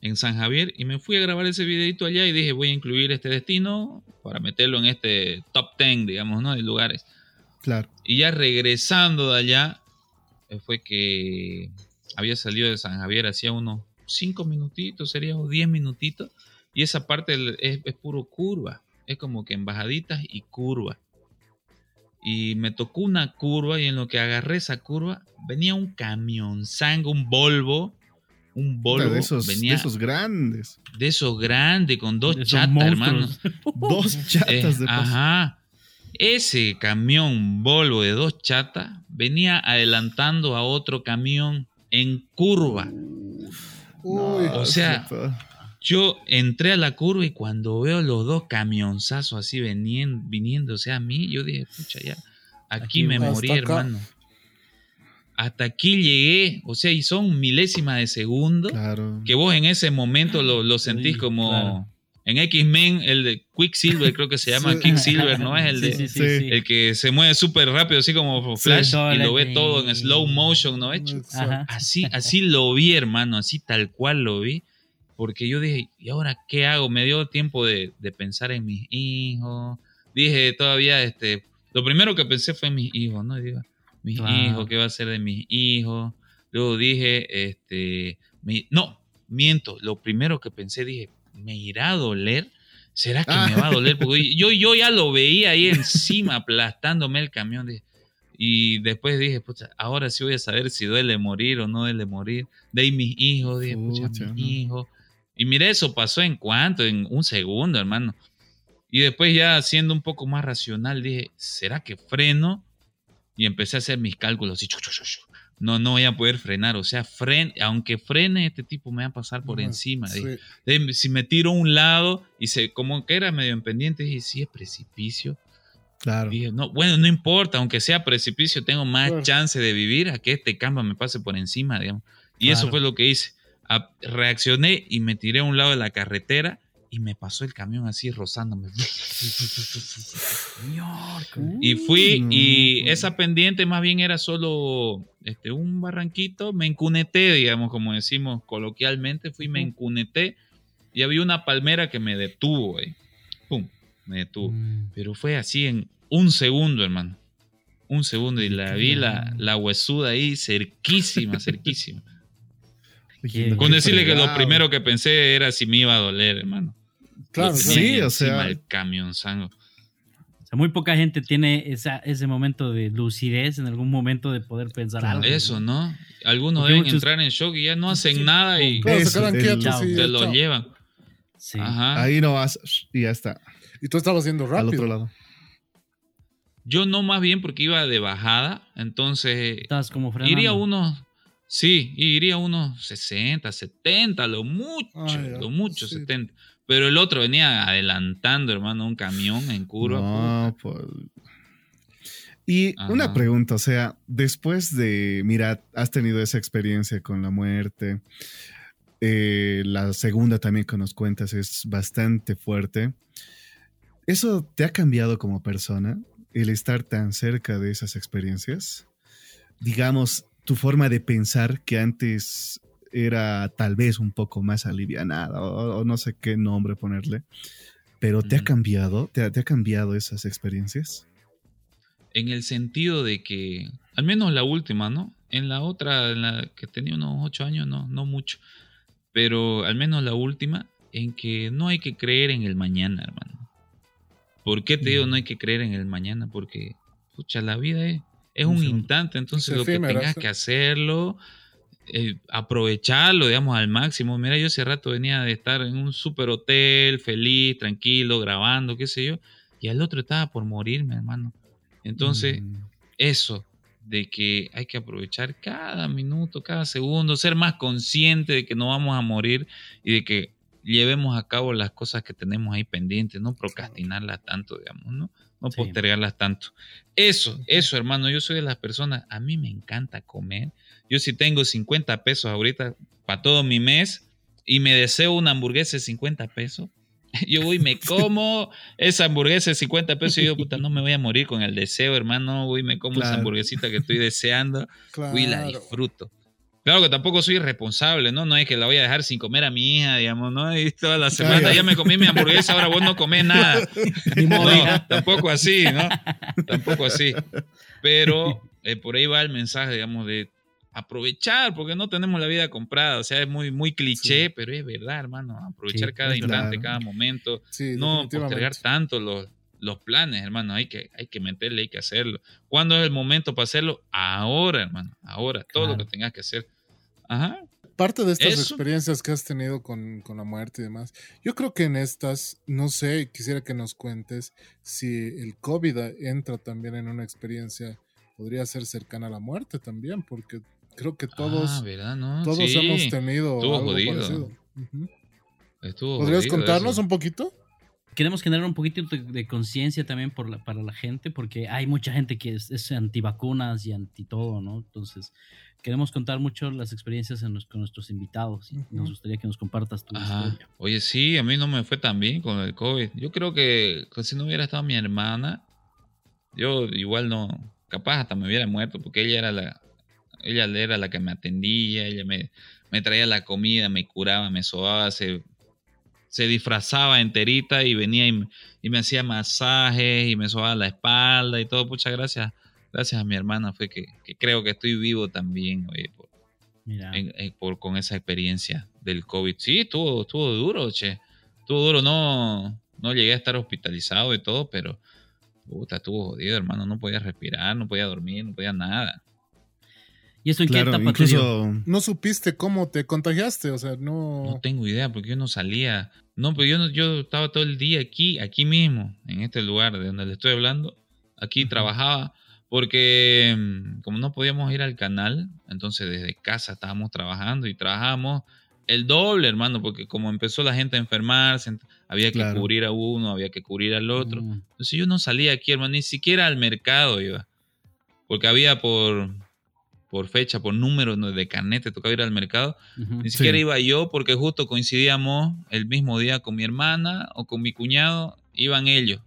Speaker 4: en San Javier y me fui a grabar ese videito allá y dije, voy a incluir este destino para meterlo en este top 10, digamos, ¿no? De lugares.
Speaker 2: Claro.
Speaker 4: Y ya regresando de allá, fue que había salido de San Javier hacía unos 5 minutitos, sería o 10 minutitos. Y esa parte es, es puro curva. Es como que en bajaditas y curva. Y me tocó una curva y en lo que agarré esa curva venía un camión sango, un Volvo. Un Volvo.
Speaker 2: de, esos,
Speaker 4: venía
Speaker 2: de esos grandes.
Speaker 4: de esos grandes con dos chatas, hermano.
Speaker 2: Dos
Speaker 4: Eh,
Speaker 2: chatas de paso.
Speaker 4: ajá. Ese camión Volvo de dos chatas venía adelantando a otro camión en curva.
Speaker 3: Uy,
Speaker 4: o sea,
Speaker 2: puta.
Speaker 4: Yo entré a la curva y cuando veo los dos camionzazos así venien- viniendo, o sea, a mí, yo dije, pucha, ya, aquí,
Speaker 1: Aquí
Speaker 4: me morí,
Speaker 3: acá.
Speaker 4: hermano. Hasta aquí llegué, o sea, y son milésimas de segundo
Speaker 2: Claro.
Speaker 4: que vos en ese momento lo, lo sentís
Speaker 1: Sí,
Speaker 4: como
Speaker 1: claro.
Speaker 4: En X-Men, el de Quicksilver, creo que se llama
Speaker 3: Sí.
Speaker 4: Quicksilver, ¿no? Es el de
Speaker 1: Sí, sí, sí,
Speaker 2: Sí.
Speaker 1: sí.
Speaker 4: el que se mueve súper rápido, así como Flash, y lo ve todo en slow motion, ¿no? Hecho. Así, así lo vi, hermano, así tal cual lo vi. Porque yo dije, ¿y ahora qué hago? Me dio tiempo de, de pensar en mis hijos. Dije todavía, este, lo primero que pensé fue en mis hijos, ¿no? Y digo, mis
Speaker 1: Claro.
Speaker 4: hijos, ¿qué va a ser de mis hijos? Luego dije, este, mi- no, miento. Lo primero que pensé, dije, ¿me irá a doler? ¿Será que
Speaker 2: Ah.
Speaker 4: me va a doler? Porque yo, yo ya lo veía ahí encima, aplastándome el camión. Y después dije, pucha, ahora sí voy a saber si duele morir o no duele morir. De ahí mis hijos, dije, pucha,
Speaker 2: Pucha,
Speaker 4: mis
Speaker 2: no.
Speaker 4: hijos. Y mira, eso pasó en cuánto, en un segundo, hermano. Y después ya siendo un poco más racional, dije, ¿será que freno? Y empecé a hacer mis cálculos. Y chu, chu, chu, chu. No, no voy a poder frenar. O sea, fren, aunque frene, este tipo me va a pasar por encima.
Speaker 3: Sí.
Speaker 4: De- si me tiro a un lado y se, como que era medio en pendiente, dije, sí, es precipicio.
Speaker 2: Claro.
Speaker 4: Dije, no, bueno, no importa, aunque sea precipicio, tengo más
Speaker 3: Claro.
Speaker 4: chance de vivir a que este campo me pase por encima, digamos. Y eso fue lo que hice. A- reaccioné y me tiré a un lado de la carretera y me pasó el camión así rozándome. Y fui y
Speaker 2: pues.
Speaker 4: esa pendiente más bien era solo este, un barranquito, me encuneté, digamos, como decimos coloquialmente, fui, me encuneté y había una palmera que me detuvo, eh. Pum, me detuvo.
Speaker 1: Mm.
Speaker 4: Pero fue así en un segundo, hermano. Un segundo y la vi la, la huesuda ahí cerquísima, cerquísima. Con decirle que lo primero que pensé era si me iba a doler, hermano.
Speaker 3: Claro,
Speaker 2: Sí, o sea.
Speaker 4: El camión sango.
Speaker 1: O sea, muy poca gente tiene esa, ese momento de lucidez en algún momento de poder pensar
Speaker 2: Claro.
Speaker 1: algo.
Speaker 4: Eso, ¿no? Algunos
Speaker 1: Porque
Speaker 4: deben
Speaker 1: muchos-
Speaker 4: entrar en shock y ya no hacen nada y
Speaker 3: Claro,
Speaker 2: Eso,
Speaker 3: se quedan
Speaker 2: el-
Speaker 3: quietos
Speaker 1: Chao.
Speaker 3: y
Speaker 4: te lo
Speaker 3: chao.
Speaker 4: llevan.
Speaker 1: Sí.
Speaker 4: Ajá.
Speaker 2: Ahí no vas y ya está.
Speaker 3: Y tú estabas
Speaker 2: Al
Speaker 3: rápido.
Speaker 2: otro lado.
Speaker 4: Yo no más bien porque iba de bajada, entonces
Speaker 1: Estabas como frenando.
Speaker 4: iría unos, sí, iría unos 60, 70, lo mucho,
Speaker 3: Ah,
Speaker 4: lo mucho
Speaker 3: sí.
Speaker 4: 70. Pero el otro venía adelantando, hermano, un camión en curva.
Speaker 2: No, pues. Y una pregunta, o sea, después de, mira, has tenido esa experiencia con la muerte, eh, la segunda también que nos cuentas es bastante fuerte. ¿Eso te ha cambiado como persona, el estar tan cerca de esas experiencias? Digamos, tu forma de pensar que antes era tal vez un poco más alivianada o, o no sé qué nombre ponerle, pero ¿te ha cambiado? ¿Te ha, te ha cambiado esas experiencias?
Speaker 4: En el sentido de que, al menos la última, ¿no? En la otra, en la que tenía unos ocho años, no, no mucho. Pero al menos la última, en que no hay que creer en el mañana, hermano. ¿Por qué te digo
Speaker 2: Mm.
Speaker 4: no hay que creer en el mañana? Porque, pucha, la vida es, es un instante, entonces
Speaker 3: Es
Speaker 4: lo que tengas
Speaker 3: sí.
Speaker 4: que hacerlo, eh, aprovecharlo, digamos, al máximo. Mira, yo hace rato venía de estar en un super hotel, feliz, tranquilo, grabando, qué sé yo, y al otro estaba por morirme, hermano. Entonces,
Speaker 2: Mm.
Speaker 4: eso, de que hay que aprovechar cada minuto, cada segundo, ser más consciente de que no vamos a morir y de que llevemos a cabo las cosas que tenemos ahí pendientes, no procrastinarlas tanto, digamos, ¿no? No
Speaker 1: Sí.
Speaker 4: postergarlas tanto. Eso, eso, hermano, yo soy de las personas, a mí me encanta comer. Yo si tengo 50 pesos ahorita para todo mi mes y me deseo una hamburguesa de 50 pesos, yo voy y me como esa hamburguesa de 50 pesos y digo, puta, no me voy a morir con el deseo, hermano, voy y me como esa
Speaker 2: Claro.
Speaker 4: hamburguesita que estoy deseando
Speaker 3: Claro.
Speaker 4: Uy, la disfruto. Claro que tampoco soy responsable, ¿no? No es que la voy a dejar sin comer a mi hija, digamos, ¿no? Y toda la semana
Speaker 2: ya.
Speaker 4: ya me comí mi hamburguesa, ahora vos no comés nada.
Speaker 1: Ni modo,
Speaker 4: No, tampoco así, ¿no? Tampoco así. Pero eh, por ahí va el mensaje, digamos, de aprovechar, porque no tenemos la vida comprada. O sea, es muy, muy cliché,
Speaker 3: Sí.
Speaker 4: pero es verdad, hermano. Aprovechar
Speaker 1: Sí,
Speaker 4: cada instante,
Speaker 2: verdad.
Speaker 4: cada momento.
Speaker 3: Sí,
Speaker 4: no postergar tanto los, los planes, hermano. Hay que, hay que meterle, hay que hacerlo. ¿Cuándo es el momento para hacerlo? Ahora, hermano. Ahora. Todo lo que tengas que hacer. Ajá.
Speaker 3: Parte de estas
Speaker 4: Eso.
Speaker 3: experiencias que has tenido con, con la muerte y demás, yo creo que en estas, no sé, quisiera que nos cuentes si el COVID entra también en una experiencia, podría ser cercana a la muerte también, porque creo que todos,
Speaker 4: Ah, ¿verdad? No,
Speaker 3: todos
Speaker 4: sí.
Speaker 3: hemos tenido
Speaker 4: estuvo
Speaker 3: algo
Speaker 4: jodido.
Speaker 3: parecido. Ujú.
Speaker 4: Estuvo
Speaker 3: ¿Podrías
Speaker 4: jodido
Speaker 3: contarnos
Speaker 4: eso.
Speaker 3: un poquito?
Speaker 1: Queremos generar un poquito de, conciencia también por la, para la gente, porque hay mucha gente que es, es antivacunas y anti todo, ¿no? Entonces, queremos contar mucho las experiencias en con nuestros invitados y nos gustaría que nos compartas tu
Speaker 4: Ajá.
Speaker 1: historia.
Speaker 4: Oye, sí, a mí no me fue tan bien con el COVID. Yo creo que, que si no hubiera estado mi hermana, yo igual no, capaz hasta me hubiera muerto, porque ella era la, ella era la que me atendía, ella me, me traía la comida, me curaba, me sobaba, se, se disfrazaba enterita y venía y, me- y me hacía masajes y me sobaba la espalda y todo. Muchas gracias, gracias a mi hermana fue que, que creo que estoy vivo también, oye, por-
Speaker 1: Mira,
Speaker 4: en- en- por, con esa experiencia del COVID. Sí, estuvo, estuvo duro, che. Estuvo duro, no, no llegué a estar hospitalizado y todo, pero puta, estuvo jodido, hermano. No podía respirar, no podía dormir, no podía nada.
Speaker 1: ¿Y eso en qué
Speaker 2: Claro,
Speaker 1: te dio?
Speaker 2: incluso
Speaker 3: No supiste cómo te contagiaste, o sea, no...
Speaker 4: No tengo idea porque yo no salía. No, pero yo, no- yo estaba todo el día aquí, aquí mismo, en este lugar de donde le estoy hablando. Aquí trabajaba porque mm, como no podíamos ir al canal, entonces desde casa estábamos trabajando y trabajábamos el doble, hermano, porque como empezó la gente a enfermarse, había que
Speaker 2: Claro.
Speaker 4: cubrir a uno, había que cubrir al otro.
Speaker 1: Mm,
Speaker 4: Entonces yo no salía aquí, hermano, ni siquiera al mercado iba. Porque había por, por fecha, por número ¿no? de carnet, te tocaba ir al mercado.
Speaker 1: ujú.
Speaker 4: Ni siquiera
Speaker 2: Sí.
Speaker 4: iba yo porque justo coincidíamos el mismo día con mi hermana o con mi cuñado, iban ellos.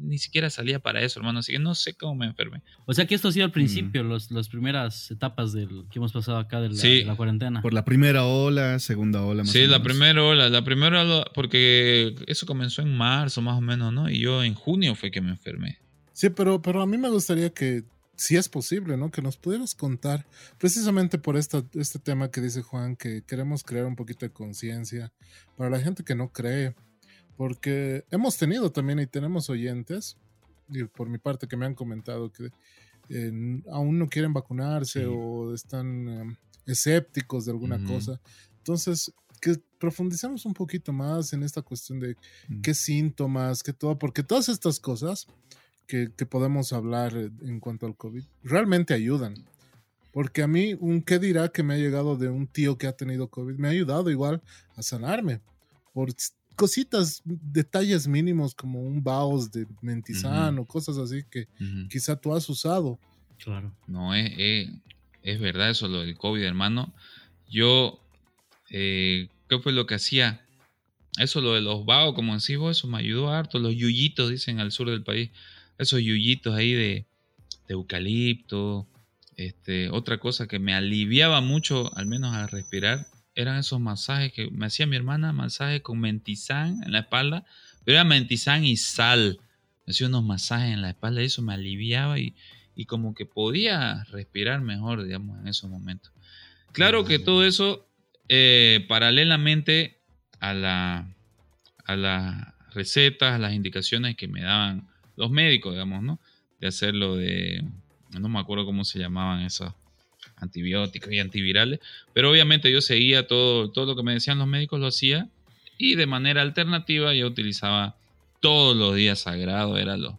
Speaker 4: Ni siquiera salía para eso, hermano. Así que no sé cómo me enfermé.
Speaker 1: O sea que esto ha sido al
Speaker 2: Mm.
Speaker 1: principio, los- las primeras etapas del que hemos pasado acá de la,
Speaker 4: Sí.
Speaker 1: de la cuarentena.
Speaker 2: por la primera ola, segunda ola. Más
Speaker 4: Sí,
Speaker 2: o
Speaker 4: la
Speaker 2: menos.
Speaker 4: primera ola, la primera ola, porque eso comenzó en marzo más o menos, ¿no? Y yo en junio fue que me enfermé.
Speaker 3: Sí, pero, pero a mí me gustaría que, si es posible, ¿no? Que nos pudieras contar, precisamente por esta, este tema que dice Juan, que queremos crear un poquito de conciencia para la gente que no cree, porque hemos tenido también y tenemos oyentes, y por mi parte que me han comentado que eh, aún no quieren vacunarse
Speaker 2: Sí.
Speaker 3: o están em, escépticos de alguna cosa. Entonces, que profundicemos un poquito más en esta cuestión de
Speaker 2: Mm.
Speaker 3: qué síntomas, qué todo, porque todas estas cosas que, que podemos hablar eh, en cuanto al COVID realmente ayudan. Porque a mí, un qué dirá que me ha llegado de un tío que ha tenido COVID, me ha ayudado igual a sanarme. Por cositas, detalles mínimos como un Baos de Mentizán
Speaker 4: Ujú.
Speaker 3: o cosas así que
Speaker 4: Ujú.
Speaker 3: quizá tú has usado.
Speaker 1: Claro.
Speaker 4: No, es, es, es verdad eso, lo del COVID, hermano. Yo, eh, ¿qué fue lo que hacía? Eso, lo de los vaos, como decís vos, eso me ayudó harto. Los yuyitos, dicen al sur del país. Esos yuyitos ahí de, de eucalipto. Este, otra cosa que me aliviaba mucho, al menos a respirar, eran esos masajes que me hacía mi hermana, masajes con mentizán en la espalda, pero era mentizán y sal. Me hacía unos masajes en la espalda y eso me aliviaba y, y como que podía respirar mejor, digamos, en esos momentos. Claro que todo eso, eh, paralelamente a, la, a las recetas, a las indicaciones que me daban los médicos, digamos, ¿no? De hacerlo de, no me acuerdo cómo se llamaban esos antibióticos y antivirales, pero obviamente yo seguía todo, todo lo que me decían los médicos, lo hacía y de manera alternativa yo utilizaba todos los días sagrados, eran los,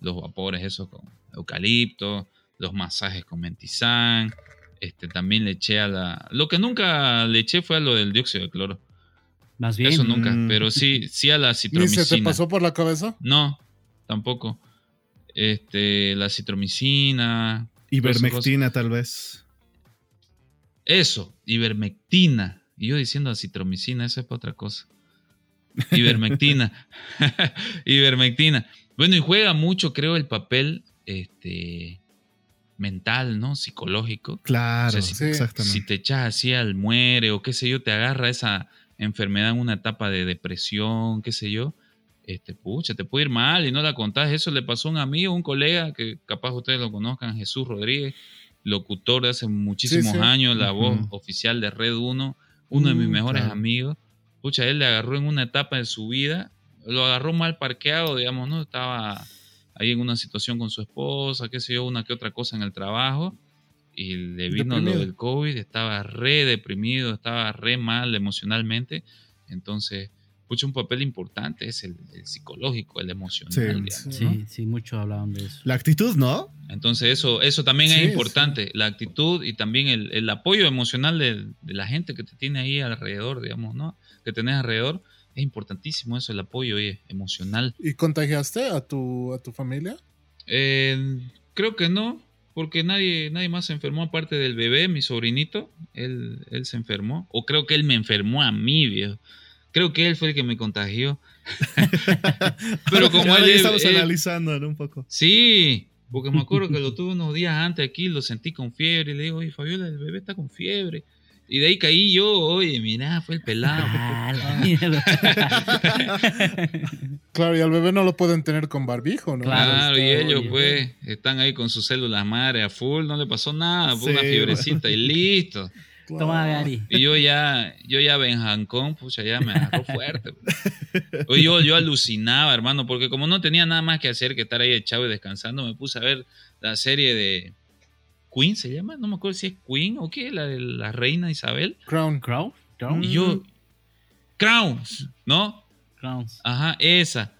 Speaker 4: los vapores esos con eucalipto, los masajes con mentizán, este, también le eché a la... Lo que nunca le eché fue a lo del dióxido de cloro.
Speaker 1: Más bien.
Speaker 4: Eso nunca,
Speaker 2: Mm.
Speaker 4: pero sí, sí a la
Speaker 3: ¿Ni se te
Speaker 4: citromicina.
Speaker 3: pasó por la cabeza?
Speaker 4: No, tampoco. Este, la citromicina.
Speaker 2: Ivermectina, tal vez.
Speaker 4: Eso, ivermectina. Y yo diciendo acitromicina, eso es para otra cosa. Ivermectina. ivermectina. Bueno, y juega mucho, creo, el papel este, mental, ¿no? Psicológico.
Speaker 2: Claro,
Speaker 4: O sea, si-
Speaker 3: Sí.
Speaker 2: exactamente.
Speaker 4: Si te echas así al muere o qué sé yo, te agarra esa enfermedad en una etapa de depresión, qué sé yo, este, pucha, te puede ir mal y no la contás. Eso le pasó a un amigo, un colega, que capaz ustedes lo conozcan, Jesús Rodríguez, locutor de hace muchísimos
Speaker 3: sí.
Speaker 4: años, la voz
Speaker 2: Ujú.
Speaker 4: oficial de Red 1, uno de mis
Speaker 3: Mm,
Speaker 4: mejores
Speaker 2: claro.
Speaker 4: amigos. Pucha, él le agarró en una etapa de su vida, lo agarró mal parqueado, digamos, ¿no? Estaba ahí en una situación con su esposa, qué sé yo, una que otra cosa en el trabajo, y le vino lo
Speaker 3: Deprimido.
Speaker 4: del COVID, estaba re deprimido, estaba re mal emocionalmente, entonces, pucha, un papel importante es el, el psicológico, el emocional,
Speaker 2: Sí,
Speaker 1: Sí,
Speaker 4: ¿no?
Speaker 1: sí, mucho hablaban de eso.
Speaker 2: La actitud, ¿no?
Speaker 4: Entonces eso, eso también
Speaker 3: Sí,
Speaker 4: es importante, la actitud y también el, el apoyo emocional de, de la gente que te tiene ahí alrededor, digamos, ¿no? Que tenés alrededor. Es importantísimo eso, el apoyo oye, emocional.
Speaker 3: ¿Y contagiaste a tu, a tu familia?
Speaker 4: Eh, creo que no, porque nadie, nadie más se enfermó aparte del bebé, mi sobrinito. Él, él se enfermó. O creo que él me enfermó a mí, viejo. Creo que él fue el que me contagió. Pero como él,
Speaker 2: estamos
Speaker 4: él-
Speaker 2: analizando ¿no? un poco.
Speaker 4: Sí, porque me acuerdo que lo tuve unos días antes aquí, lo sentí con fiebre y le digo, oye, Fabiola, el bebé está con fiebre. Y de ahí caí yo, oye, mirá, fue el pelado.
Speaker 1: Ah, la mierda.
Speaker 3: Claro, y al bebé no lo pueden tener con barbijo, ¿no?
Speaker 1: Claro,
Speaker 4: Claro, y ellos
Speaker 1: oye.
Speaker 4: pues están ahí con sus células madre a full, no le pasó nada, fue una fiebrecita y listo.
Speaker 3: Claro.
Speaker 1: Toma, Gary.
Speaker 4: Y yo ya, yo ya Benjancón, pucha, ya me agarró fuerte. Oye, yo, yo alucinaba, hermano, porque como no tenía nada más que hacer que estar ahí echado y descansando, me puse a ver la serie de Queen, ¿se llama? No me acuerdo si es Queen o qué, la de la reina Isabel.
Speaker 3: Crown.
Speaker 1: Crown. Crown.
Speaker 4: Y yo, Crowns, ¿no?
Speaker 1: Crowns.
Speaker 4: Ajá, esa.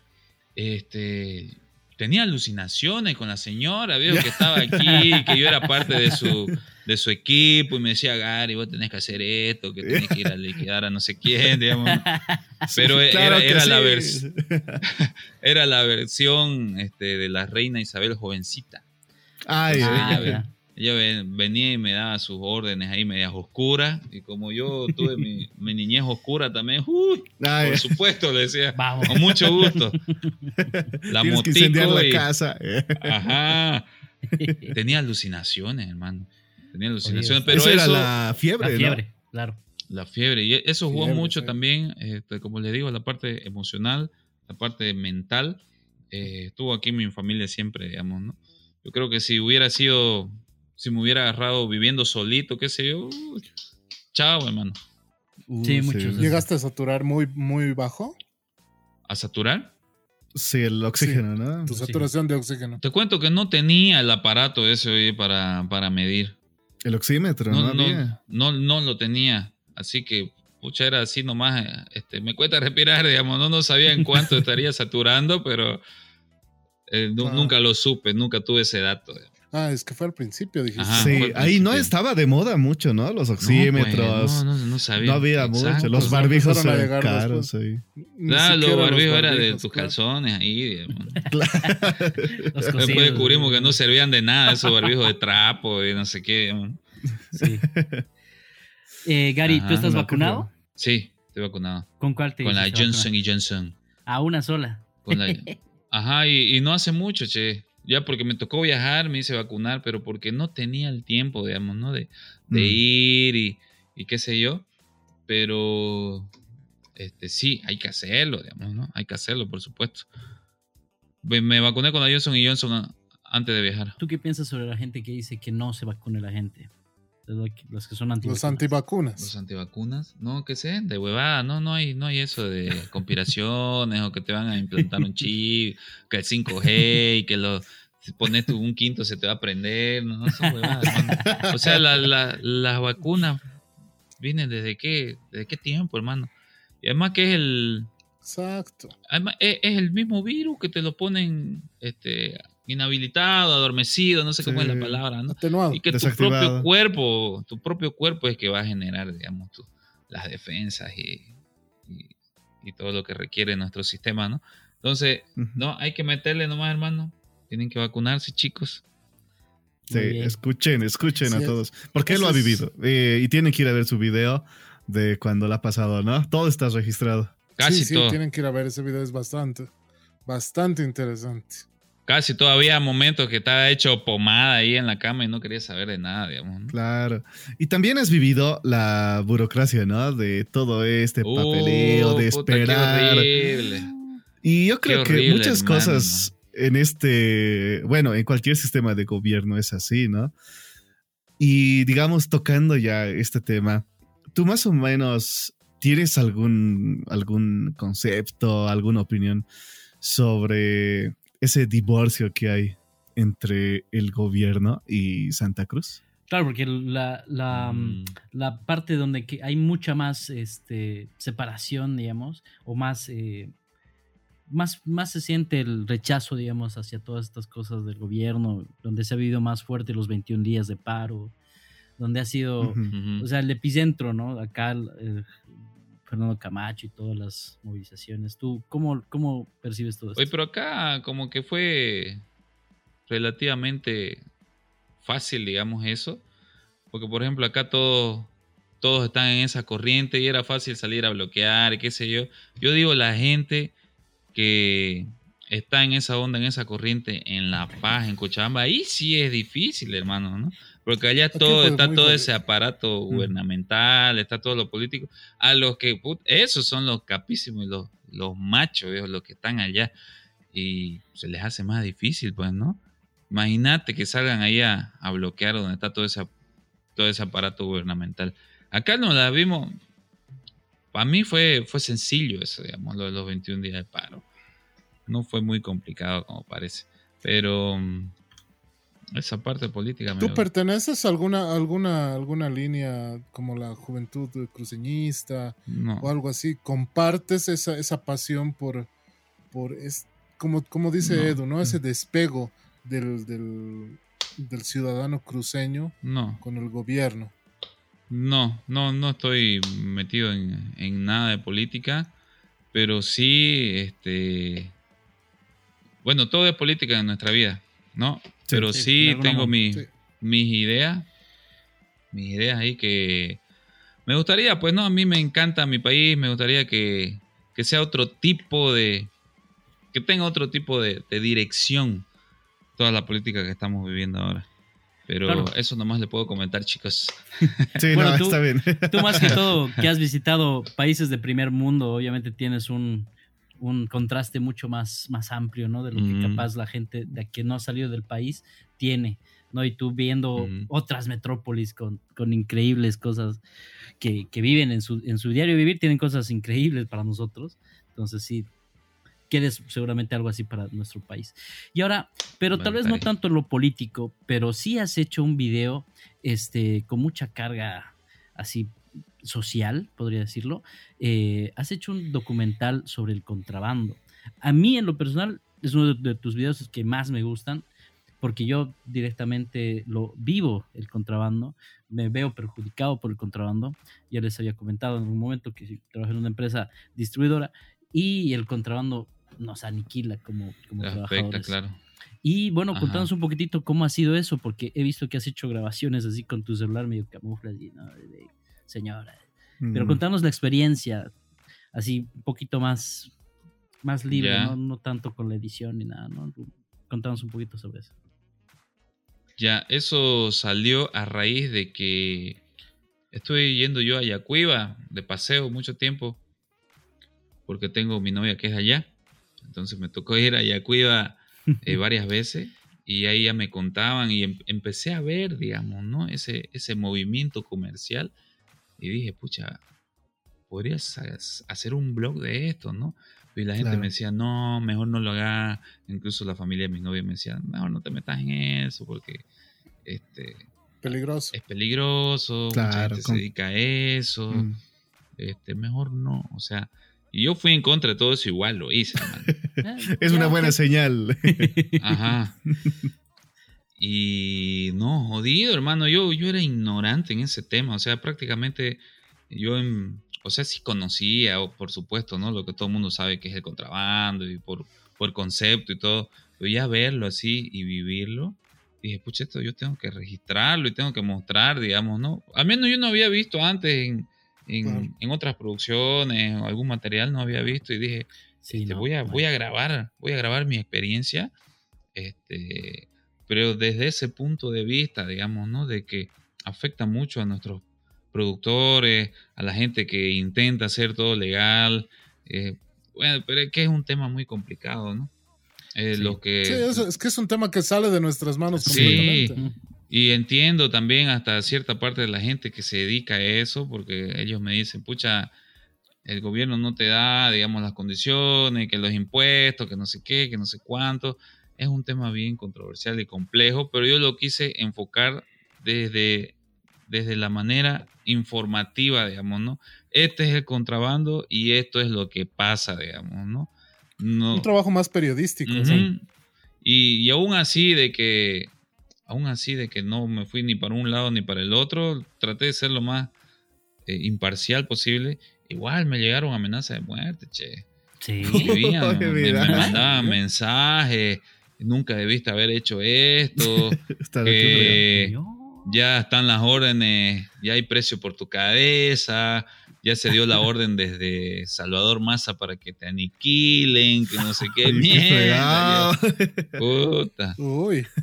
Speaker 4: Este, tenía alucinaciones con la señora, veo que estaba aquí, que yo era parte de su, de su equipo y me decía, Gary, vos tenés que hacer esto, que tenés que ir a liquidar a no sé quién, digamos. Pero
Speaker 2: Claro
Speaker 4: era, era la
Speaker 2: sí.
Speaker 4: vers- era la versión este, de la reina Isabel jovencita.
Speaker 2: Ay,
Speaker 4: Sí,
Speaker 1: Ah.
Speaker 4: Ella ven- venía y me daba sus órdenes ahí medias oscuras. Y como yo tuve mi, mi niñez oscura también, uy,
Speaker 2: ay,
Speaker 4: por supuesto, le decía,
Speaker 1: Vamos.
Speaker 4: con mucho gusto. La motico
Speaker 2: la casa.
Speaker 4: Ajá. Tenía alucinaciones, hermano. Tenía alucinaciones,
Speaker 1: Oye,
Speaker 4: pero
Speaker 2: Eso
Speaker 4: eso,
Speaker 2: era
Speaker 4: la,
Speaker 2: la fiebre,
Speaker 1: La
Speaker 2: ¿no?
Speaker 1: fiebre, claro.
Speaker 4: fiebre. Y eso jugó
Speaker 3: Fiebre,
Speaker 4: mucho
Speaker 3: sí.
Speaker 4: también, este, como les digo, la parte emocional, la parte mental. eh, estuvo aquí mi familia siempre, digamos, ¿no? Yo creo que si hubiera sido, si me hubiera agarrado viviendo solito, qué sé yo, chao, hermano.
Speaker 2: Uh,
Speaker 1: Sí, muchos.
Speaker 3: ¿Llegaste a saturar muy, muy bajo?
Speaker 4: ¿A saturar?
Speaker 2: Sí, el oxígeno, ¿no?
Speaker 3: Tu
Speaker 1: Sí.
Speaker 3: saturación de oxígeno.
Speaker 4: Te cuento que no tenía el aparato ese oye, para, para medir.
Speaker 2: El oxímetro, ¿no?
Speaker 4: no, no,
Speaker 2: había.
Speaker 4: no, no lo tenía. Así que, pucha, era así nomás. Este, me cuesta respirar, digamos. No, no sabía en cuánto estaría saturando, pero eh,
Speaker 3: Ah.
Speaker 4: nunca lo supe, nunca tuve ese dato.
Speaker 3: Ah, es que fue al principio, dijiste.
Speaker 4: Ajá.
Speaker 2: sí,
Speaker 4: al
Speaker 2: ahí no
Speaker 4: principio.
Speaker 2: estaba de moda mucho, ¿no? Los
Speaker 4: No,
Speaker 2: oxímetros.
Speaker 4: pues,
Speaker 2: no,
Speaker 4: no, no, no sabía.
Speaker 2: había
Speaker 4: Exacto.
Speaker 2: mucho. Los barbijos
Speaker 3: empezaron a
Speaker 2: eran
Speaker 3: llegar
Speaker 2: caros. sí.
Speaker 4: Claro, los barbijos era de tus
Speaker 3: claro.
Speaker 4: calzones ahí.
Speaker 1: Los
Speaker 4: Después descubrimos que no servían de nada esos barbijos de trapo y no sé qué. digamos.
Speaker 1: Sí. Eh, Gary,
Speaker 4: Ajá,
Speaker 1: ¿tú estás
Speaker 2: no,
Speaker 1: vacunado?
Speaker 2: bueno.
Speaker 4: Sí, estoy vacunado.
Speaker 1: ¿Con cuál te
Speaker 4: Con la Johnson
Speaker 1: vacunar?
Speaker 4: y Johnson.
Speaker 1: A una sola.
Speaker 4: Con la- Ajá, y, y no hace mucho, che. Ya porque me tocó viajar, me hice vacunar, pero porque no tenía el tiempo, digamos, ¿no? De, de
Speaker 2: Mm.
Speaker 4: ir y, y qué sé yo. Pero este, sí, hay que hacerlo, digamos, ¿no? Hay que hacerlo, por supuesto. Me, me vacuné con la Johnson y Johnson a- antes de viajar.
Speaker 1: ¿Tú qué piensas sobre la gente que dice que no se vacune la gente? Los que- Los que son
Speaker 3: Los
Speaker 1: antivacunas.
Speaker 3: antivacunas.
Speaker 4: Los antivacunas, no, que sé, de huevada, no, no hay, no hay eso de conspiraciones o que te van a implantar un chip, que el 5G y que lo si pones tú un quinto se te va a prender, no, no son huevadas, hermano. O sea, la, la, las vacunas vienen desde qué, desde qué tiempo, hermano. Y además que es el,
Speaker 3: Exacto.
Speaker 4: además es, es el mismo virus que te lo ponen este inhabilitado, adormecido, no sé cómo es la
Speaker 2: Sí.
Speaker 4: palabra, ¿no?
Speaker 3: Atenuado.
Speaker 4: Y que tu propio cuerpo, tu propio cuerpo es que va a generar, digamos, tu- las defensas y, y- y todo lo que requiere nuestro sistema, ¿no? Entonces, no, hay que meterle nomás, hermano. Tienen que vacunarse, chicos.
Speaker 2: Sí, escuchen, escuchen
Speaker 3: Sí,
Speaker 2: a todos. Porque él lo ha vivido. eh, y tienen que ir a ver su video de cuando lo ha pasado, ¿no? Todo está registrado.
Speaker 4: Casi
Speaker 3: sí, sí,
Speaker 4: todo.
Speaker 3: tienen que ir a ver ese video, es bastante, bastante interesante.
Speaker 4: Casi todavía momentos que estaba hecho pomada ahí en la cama y no quería saber de nada, digamos. ¿no?
Speaker 2: Claro. Y también has vivido la burocracia, ¿no? De todo este papeleo,
Speaker 4: Uh,
Speaker 2: de
Speaker 4: puta, qué
Speaker 2: esperar.
Speaker 4: horrible.
Speaker 2: Y yo creo que muchas
Speaker 4: hermano.
Speaker 2: cosas en este, bueno, en cualquier sistema de gobierno es así, ¿no? Y digamos, tocando ya este tema, ¿tú más o menos tienes algún, algún concepto, alguna opinión sobre ese divorcio que hay entre el gobierno y Santa Cruz?
Speaker 1: Claro, porque la, la,
Speaker 4: Mm.
Speaker 1: la parte donde que hay mucha más este, separación, digamos, o más, eh, más, más se siente el rechazo, digamos, hacia todas estas cosas del gobierno, donde se ha vivido más fuerte los 21 días de paro, donde ha sido, o sea, el epicentro, ¿no? Acá, eh, Fernando Camacho y todas las movilizaciones. ¿Tú cómo, cómo percibes todo esto?
Speaker 4: Oye, pero acá como que fue relativamente fácil, digamos, eso. Porque, por ejemplo, acá todos, todos están en esa corriente y era fácil salir a bloquear, qué sé yo. Yo digo, la gente que está en esa onda, en esa corriente, en La Paz, en Cochabamba, ahí sí es difícil, hermano, ¿no? Porque allá todo está todo ese aparato gubernamental, está todo lo político. A los que, put- esos son los capísimos, y los, los machos, viejo, los que están allá. Y se les hace más difícil, pues, ¿no? Imagínate que salgan ahí a, a bloquear donde está todo ese, todo ese aparato gubernamental. Acá no la vimos. Para mí fue, fue sencillo eso, digamos, lo de los 21 días de paro. No fue muy complicado como parece. Pero mm, esa parte política
Speaker 3: ¿Tú perteneces a alguna, alguna, alguna línea como la juventud cruceñista
Speaker 4: no.
Speaker 3: o algo así? ¿Compartes esa, esa pasión por, por es, como, como dice
Speaker 4: No.
Speaker 3: Edu, ¿no? Ese despego del, del, del ciudadano cruceño
Speaker 4: No,
Speaker 3: con el gobierno.
Speaker 4: no, no, no estoy metido en, en nada de política, pero sí, este, bueno, todo es política en nuestra vida, ¿no? Pero
Speaker 1: sí,
Speaker 4: tengo
Speaker 1: manera,
Speaker 4: mi-
Speaker 3: sí.
Speaker 4: mis ideas, mis ideas ahí que me gustaría, pues no, a mí me encanta mi país, me gustaría que, que sea otro tipo de, que tenga otro tipo de, de dirección toda la política que estamos viviendo ahora. Pero
Speaker 1: Claro.
Speaker 4: eso nomás le puedo comentar, chicos.
Speaker 2: Sí,
Speaker 1: Bueno,
Speaker 2: no,
Speaker 1: tú-
Speaker 2: está bien.
Speaker 1: Tú más que todo que has visitado países de primer mundo, obviamente tienes un, un contraste mucho más, más amplio, ¿no? De lo que
Speaker 4: Mm.
Speaker 1: capaz la gente de que no ha salido del país tiene, ¿no? Y tú viendo
Speaker 4: Mm.
Speaker 1: otras metrópolis con, con increíbles cosas que, que viven en su, en su diario vivir, tienen cosas increíbles para nosotros. Entonces sí, quieres seguramente algo así para nuestro país. Y ahora, pero tal vez no tanto lo político, pero sí has hecho un video este, con mucha carga así social, podría decirlo. Eh, has hecho un documental sobre el contrabando. A mí, en lo personal, es uno de, de tus videos que más me gustan. porque yo directamente lo vivo el contrabando, me veo perjudicado por el contrabando. Ya les había comentado en un momento que trabajé en una empresa distribuidora y el contrabando nos aniquila como, como trabajadores.
Speaker 4: claro.
Speaker 1: Y bueno, contanos un poquitito cómo ha sido eso, porque he visto que has hecho grabaciones así con tu celular medio camuflas y no, señora. Pero contanos la experiencia, así un poquito más, más libre, ¿no? no tanto con la edición ni nada, ¿no? Contanos un poquito sobre eso.
Speaker 4: Ya, eso salió a raíz de que estoy yendo yo a Yacuiba de paseo mucho tiempo, porque tengo mi novia que es allá. Entonces me tocó ir a Yacuiba eh, varias veces y ahí ya me contaban y em, empecé a ver, digamos, ¿no? Ese, ese movimiento comercial y dije, pucha, podrías hacer un blog de esto, ¿no? Y la gente me decía, no, mejor no lo hagas. Incluso la familia de mi novia me decía, mejor no te metas en eso porque este,
Speaker 3: peligroso.
Speaker 4: es peligroso, claro, se dedica a eso. Mm. Este, mejor no, o sea, y yo fui en contra de todo eso, igual lo hice,
Speaker 2: es una buena señal.
Speaker 4: Ajá. Y no, jodido, hermano. Yo, yo era ignorante en ese tema. O sea, prácticamente yo, o sea, sí conocía, por supuesto, ¿no? Lo que todo el mundo sabe que es el contrabando y por, por concepto y todo. Pero ya verlo así y vivirlo, dije, pucha, esto yo tengo que registrarlo y tengo que mostrar, digamos, ¿no? Al menos yo no había visto antes en, en, otras producciones o algún material no había visto y dije, este, voy, a, voy a grabar, voy a grabar mi experiencia, este, pero desde ese punto de vista, digamos, ¿no? De que afecta mucho a nuestros productores, a la gente que intenta hacer todo legal, eh, bueno, pero es que es un tema muy complicado, ¿no?
Speaker 3: Eh, lo que, es, que es un tema que sale de nuestras manos completamente. Sí,
Speaker 4: y entiendo también hasta cierta parte de la gente que se dedica a eso, porque ellos me dicen, pucha, el gobierno no te da, digamos, las condiciones, que los impuestos, que no sé qué, que no sé cuánto. Es un tema bien controversial y complejo, pero yo lo quise enfocar desde, desde la manera informativa, digamos, ¿no? Este es el contrabando y esto es lo que pasa, digamos, ¿no?
Speaker 3: Un trabajo más periodístico.
Speaker 4: y, y aún así de que aún así de que no me fui ni para un lado ni para el otro, traté de ser lo más eh, imparcial posible. Igual me llegaron amenazas de muerte, che. Sí. me, mandaban mensajes, nunca debiste haber hecho esto, ya están las órdenes, ya hay precio por tu cabeza, ya se dio la orden desde Salvador Massa para que te aniquilen, que no sé qué mierda. Puta.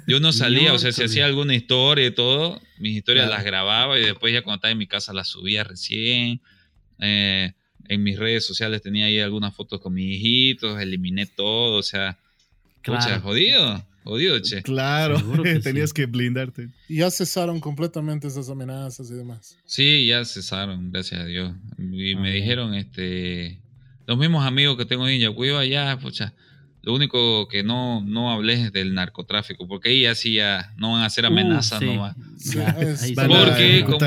Speaker 4: Yo no salía, o sea, si hacía alguna historia y todo, mis historias las grababa y después ya cuando estaba en mi casa las subía recién. Eh, en mis redes sociales tenía ahí algunas fotos con mis hijitos, eliminé todo, o sea, claro. jodido. Jodido, che.
Speaker 2: Claro, tenías que blindarte.
Speaker 3: Y ya cesaron completamente esas amenazas y demás.
Speaker 4: Sí, ya cesaron, gracias a Dios. Y me dijeron, este, los mismos amigos que tengo en Yacuiba, ya, pucha, lo único que no, no hablé es del narcotráfico, porque ahí así ya no van a hacer uh, amenazas, no va. porque, como,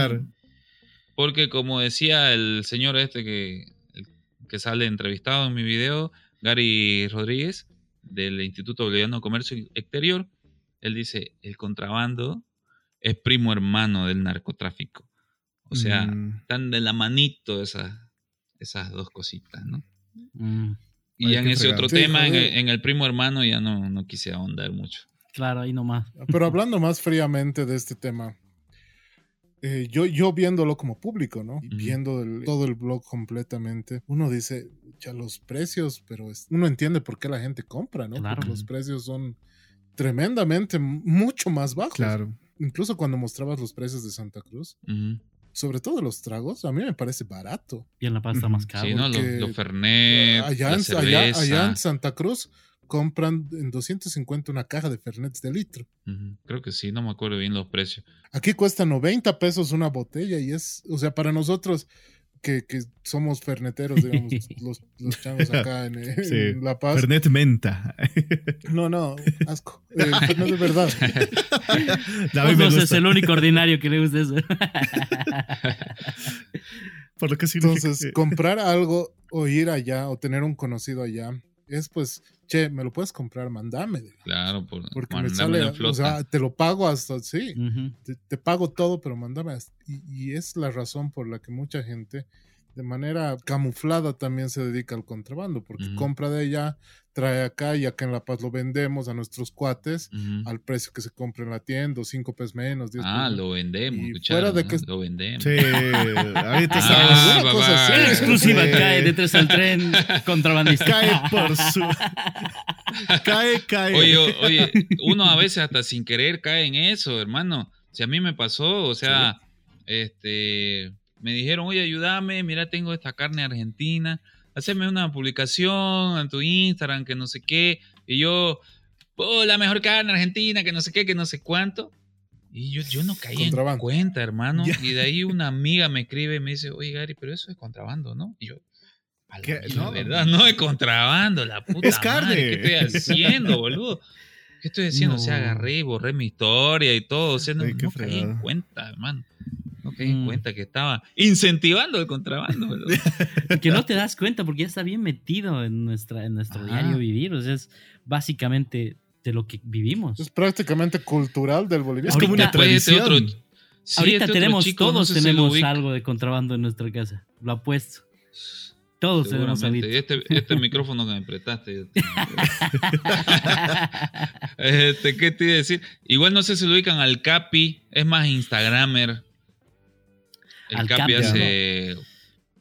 Speaker 4: porque como decía el señor este que, que sale entrevistado en mi video, Gary Rodríguez, del Instituto Boliviano de Comercio Exterior, él dice, el contrabando es primo hermano del narcotráfico. O sea, mm. están de la manito esas, esas dos cositas, ¿no? Mm. Y en ese otro tema, en el, primo hermano, ya no, no quise ahondar mucho.
Speaker 1: Claro, ahí nomás.
Speaker 3: Pero hablando más fríamente de este tema, eh, yo, yo viéndolo como público, ¿no? Viendo todo el blog completamente, uno dice, ya los precios, pero uno entiende por qué la gente compra, ¿no? Porque los precios son tremendamente, mucho más bajos. Claro. Incluso cuando mostrabas los precios de Santa Cruz. Sobre todo los tragos, a mí me parece barato.
Speaker 1: Y en La Paz está más caro.
Speaker 4: Sí, ¿no? Los, Fernet, allá,
Speaker 3: allá, en Santa Cruz compran en 250 una caja de Fernet de litro.
Speaker 4: Creo que sí, no me acuerdo bien los precios.
Speaker 3: Aquí cuesta 90 pesos una botella y es, o sea, para nosotros que, somos ferneteros, digamos, los, los changos acá en, La Paz.
Speaker 2: Fernet menta.
Speaker 3: No, no, asco. Eh, fernet de verdad.
Speaker 1: no, es el único ordinario que le gusta eso.
Speaker 3: Por lo que sí Entonces, comprar algo o ir allá o tener un conocido allá es pues, che, me lo puedes comprar, mandame.
Speaker 4: Claro, por,
Speaker 3: Porque me sale,
Speaker 4: en
Speaker 3: o sea, te lo pago hasta, sí, te, te pago todo, pero mándame. hasta- Y, y es la razón por la que mucha gente, de manera camuflada, también se dedica al contrabando, porque compra de allá, trae acá y acá en La Paz lo vendemos a nuestros cuates al precio que se compra en la tienda, o cinco pesos menos, diez
Speaker 4: Ah,
Speaker 3: pesos.
Speaker 4: lo vendemos,
Speaker 3: Y fuera de
Speaker 4: ¿no?
Speaker 3: que-
Speaker 4: Lo vendemos.
Speaker 2: Sí, ahorita
Speaker 4: Ah,
Speaker 2: estamos.
Speaker 3: alguna cosa así.
Speaker 1: Exclusiva
Speaker 2: Sí.
Speaker 1: cae de tres al tren contrabandista.
Speaker 2: Cae por su. cae, cae.
Speaker 4: Oye, oye, uno a veces hasta sin querer cae en eso, hermano. Si a mí me pasó, o sea, este, me dijeron, oye, ayúdame, mira, tengo esta carne argentina, haceme una publicación en tu Instagram, que no sé qué, y yo, oh, la mejor carne argentina, que no sé qué, que no sé cuánto. Y yo, yo no caí en cuenta, hermano. Y de ahí una amiga me escribe y me dice, oye, Gary, pero eso es contrabando, ¿no? Y yo, a la mierda,
Speaker 2: No.
Speaker 4: ¿verdad? No es contrabando, la puta
Speaker 2: Es carne.
Speaker 4: madre, ¿Qué estoy haciendo, boludo? ¿Qué estoy haciendo? O sea,
Speaker 1: No.
Speaker 4: agarré y borré mi historia y todo. O sea, no,
Speaker 2: Ay,
Speaker 4: no caí en cuenta, hermano. No caí en
Speaker 1: Mm.
Speaker 4: cuenta que estaba incentivando el contrabando,
Speaker 1: que no te das cuenta porque ya está bien metido en, nuestra, en nuestro
Speaker 4: Ajá.
Speaker 1: diario vivir. O sea, es básicamente de lo que vivimos.
Speaker 3: Es prácticamente cultural del boliviano.
Speaker 2: Es como una
Speaker 1: Ahorita-
Speaker 2: tradición.
Speaker 4: otro- sí,
Speaker 1: Ahorita
Speaker 4: este
Speaker 1: tenemos,
Speaker 4: chico, no
Speaker 1: todos
Speaker 4: sé
Speaker 1: tenemos algo de contrabando en nuestra casa. Lo apuesto. Todos tenemos.
Speaker 4: Este, este micrófono que me prestaste. este, ¿Qué te iba a decir? Igual no sé si lo ubican al Capi, es más Instagramer. El
Speaker 1: Al
Speaker 4: Capi, hace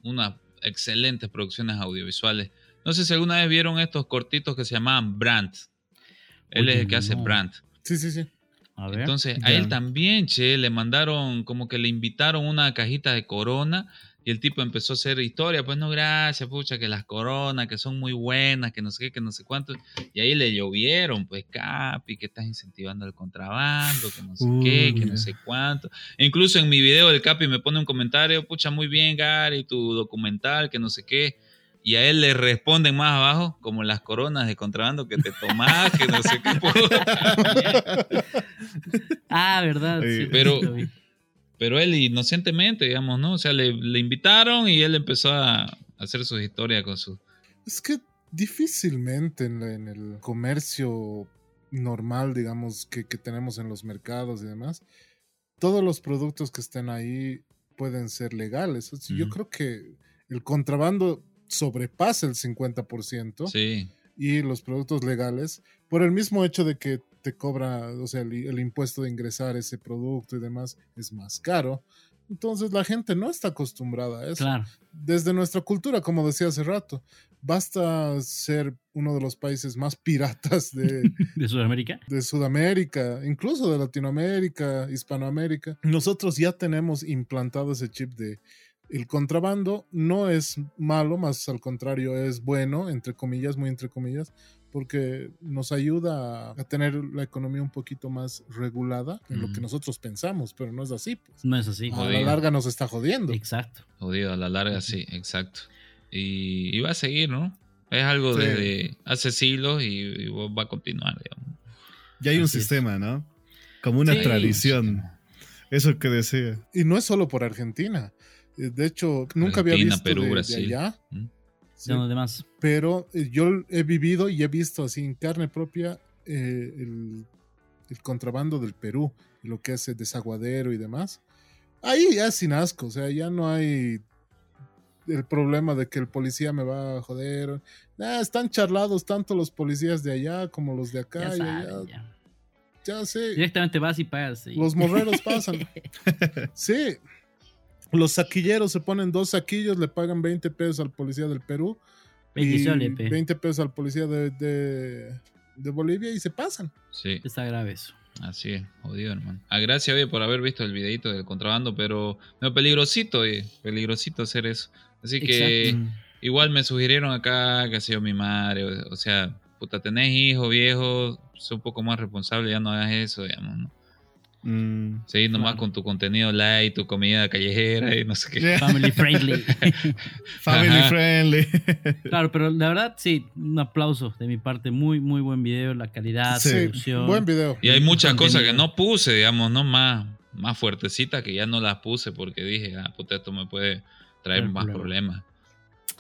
Speaker 4: unas excelentes producciones audiovisuales. No sé si alguna vez vieron estos cortitos que se llamaban Brand. Él
Speaker 1: Oye,
Speaker 4: es el que hace
Speaker 1: no.
Speaker 4: Brand.
Speaker 3: Sí, sí, sí.
Speaker 1: A ver.
Speaker 4: Entonces, a él también, che, le mandaron, como que le invitaron una cajita de corona y el tipo empezó a hacer historia, pues no, gracias, pucha, que las coronas, que son muy buenas, que no sé qué, que no sé cuánto. Y ahí le llovieron, pues, Capi, que estás incentivando el contrabando, que no sé qué, que no sé cuánto. E incluso en mi video el Capi me pone un comentario, pucha, muy bien, Gary, tu documental, que no sé qué. Y a él le responden más abajo, como las coronas de contrabando que te tomás, que no sé qué. puta.
Speaker 1: Ah, verdad. Sí,
Speaker 4: pero-
Speaker 1: sí lo vi.
Speaker 4: Pero él inocentemente, digamos, ¿no? O sea, le, le invitaron y él empezó a hacer sus historias con su...
Speaker 3: Es que difícilmente en, la- en el comercio normal, digamos, que, que tenemos en los mercados y demás, todos los productos que estén ahí pueden ser legales. Yo creo que el contrabando sobrepasa el 50%
Speaker 4: Sí,
Speaker 3: y los productos legales por el mismo hecho de que te cobra, o sea, el, el impuesto de ingresar ese producto y demás es más caro. Entonces la gente no está acostumbrada a eso
Speaker 1: Claro.
Speaker 3: desde nuestra cultura, como decía hace rato, basta ser uno de los países más piratas de,
Speaker 1: De Sudamérica.
Speaker 3: de Sudamérica, incluso de Latinoamérica, Hispanoamérica. Nosotros ya tenemos implantado ese chip de el contrabando no es malo, más al contrario es bueno, entre comillas, muy entre comillas, porque nos ayuda a tener la economía un poquito más regulada en lo que nosotros pensamos, pero no es así. Pues.
Speaker 1: No es así.
Speaker 3: A la larga nos está jodiendo.
Speaker 1: Exacto.
Speaker 4: jodido, a la larga sí, exacto. Y, y va a seguir, ¿no? Es algo
Speaker 2: Sí.
Speaker 4: desde hace siglos y, y va a continuar, digamos.
Speaker 2: Ya hay un
Speaker 1: es.
Speaker 2: sistema, ¿no? Como una
Speaker 1: Sí.
Speaker 2: tradición. Eso que decía.
Speaker 3: Y no es solo por Argentina. De hecho, nunca había
Speaker 4: Argentina,
Speaker 3: visto
Speaker 4: Perú,
Speaker 3: de- de,
Speaker 4: Brasil.
Speaker 3: allá.
Speaker 4: ¿Mm?
Speaker 3: Sí,
Speaker 1: demás.
Speaker 3: pero eh, yo he vivido y he visto así en carne propia eh, el, el contrabando del Perú, lo que es el desaguadero y demás. Ahí ya sin asco, o sea, ya no hay el problema de que el policía me va a joder. Ah, están charlados tanto los policías de allá como los de acá.
Speaker 1: Ya
Speaker 3: y
Speaker 1: saben,
Speaker 3: allá.
Speaker 1: ya.
Speaker 3: Ya sé.
Speaker 1: Directamente vas y pagas. y-
Speaker 3: Los morreros pasan. Sí. Los saquilleros se ponen dos saquillos, le pagan 20 pesos al policía del Perú. y
Speaker 1: Bendiciones, pe.
Speaker 3: 20 pesos al policía de, de- de Bolivia y se pasan.
Speaker 4: Sí.
Speaker 1: Está grave eso.
Speaker 4: Así es, jodido, hermano. A gracias, oye, por haber visto el videito del contrabando, pero no, peligrosito, oye, peligrosito hacer eso. Así que
Speaker 1: Exacto.
Speaker 4: igual me sugirieron acá que ha sido mi madre, o, o sea, puta, tenés hijos, viejos, sé un poco más responsable, ya no hagas eso, digamos, ¿no?
Speaker 2: Mm.
Speaker 4: Seguir nomás con tu contenido light, tu comida callejera y no sé qué.
Speaker 1: Family friendly.
Speaker 2: Family friendly.
Speaker 1: claro, pero la verdad, sí, un aplauso de mi parte. Muy, muy buen video. La calidad,
Speaker 2: Sí,
Speaker 1: producción.
Speaker 3: Buen video.
Speaker 4: Y hay muchas
Speaker 1: Contenido.
Speaker 4: cosas que no puse, digamos, ¿no? Más, más fuertecitas que ya no las puse porque dije, ah, puta, esto me puede traer más
Speaker 1: problemas.
Speaker 4: problemas.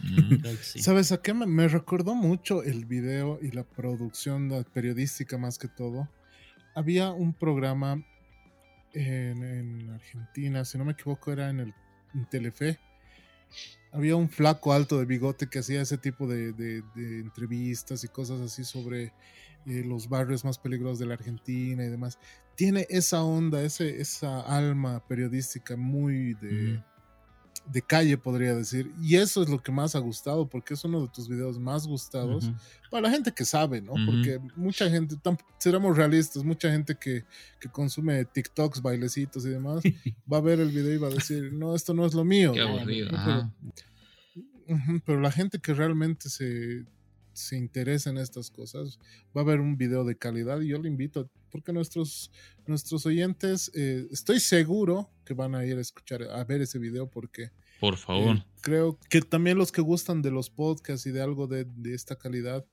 Speaker 4: Mm.
Speaker 1: Sí.
Speaker 3: ¿Sabes a qué me, me recordó mucho el video y la producción la periodística más que todo? Había un programa en, en Argentina, si no me equivoco, era en el en Telefe. Había un flaco alto de bigote que hacía ese tipo de, entrevistas y cosas así sobre eh, los barrios más peligrosos de la Argentina y demás. Tiene esa onda, ese, esa alma periodística muy de. De calle, podría decir. Y eso es lo que más ha gustado, porque es uno de tus videos más gustados para la gente que sabe, ¿no? Porque mucha gente, seremos realistas, mucha gente que, que consume TikToks, bailecitos y demás, va a ver el video y va a decir, no, esto no es lo mío.
Speaker 4: Qué
Speaker 3: ¿no?
Speaker 4: aburrido.
Speaker 3: Pero la gente que realmente se, se interesa en estas cosas va a ver un video de calidad y yo le invito, porque nuestros, nuestros oyentes, eh, estoy seguro que van a ir a escuchar, a ver ese video porque
Speaker 4: Por favor.
Speaker 3: eh, creo que también los que gustan de los podcasts y de algo de, de esta calidad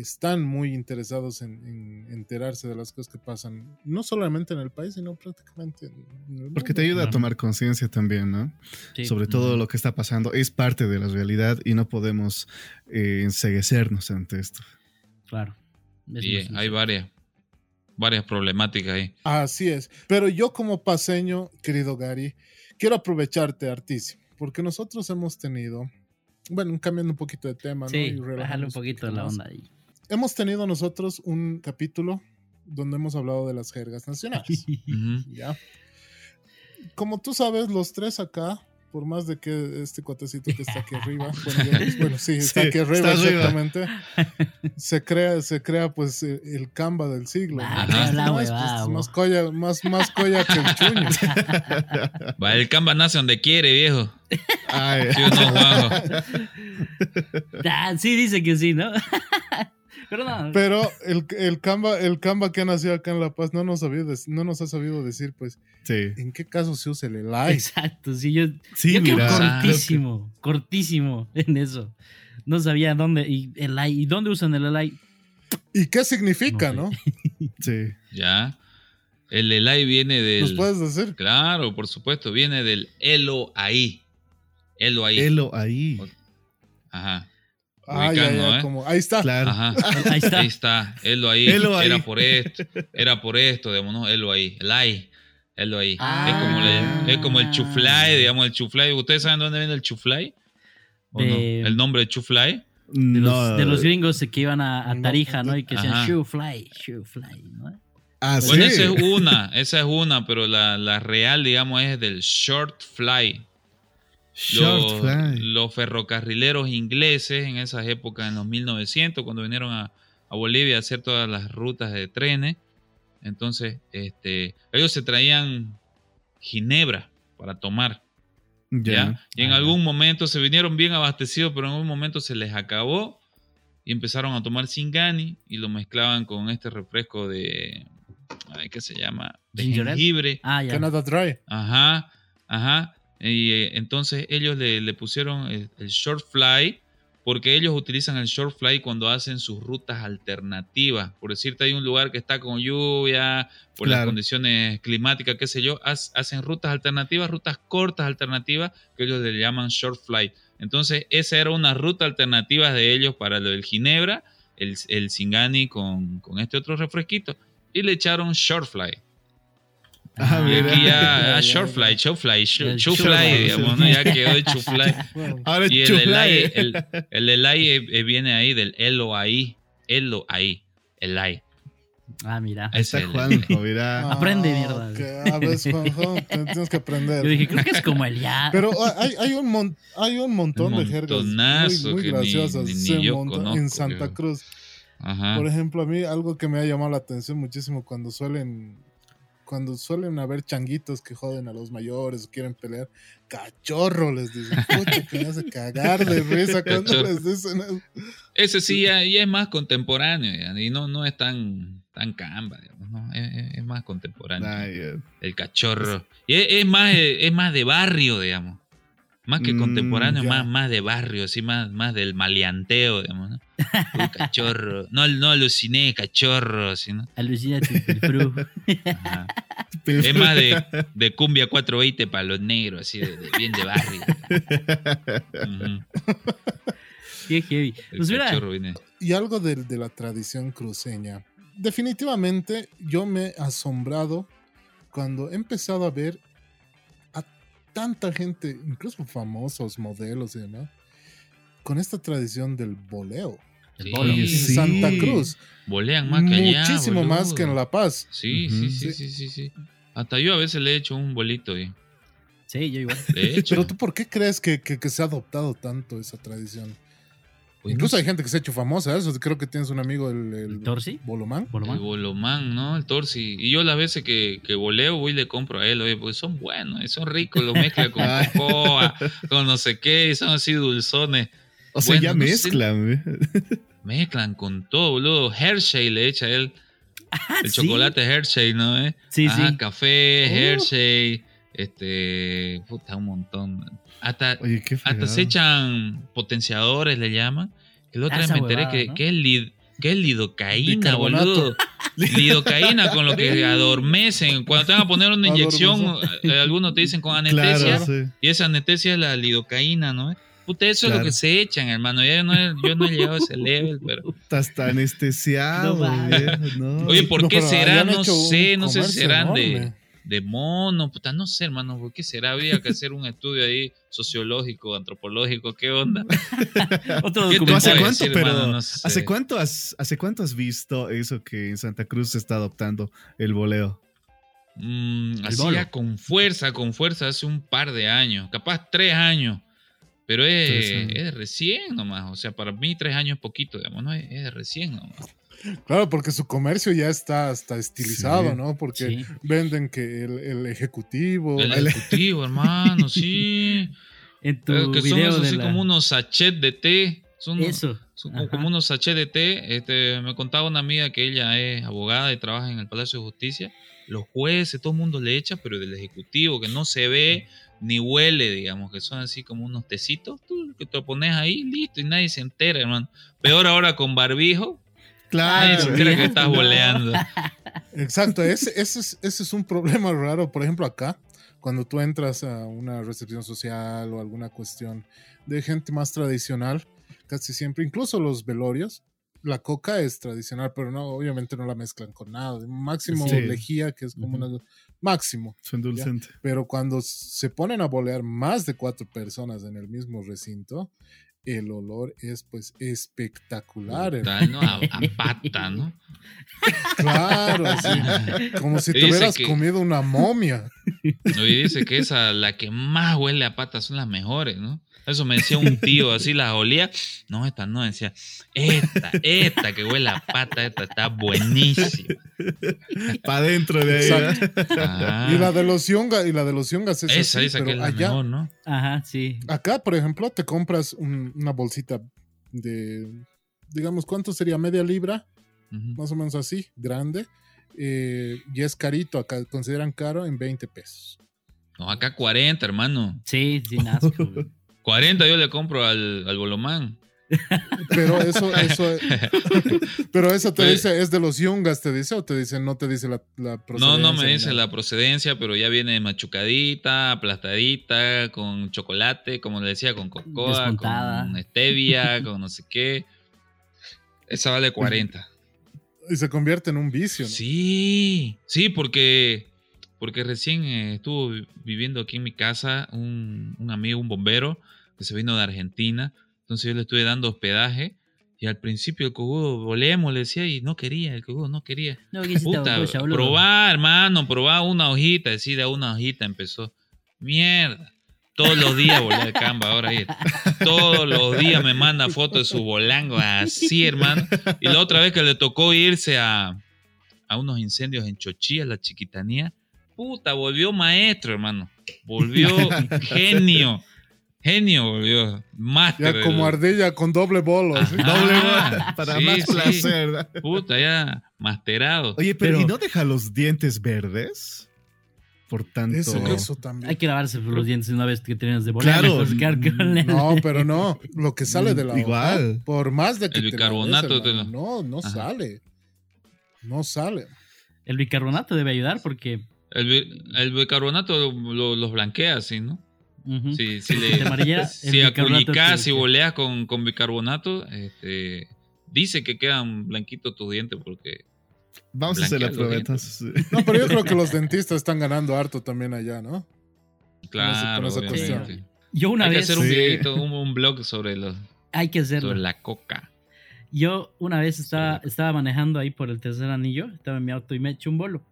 Speaker 3: están muy interesados en, en enterarse de las cosas que pasan, no solamente en el país, sino prácticamente en el
Speaker 2: Porque te
Speaker 3: mundo.
Speaker 2: ayuda a tomar conciencia también, ¿no?
Speaker 1: Sí.
Speaker 2: Sobre todo lo que está pasando. Es parte de la realidad y no podemos eh, enseguecernos ante esto.
Speaker 1: Claro. Es
Speaker 4: Y
Speaker 1: muy
Speaker 4: hay varias, varias problemáticas ahí.
Speaker 3: Así es. Pero yo como paseño, querido Gary, quiero aprovecharte, Artis, porque nosotros hemos tenido, bueno, cambiando un poquito de tema, ¿no?
Speaker 1: Sí,
Speaker 3: Y
Speaker 1: bájale un poquito la onda ahí.
Speaker 3: Hemos tenido nosotros un capítulo donde hemos hablado de las jergas nacionales. ¿ya? Como tú sabes, los tres acá, por más de que este cuatecito que está aquí arriba, bueno, yo- bueno, sí, está
Speaker 2: Sí,
Speaker 3: aquí arriba
Speaker 2: está arriba.
Speaker 3: exactamente, se crea, se crea pues eh, el Canva del siglo. ¿no?
Speaker 1: Ah, la
Speaker 3: es,
Speaker 1: huevada,
Speaker 3: pues, más colla, más, más colla que el chuño.
Speaker 4: Va, el Canva nace donde quiere, viejo.
Speaker 2: Ay,
Speaker 4: ¿Sí no?
Speaker 1: Ah, sí, dice que sí, ¿no? Pero no.
Speaker 3: Pero el, el Canva, el Canva que nació acá en La Paz no nos, sabía no nos ha sabido decir, pues,
Speaker 2: sí.
Speaker 3: en qué caso se usa el like.
Speaker 1: Exacto, sí, yo,
Speaker 2: Sí,
Speaker 1: yo quedo
Speaker 2: mira.
Speaker 1: cortísimo, cortísimo en eso. No sabía dónde, y el like, ¿y dónde usan el like?
Speaker 3: ¿Y qué significa,
Speaker 1: No
Speaker 3: no?
Speaker 2: Sí.
Speaker 4: Ya. El Elai viene
Speaker 3: ¿Nos
Speaker 4: del.
Speaker 3: puedes decir?
Speaker 4: Claro, por supuesto, viene del Elo ahí. Elo ahí.
Speaker 2: Elo ahí.
Speaker 4: Ajá.
Speaker 3: Ah, ya,
Speaker 4: Ubicando,
Speaker 3: ya,
Speaker 4: ¿eh?
Speaker 3: como, ahí está.
Speaker 2: Claro.
Speaker 4: Ajá.
Speaker 1: Ahí está.
Speaker 4: Ahí está. Elo ahí.
Speaker 2: Elo ahí.
Speaker 4: Era por esto. Era por esto, digamos, ¿no? Elo ahí. El ahí. Elo ahí.
Speaker 1: Ah.
Speaker 4: es, como el, es como el chuflay, digamos, el chuflay. ¿Ustedes saben dónde viene el chuflay? ¿O no? El nombre de chuflay.
Speaker 1: De los, de los gringos que iban a. Tarija, ¿no? Y que decían shoe fly, ¿no?
Speaker 2: Ah, sí.
Speaker 4: Bueno, esa es una, esa es una, pero la, la real, digamos, es del short fly.
Speaker 2: Short
Speaker 4: los, ferrocarrileros ingleses en esas épocas, en los 1900, cuando vinieron a, a Bolivia a hacer todas las rutas de trenes, entonces este, ellos se traían ginebra para tomar. ¿ya?
Speaker 2: Ya.
Speaker 4: Y en
Speaker 1: Ah,
Speaker 4: algún momento se vinieron bien abastecidos, pero en algún momento se les acabó y empezaron a tomar Singani y lo mezclaban con este refresco de, ay, ¿qué se llama? De jengibre.
Speaker 1: Ah, ya.
Speaker 3: Dry.
Speaker 4: Ajá, ajá. Y eh, entonces ellos le, le pusieron el, el short fly porque ellos utilizan el short fly cuando hacen sus rutas alternativas. Por decirte, hay un lugar que está con lluvia, por las
Speaker 2: Claro.
Speaker 4: condiciones climáticas, qué sé yo, haz- hacen rutas alternativas, rutas cortas alternativas que ellos le llaman short fly. Entonces, esa era una ruta alternativa de ellos para lo del Ginebra, el, el Singani con, con este otro refresquito, y le echaron short fly.
Speaker 2: Ah,
Speaker 4: Y
Speaker 2: mira.
Speaker 4: aquí ya,
Speaker 3: Ya,
Speaker 4: ah,
Speaker 3: ya,
Speaker 4: short
Speaker 3: ya.
Speaker 4: fly, short fly, short
Speaker 1: El
Speaker 4: short
Speaker 1: short
Speaker 4: fly,
Speaker 1: fly,
Speaker 4: digamos,
Speaker 1: sí.
Speaker 4: ¿no? Ya quedó el short fly.
Speaker 3: Bueno,
Speaker 2: Ahora
Speaker 4: Y el elai, el, el elai, eh, eh, viene ahí del elo ahí, elo ahí, elai.
Speaker 1: Ah, mira.
Speaker 2: Ahí
Speaker 4: Es
Speaker 2: está Juanjo, mira.
Speaker 1: Aprende,
Speaker 3: Ah,
Speaker 1: mierda.
Speaker 3: ok. A ver, Juanjo, te- tienes que aprender.
Speaker 1: Yo dije, creo que es como el ya.
Speaker 3: Pero hay, hay, un, mon- hay un montón
Speaker 4: Un
Speaker 3: de jergas muy, muy graciosas
Speaker 4: ni- ni
Speaker 3: se
Speaker 4: yo
Speaker 3: montan
Speaker 4: conozco,
Speaker 3: en Santa. Cruz.
Speaker 4: Ajá.
Speaker 3: Por ejemplo, a mí algo que me ha llamado la atención muchísimo cuando suelen cuando suelen haber changuitos que joden a los mayores o quieren pelear, cachorro les dicen, puta que me hace cagar de risa cuando
Speaker 4: Cachorro.
Speaker 3: les dicen eso.
Speaker 4: Ese sí ya, ya es más contemporáneo ya, y no, no es tan, tan camba, digamos, ¿no? es, más contemporáneo. El cachorro. Y es, es más, es más de barrio, digamos. Más que
Speaker 2: Mm,
Speaker 4: contemporáneo,
Speaker 3: ya.
Speaker 4: más, más de barrio, así, más, más del maleanteo, digamos, ¿no? Uy, cachorro. No, no aluciné, cachorro, así, ¿no?
Speaker 1: Alucínate, el fru.
Speaker 4: Ajá. Es más de, de cumbia 420 para los negros, así, de, de- bien de barrio.
Speaker 1: Qué heavy. Pues mira.
Speaker 3: Y algo de, de la tradición cruceña. Definitivamente yo me he asombrado cuando he empezado a ver tanta gente, incluso famosos, modelos y demás, con esta tradición del boleo.
Speaker 1: el
Speaker 4: Sí.
Speaker 3: En
Speaker 2: Sí.
Speaker 3: Santa Cruz.
Speaker 4: Volean más que allá.
Speaker 3: Muchísimo más que en. La Paz.
Speaker 4: Sí, sí, sí, sí, sí, sí. Hasta yo a veces le he hecho un bolito, eh.
Speaker 1: Sí, yo igual.
Speaker 4: Hecho.
Speaker 3: Pero tú, ¿por qué crees que, que- que se ha adoptado tanto esa tradición?
Speaker 4: Pues,
Speaker 3: Incluso
Speaker 4: no
Speaker 3: hay gente que se ha hecho famosa, eso. Creo que tienes un amigo, el, el
Speaker 1: ¿El Torsi?
Speaker 3: Bolomán.
Speaker 4: El
Speaker 1: Bolomán.
Speaker 4: ¿no? El torsi. Y yo las veces que, que voleo voy y le compro a él, oye, porque son buenos, y son ricos, lo mezcla con cocoa, con no sé qué, y son así dulzones.
Speaker 2: O sea,
Speaker 4: Bueno,
Speaker 2: ya
Speaker 4: no sé.
Speaker 2: mezclan. ¿eh?
Speaker 4: Mezclan con todo, boludo. Hershey le echa él.
Speaker 1: Ah,
Speaker 4: El
Speaker 1: ¿sí?
Speaker 4: chocolate Hershey, ¿no? ¿Eh?
Speaker 1: Sí,
Speaker 4: Ajá,
Speaker 1: sí.
Speaker 4: café,
Speaker 3: Uh.
Speaker 4: Hershey, este, puta, un montón. Hasta,
Speaker 2: Oye, qué
Speaker 4: hasta se echan potenciadores, le llaman.
Speaker 1: Ah,
Speaker 4: vez
Speaker 1: esa
Speaker 4: me enteré
Speaker 1: huevada,
Speaker 4: que,
Speaker 1: ¿no?
Speaker 4: que es lid- que es lidocaína, boludo. Lidocaína con lo que adormecen. Cuando te van a poner una inyección, eh, algunos te dicen con anestesia.
Speaker 2: Claro, sí.
Speaker 4: Y esa anestesia es la lidocaína, ¿no? Puta, eso es
Speaker 2: Claro.
Speaker 4: lo que se echan, hermano. Yo no, he, yo no he llegado a ese level, pero.
Speaker 2: Estás tan anestesiado,
Speaker 1: No.
Speaker 4: Oye, ¿por
Speaker 3: No,
Speaker 4: qué será? No sé, no sé si serán
Speaker 3: enorme.
Speaker 4: de mono, puta, no sé, hermano, ¿por qué será? Habría que hacer un estudio ahí sociológico, antropológico, ¿qué onda?
Speaker 1: Otro
Speaker 4: ¿Qué te
Speaker 2: ¿Tú hace cuánto,
Speaker 4: decir,
Speaker 2: pero
Speaker 4: hermano? No sé.
Speaker 2: ¿hace cuánto has, hace cuánto has visto eso que en Santa Cruz se está adoptando el voleo?
Speaker 4: Mm, así
Speaker 1: bolo.
Speaker 4: ya con fuerza, con fuerza, hace un par de años, capaz tres años. Pero es, es de recién nomás, o sea, para mí tres años es poquito, digamos, ¿no? Es, es de recién nomás.
Speaker 3: Claro, porque su comercio ya está hasta estilizado,
Speaker 2: Sí.
Speaker 3: ¿no? Porque
Speaker 1: Sí.
Speaker 3: venden que el, el ejecutivo.
Speaker 4: El
Speaker 2: el-
Speaker 4: ejecutivo, hermano, sí.
Speaker 1: En tu
Speaker 4: que son
Speaker 1: video de
Speaker 4: así
Speaker 1: la-
Speaker 4: como unos sachets de té. Son,
Speaker 1: Eso.
Speaker 4: son como-
Speaker 1: Ajá.
Speaker 4: como unos sachets de té. Este, me contaba una amiga que ella es abogada y trabaja en el Palacio de Justicia. Los jueces, todo el mundo le echa, pero del ejecutivo, que no se ve ni huele, digamos, que son así como unos tecitos, tú que te lo pones ahí, listo, y nadie se entera, hermano. Peor ahora con barbijo, nadie se
Speaker 2: Claro.
Speaker 4: entera que estás boleando.
Speaker 3: Exacto, ese, ese, es, ese es un problema raro. Por ejemplo, acá, cuando tú entras a una recepción social o alguna cuestión de gente más tradicional, casi siempre, incluso los velorios, la coca es tradicional, pero no, obviamente no la mezclan con nada. Máximo
Speaker 2: Sí.
Speaker 3: lejía, que es como una. Máximo.
Speaker 2: Son dulcente.
Speaker 3: Pero cuando se ponen a bolear más de cuatro personas en el mismo recinto, el olor es pues espectacular.
Speaker 4: Puta, ¿no? A, a pata, ¿no?
Speaker 3: Claro, así, como si te hubieras
Speaker 4: que-
Speaker 3: comido una momia.
Speaker 4: Y dice que esa, la que más huele a pata son las mejores, ¿no? Eso me decía un tío, así las olía. No, esta no, decía, esta, esta que huele a pata, esta está buenísima.
Speaker 2: Para adentro de ahí.
Speaker 4: Ah,
Speaker 3: Y la de los yungas, y la de los yungas es
Speaker 4: esa,
Speaker 3: así,
Speaker 4: esa
Speaker 3: pero
Speaker 4: que es la
Speaker 3: allá,
Speaker 4: mejor, ¿no?
Speaker 1: Ajá, sí.
Speaker 3: acá, por ejemplo, te compras un- una bolsita de, digamos, ¿cuánto sería? Media libra, más o menos así, grande. eh, y es carito, acá consideran caro en 20 pesos.
Speaker 4: No, acá 40, hermano.
Speaker 1: Sí, sin asco. güey.
Speaker 4: 40 yo le compro al, al bolomán.
Speaker 3: Pero eso, eso, pero eso te
Speaker 4: Pues-
Speaker 3: dice, ¿es de los yungas, te dice? ¿O te dice, no te dice la, la
Speaker 4: No,
Speaker 3: procedencia?
Speaker 4: no me dice
Speaker 3: nada?
Speaker 4: la procedencia, pero ya viene machucadita, aplastadita, con chocolate, como le decía, con cocoa,
Speaker 1: Desmontada.
Speaker 4: con stevia, con no sé qué. Esa vale 40.
Speaker 3: Y se convierte en un vicio, ¿no?
Speaker 4: Sí, sí, porque, porque recién eh, estuvo vi- viviendo aquí en mi casa un, un amigo, un bombero, que se vino de Argentina. Entonces yo le estuve dando hospedaje. Y al principio el cojudo, volemos, le decía, y no quería, el cojudo no quería.
Speaker 1: No,
Speaker 4: Puta,
Speaker 1: cosa,
Speaker 4: probá, hermano, probá una hojita, decir, de una hojita empezó. Mierda. Todos los días volé al Canva, ahora ahí. Todos los días me manda fotos de su bolango así, hermano. Y la otra vez que le tocó irse a, a unos incendios en Chochía, la chiquitanía, puta, volvió maestro, hermano. Volvió genio. Genio volvió. Máster.
Speaker 3: Ya como
Speaker 4: del-
Speaker 3: ardilla con doble bolo. ¿sí?
Speaker 4: Ajá.
Speaker 2: Doble bola, para
Speaker 4: sí,
Speaker 2: más
Speaker 4: sí.
Speaker 2: placer.
Speaker 4: Puta, ya masterado.
Speaker 2: Oye, pero,
Speaker 1: Pero-
Speaker 2: ¿y no deja los dientes verdes? por tanto.
Speaker 3: Eso, eso también.
Speaker 1: Hay que lavarse los dientes una vez que terminas de volar.
Speaker 2: Claro.
Speaker 1: mejor quedar con el-
Speaker 3: No, pero no. Lo que sale de la
Speaker 2: Igual.
Speaker 3: por más de que
Speaker 4: El bicarbonato te lo-
Speaker 3: No, no
Speaker 4: Ajá.
Speaker 3: sale. No sale.
Speaker 1: El bicarbonato debe ayudar porque.
Speaker 4: El, bi- el bicarbonato lo- los blanquea, así, ¿no? Si, si le, si aculicás voleas con, con bicarbonato, este, dice que quedan blanquitos tus dientes porque
Speaker 2: Vamos a hacer la prueba entonces.
Speaker 3: No, pero yo creo que los dentistas están ganando harto también allá, ¿no?
Speaker 4: Claro,
Speaker 3: con esa.
Speaker 1: Yo una
Speaker 4: Hay que
Speaker 1: vez.
Speaker 4: hacer un
Speaker 2: Sí.
Speaker 4: videito, un, un blog sobre, los,
Speaker 1: Hay que hacerlo.
Speaker 4: sobre la coca.
Speaker 1: Yo una vez estaba,
Speaker 4: Sí.
Speaker 1: estaba manejando ahí por el tercer anillo, estaba en mi auto y me eché un bolo.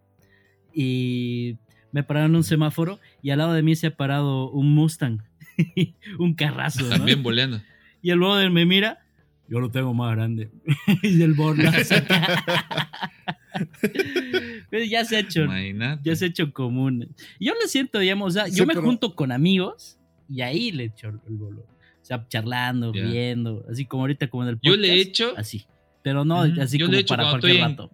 Speaker 1: Y me pararon en un semáforo y al lado de mí se ha parado un Mustang, un carrazo. ¿no?
Speaker 4: También boleando.
Speaker 1: Y el brother me mira, yo lo tengo más grande. y el. Pero ya se ha hecho,
Speaker 4: Imagínate.
Speaker 1: ya se ha hecho común. Yo le siento, digamos, o sea,
Speaker 3: Sí,
Speaker 1: yo me
Speaker 3: pero-
Speaker 1: junto con amigos y ahí le echo el bolo. O sea, charlando,
Speaker 4: Ya.
Speaker 1: riendo, así como ahorita como en el
Speaker 4: Yo
Speaker 1: podcast.
Speaker 4: le he hecho,
Speaker 1: Así. Pero no así
Speaker 4: Yo
Speaker 1: como
Speaker 4: le
Speaker 1: para cualquier
Speaker 4: estoy en-
Speaker 1: rato.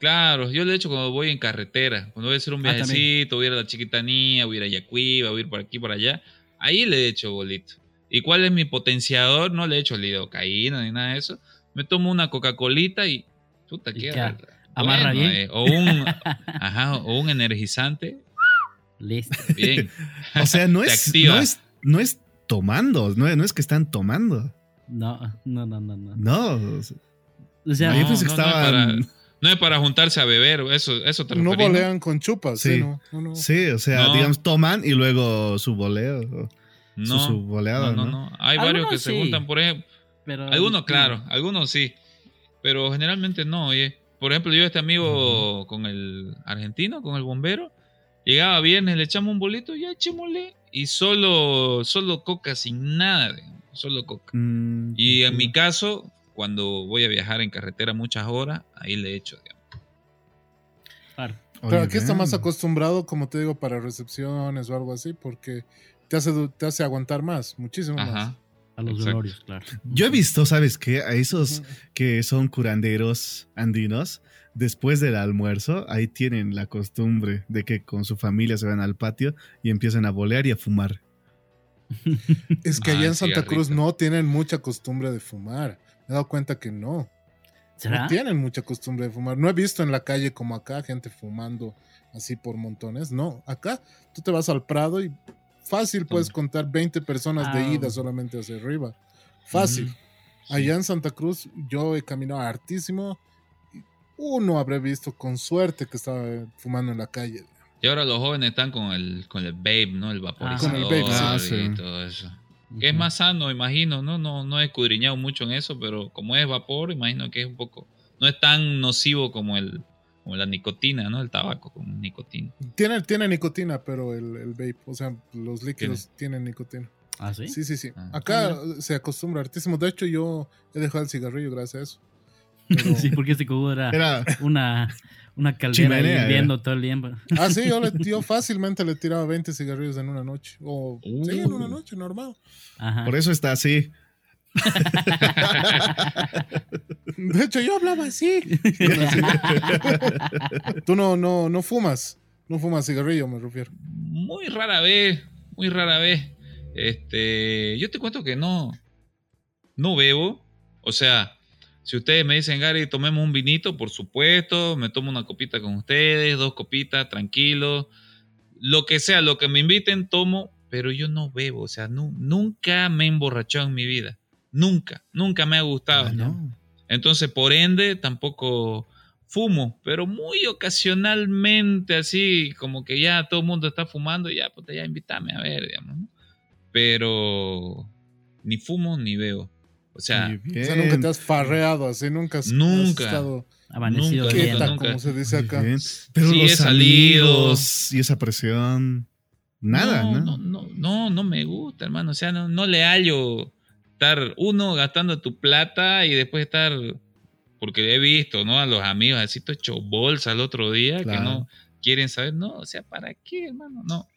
Speaker 4: Claro, yo he hecho cuando voy en carretera. Cuando voy a hacer un
Speaker 1: Ah,
Speaker 4: viajecito, voy a ir a la Chiquitanía, voy a ir a Yacuiba, voy a ir por aquí, por allá. Ahí le he hecho bolito. ¿Y cuál es mi potenciador? No le he hecho lidocaína ni nada de eso. Me tomo una Coca-Colita y puta,
Speaker 1: Y
Speaker 4: queda.
Speaker 1: amarra
Speaker 4: bueno,
Speaker 1: bien.
Speaker 4: eh, o un ajá, o un energizante.
Speaker 1: Listo.
Speaker 4: Bien.
Speaker 2: O sea, no es, no es, no es tomando, no, no es que están tomando.
Speaker 1: No, no, no, no, no.
Speaker 2: No.
Speaker 1: O sea,
Speaker 2: yo
Speaker 4: No,
Speaker 2: pensé que
Speaker 4: no, no es
Speaker 2: estaban.
Speaker 4: No es para juntarse a beber, eso, eso te
Speaker 3: No
Speaker 4: referís,
Speaker 3: volean con chupas, sí,
Speaker 2: Sí.
Speaker 3: no, no, no.
Speaker 2: Sí, o sea,
Speaker 4: No.
Speaker 2: digamos, toman y luego su voleo. su-
Speaker 4: No,
Speaker 2: su boleada,
Speaker 4: no, no,
Speaker 2: ¿no?
Speaker 4: no. Hay varios que se
Speaker 1: sí.
Speaker 4: juntan, por ejemplo.
Speaker 1: pero,
Speaker 4: Algunos, claro, algunos sí. Pero generalmente no, oye. Por ejemplo, yo este amigo con el argentino, con el bombero, llegaba viernes, le echamos un bolito, ya echémosle. Y solo, solo coca, sin nada, digamos, solo coca.
Speaker 2: Mm,
Speaker 4: Y en mi caso, cuando voy a viajar en carretera muchas horas, ahí le echo, digamos.
Speaker 1: Claro.
Speaker 3: Pero
Speaker 2: oye,
Speaker 3: aquí está más acostumbrado, como te digo, para recepciones o algo así, porque te hace, te hace aguantar más, muchísimo más.
Speaker 4: Ajá.
Speaker 1: A los
Speaker 4: Exacto.
Speaker 1: velorios, claro.
Speaker 2: Yo he visto, ¿sabes qué? A esos que son curanderos andinos, después del almuerzo, ahí tienen la costumbre de que con su familia se van al patio y empiezan a bolear y a fumar.
Speaker 3: Es que
Speaker 4: Ah,
Speaker 3: allá en
Speaker 4: el
Speaker 3: Santa Cruz no tienen mucha costumbre de fumar. Me he dado cuenta que no.
Speaker 1: ¿Será?
Speaker 3: No tienen mucha costumbre de fumar. No he visto en la calle como acá gente fumando así por montones. No, acá tú te vas al Prado y fácil puedes contar 20 personas
Speaker 1: Ah.
Speaker 3: de ida solamente hacia arriba. Fácil.
Speaker 4: Sí.
Speaker 3: Allá en Santa Cruz yo he caminado hartísimo. Uno habré visto con suerte que estaba fumando en la calle.
Speaker 4: Y ahora los jóvenes están con el, con el vape, ¿no? El vaporizador
Speaker 3: Con el vape, sí.
Speaker 2: Ah,
Speaker 4: y todo eso. Que es más sano, imagino, ¿no? No, no he escudriñado mucho en eso, pero como es vapor, imagino que es un poco, no es tan nocivo como el, como la nicotina, ¿no? El tabaco con nicotina.
Speaker 3: Tiene, tiene nicotina, pero el, el vape, o sea, los líquidos tienen nicotina.
Speaker 1: ¿Ah, sí?
Speaker 3: Sí, sí, sí.
Speaker 4: Ah.
Speaker 3: Acá se acostumbra hartísimo. De hecho, yo he dejado el cigarrillo gracias a eso. Pero-
Speaker 1: Sí, porque este era
Speaker 2: Era,
Speaker 1: una, una caldera
Speaker 2: Chimenea,
Speaker 1: hirviendo todo el tiempo.
Speaker 3: Ah, sí, yo, le- yo fácilmente le tiraba 20 cigarrillos en una noche. O sí, en una
Speaker 4: Uh.
Speaker 3: noche, normal.
Speaker 1: Ajá.
Speaker 2: por eso está así.
Speaker 3: De hecho, yo hablaba así. Tú no, no, no fumas. No fumas cigarrillo, me refiero.
Speaker 4: Muy rara vez, muy rara vez. Este, yo te cuento que no, no bebo. O sea, si ustedes me dicen, Gary, tomemos un vinito, por supuesto, me tomo una copita con ustedes, dos copitas, tranquilo. Lo que sea, lo que me inviten, tomo, pero yo no bebo. O sea, nu- nunca me he emborrachado en mi vida. Nunca, nunca me ha gustado.
Speaker 2: Ah, no.
Speaker 4: Entonces, por ende, tampoco fumo, pero muy ocasionalmente, así como que ya todo el mundo está fumando, ya, pues ya invítame a ver, digamos. ¿no? Pero ni fumo ni veo. O sea,
Speaker 3: O nunca te has farreado así, nunca has,
Speaker 4: Nunca.
Speaker 3: has estado
Speaker 1: Amanecido
Speaker 4: Nunca,
Speaker 1: bien.
Speaker 3: quieta,
Speaker 4: nunca.
Speaker 3: como se dice acá.
Speaker 2: Pero
Speaker 4: Sí,
Speaker 2: los
Speaker 4: he salido.
Speaker 2: amigos y esa presión. Nada, ¿no?
Speaker 4: no, no, no, no me gusta, hermano. O sea, no, no le hallo estar uno gastando tu plata y después estar, porque he visto, ¿no? A los amigos así, hecho bolsa el otro día, que no quieren saber, no, o sea, ¿para qué, hermano? No,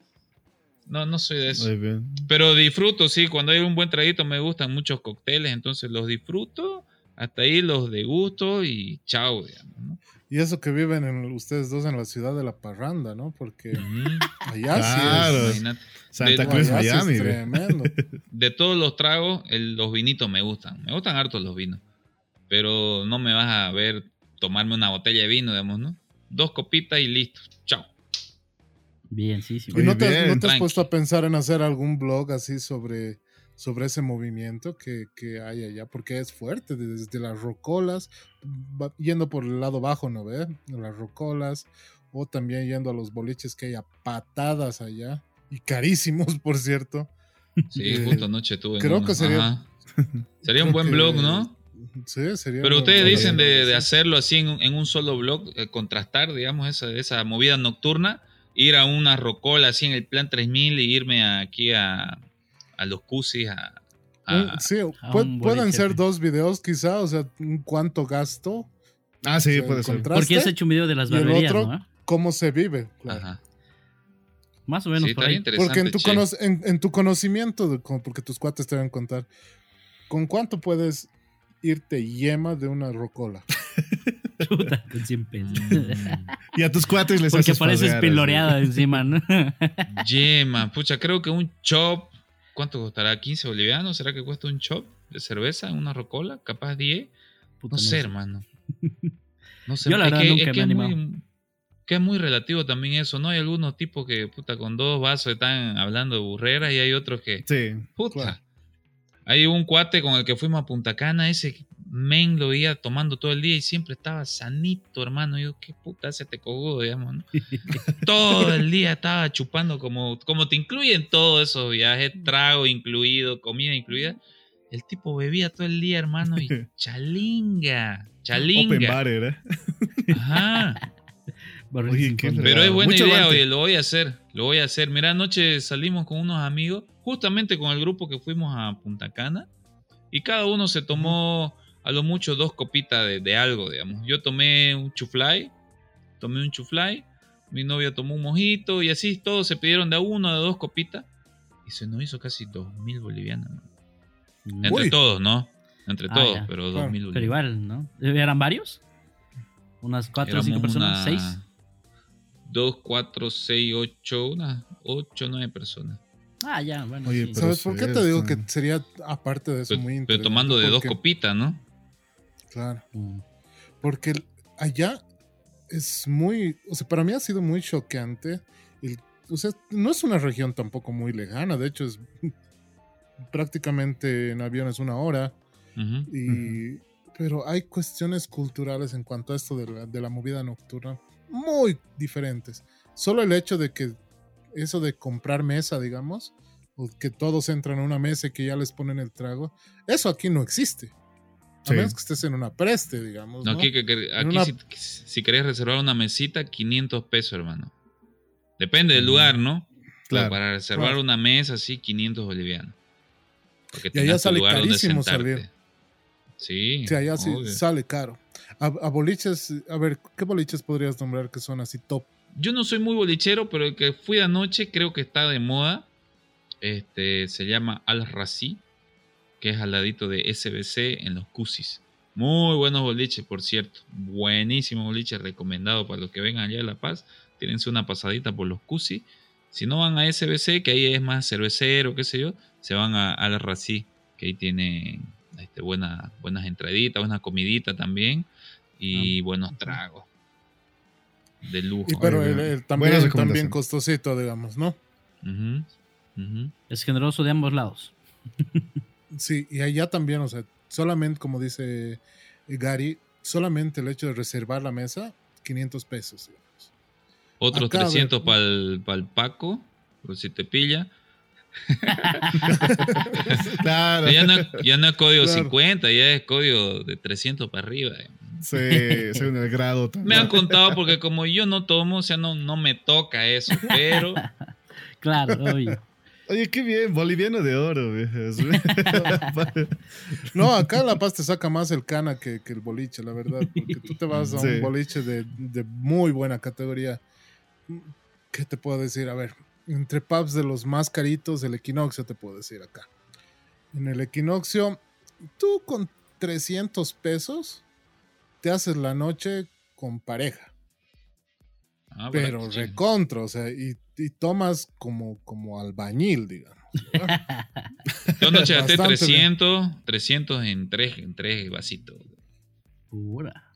Speaker 4: no, no soy de eso.
Speaker 2: Muy bien.
Speaker 4: Pero disfruto, sí, cuando hay un buen traguito me gustan muchos cócteles, entonces los disfruto, hasta ahí los degusto y chao, digamos, ¿no?
Speaker 3: Y eso que viven en, ustedes dos en la ciudad de la parranda, ¿no? Porque allá
Speaker 2: Claro.
Speaker 3: sí es,
Speaker 4: Imagínate.
Speaker 2: Santa
Speaker 4: De-
Speaker 2: Cruz,
Speaker 3: allá es
Speaker 2: Miami. güey.
Speaker 3: tremendo.
Speaker 4: De todos los tragos, el- los vinitos me gustan. Me gustan hartos los vinos. Pero no me vas a ver tomarme una botella de vino, digamos, ¿no? Dos copitas y listo.
Speaker 1: Bien, sí, sí.
Speaker 3: ¿Y
Speaker 2: Muy
Speaker 3: no te,
Speaker 2: bien.
Speaker 3: no te has puesto a pensar en hacer algún blog así sobre, sobre ese movimiento que, que hay allá? Porque es fuerte, desde las rocolas, yendo por el lado bajo, ¿no ve? Las rocolas, o también yendo a los boliches que hay a patadas allá, y carísimos, por cierto.
Speaker 4: Sí,
Speaker 3: Eh,
Speaker 4: justo anoche tuve.
Speaker 3: creo
Speaker 4: uno.
Speaker 3: que sería-
Speaker 4: Ajá. Sería un buen
Speaker 3: que-
Speaker 4: blog, ¿no?
Speaker 3: Sí, sería.
Speaker 4: Pero ustedes dicen de, hacerlo así en, un- en un solo blog, eh, contrastar, digamos, esa, esa movida nocturna, ir a una rocola así en el plan 3000 y irme aquí a, a los cusis a,
Speaker 3: sí,
Speaker 1: a
Speaker 3: pu-
Speaker 1: un
Speaker 3: pueden
Speaker 1: boliche.
Speaker 3: ser dos videos quizá, o sea, cuánto gasto,
Speaker 2: Ah, sí,
Speaker 3: o sea,
Speaker 2: puede ser.
Speaker 1: Porque has hecho un video de las
Speaker 3: y el
Speaker 1: barberías,
Speaker 3: otro-
Speaker 1: ¿no?
Speaker 3: cómo se vive. claro.
Speaker 4: Ajá.
Speaker 1: Más o menos
Speaker 4: Sí,
Speaker 1: por ahí.
Speaker 4: interesante.
Speaker 3: Porque en tu,
Speaker 4: che.
Speaker 3: cono- en, en tu conocimiento, de porque tus cuates te van a contar, ¿con cuánto puedes irte yema de una rocola?
Speaker 1: Puta, con 100 pesos.
Speaker 2: Y a tus cuates les
Speaker 1: Porque
Speaker 2: haces
Speaker 1: pareces
Speaker 2: pasear,
Speaker 1: piloreada encima, ¿no?
Speaker 4: Yema, pucha, creo que un chop, ¿cuánto costará? ¿15 bolivianos? ¿Será que cuesta un chop de cerveza en una rocola? ¿Capaz 10?
Speaker 1: Puta,
Speaker 4: No sé, hermano. No sé,
Speaker 1: Yo la
Speaker 4: es
Speaker 1: verdad
Speaker 4: que,
Speaker 1: nunca
Speaker 4: es
Speaker 1: me
Speaker 4: que
Speaker 1: he
Speaker 4: es
Speaker 1: animado.
Speaker 4: muy, que es muy relativo también eso, ¿no? Hay algunos tipos que, puta, con dos vasos están hablando de burreras y hay otros que,
Speaker 2: Sí.
Speaker 4: puta.
Speaker 3: Claro.
Speaker 4: Hay un cuate con el que fuimos a Punta Cana, ese men lo veía tomando todo el día y siempre estaba sanito, hermano. Y yo, qué puta se te cojudo, digamos, ¿no? todo el día estaba chupando como, como te incluyen todos esos viajes, trago incluido, comida incluida. El tipo bebía todo el día, hermano, y chalinga, chalinga.
Speaker 2: Open bar, ¿eh?
Speaker 4: Ajá.
Speaker 2: Oye.
Speaker 4: Pero es buena
Speaker 2: Mucho
Speaker 4: idea,
Speaker 2: avante.
Speaker 4: oye, lo voy a hacer, lo voy a hacer. Mira, anoche salimos con unos amigos, justamente con el grupo que fuimos a Punta Cana, y cada uno se tomó a lo mucho dos copitas de, de algo, digamos. Yo tomé un chuflay, tomé un chuflay, mi novia tomó un mojito, y así todos se pidieron de a uno, de dos copitas, y se nos hizo casi dos mil bolivianos. ¿no? Entre
Speaker 3: Uy.
Speaker 4: todos, ¿no? Entre
Speaker 1: Ah,
Speaker 4: todos,
Speaker 1: ya.
Speaker 4: pero
Speaker 3: Claro.
Speaker 4: dos mil
Speaker 1: Pero igual, ¿no? ¿Eran varios? ¿Unas cuatro o cinco personas?
Speaker 4: una-
Speaker 1: ¿Seis?
Speaker 4: Dos, cuatro, seis, ocho, unas ocho, nueve personas.
Speaker 1: Ah, ya, bueno.
Speaker 2: Oye,
Speaker 1: sí.
Speaker 2: pero
Speaker 3: ¿Sabes por qué te digo que sería, aparte de eso,
Speaker 4: Pero,
Speaker 3: muy
Speaker 4: pero
Speaker 3: interesante?
Speaker 4: tomando de dos copitas, ¿no?
Speaker 3: Claro.
Speaker 1: Mm.
Speaker 3: Porque allá es muy, o sea, para mí ha sido muy choqueante. el- o sea, no es una región tampoco muy lejana, de hecho es prácticamente en avión es una hora. Y, Pero hay cuestiones culturales en cuanto a esto de la, de la movida nocturna muy diferentes. Solo el hecho de que eso de comprar mesa, digamos, o que todos entran a una mesa y que ya les ponen el trago, eso aquí no existe. A
Speaker 2: Sí.
Speaker 3: menos que estés en una preste, digamos.
Speaker 4: No,
Speaker 3: ¿no?
Speaker 4: aquí, que- que-
Speaker 3: En
Speaker 4: aquí
Speaker 3: una-
Speaker 4: si, si querés reservar una mesita, 500 pesos, hermano. Depende del lugar, ¿no? Pero
Speaker 2: claro,
Speaker 4: para reservar
Speaker 3: claro.
Speaker 4: una mesa, sí, 500 bolivianos. Porque
Speaker 3: Y allá sale
Speaker 4: lugar
Speaker 3: carísimo salir.
Speaker 4: Sí.
Speaker 3: Sí, allá sí
Speaker 4: obvio.
Speaker 3: sale caro. A, a boliches, a ver, ¿qué boliches podrías nombrar que son así top?
Speaker 4: Yo no soy muy bolichero, pero el que fui anoche creo que está de moda. Este se llama Al Razi, que es al ladito de SBC en los Cusis. Muy buenos boliches, por cierto. Buenísimo boliche, recomendado para los que vengan allá de La Paz. Tírense una pasadita por los Cusis. Si no van a SBC, que ahí es más cervecero, qué sé yo, se van a Al Razi, que ahí tienen este, buena- buenas entraditas, buena comidita también y buenos tragos. De lujo.
Speaker 3: Y pero el, el también, también costosito, digamos, ¿no?
Speaker 1: Es generoso de ambos lados.
Speaker 3: Sí, y allá también, o sea, solamente, como dice Gary, solamente el hecho de reservar la mesa, 500 pesos. digamos.
Speaker 4: Otros
Speaker 3: Acá, a ver.
Speaker 4: 300 para el Paco, por si te pilla.
Speaker 2: Claro.
Speaker 4: Ya no, ya no es código
Speaker 3: Claro.
Speaker 4: 50, ya es código de 300 para arriba.
Speaker 2: Sí, según el grado
Speaker 4: Me
Speaker 2: también.
Speaker 4: han contado porque como yo no tomo, o sea, no, no me toca eso, pero
Speaker 1: Claro, obvio.
Speaker 2: Oye, qué bien, boliviano de oro.
Speaker 3: No, acá en La Paz te saca más el cana que, que el boliche, la verdad. Porque tú te vas a
Speaker 2: Sí.
Speaker 3: un boliche de, de muy buena categoría. ¿Qué te puedo decir? A ver, entre pubs de los más caritos, el Equinoccio te puedo decir acá. En el Equinoccio, tú con 300 pesos te haces la noche con pareja.
Speaker 4: Ah,
Speaker 3: pero
Speaker 4: bueno, sí.
Speaker 3: recontra, o sea, y, y tomas como, como albañil, digamos.
Speaker 4: Yo anoche gasté
Speaker 3: Bastante
Speaker 4: 300, 300 en tres, en tres vasitos.
Speaker 1: Pura.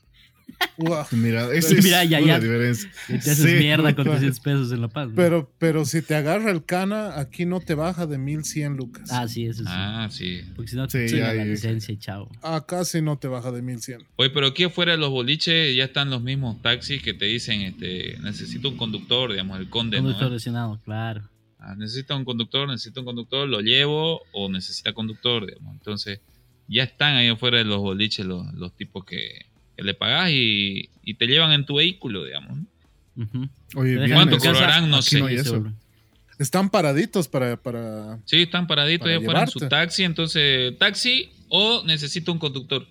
Speaker 3: Uah.
Speaker 2: Mira, esa es
Speaker 1: Mira, ya,
Speaker 2: una
Speaker 1: ya.
Speaker 2: diferencia.
Speaker 1: Te haces
Speaker 2: Sí,
Speaker 1: mierda con
Speaker 3: claro.
Speaker 1: 300 pesos en La Paz. ¿no?
Speaker 3: Pero, pero si te agarra el cana, aquí no te baja de 1100 lucas.
Speaker 1: Ah, sí, eso sí.
Speaker 4: Ah, sí.
Speaker 1: Porque si no te
Speaker 2: Sí,
Speaker 1: la licencia y chao.
Speaker 3: Acá sí no te baja de 1100.
Speaker 4: Oye, pero aquí afuera de los boliches ya están los mismos taxis que te dicen, este, necesito un conductor, digamos, el conde, ¿no?
Speaker 1: Conductor lesionado, claro.
Speaker 4: Ah, necesita un conductor, necesita un conductor, lo llevo o necesita conductor, digamos. Entonces, ya están ahí afuera de los boliches los, los tipos que, que le pagas y, y te llevan en tu vehículo, digamos. ¿no?
Speaker 1: Ujú.
Speaker 2: Oye, bien,
Speaker 1: en
Speaker 4: ¿Cuánto
Speaker 1: tu casa,
Speaker 4: cobrarán? No sé.
Speaker 2: no eso.
Speaker 3: Están paraditos para, para...
Speaker 4: Sí, están paraditos afuera en su taxi, entonces, taxi o necesito un conductor.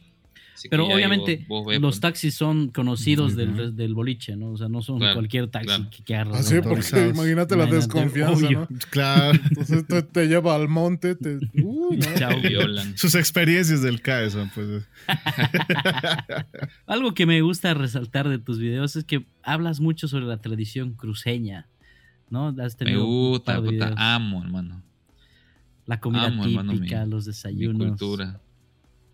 Speaker 4: Así
Speaker 1: Pero
Speaker 4: ya
Speaker 1: obviamente
Speaker 4: vos- vos ves,
Speaker 1: los
Speaker 4: pues.
Speaker 1: taxis son conocidos del, del boliche, ¿no? O sea, no son
Speaker 4: Claro,
Speaker 1: cualquier taxi
Speaker 4: claro.
Speaker 1: que, que.
Speaker 3: Así. Ah, porque imagínate la desconfianza,
Speaker 1: obvio.
Speaker 3: ¿no?
Speaker 2: Claro.
Speaker 3: Entonces te, te lleva al monte, te... Uh.
Speaker 1: Chao.
Speaker 4: Te violan.
Speaker 2: Sus experiencias del CAE son, pues.
Speaker 1: Algo que me gusta resaltar de tus videos es que hablas mucho sobre la tradición cruceña, ¿no? Has
Speaker 4: Me gusta,
Speaker 1: par de
Speaker 4: puta,
Speaker 1: videos.
Speaker 4: amo, hermano.
Speaker 1: La comida
Speaker 4: amo, hermano,
Speaker 1: típica,
Speaker 4: mi-
Speaker 1: los
Speaker 4: Mi
Speaker 1: desayunos.
Speaker 4: cultura.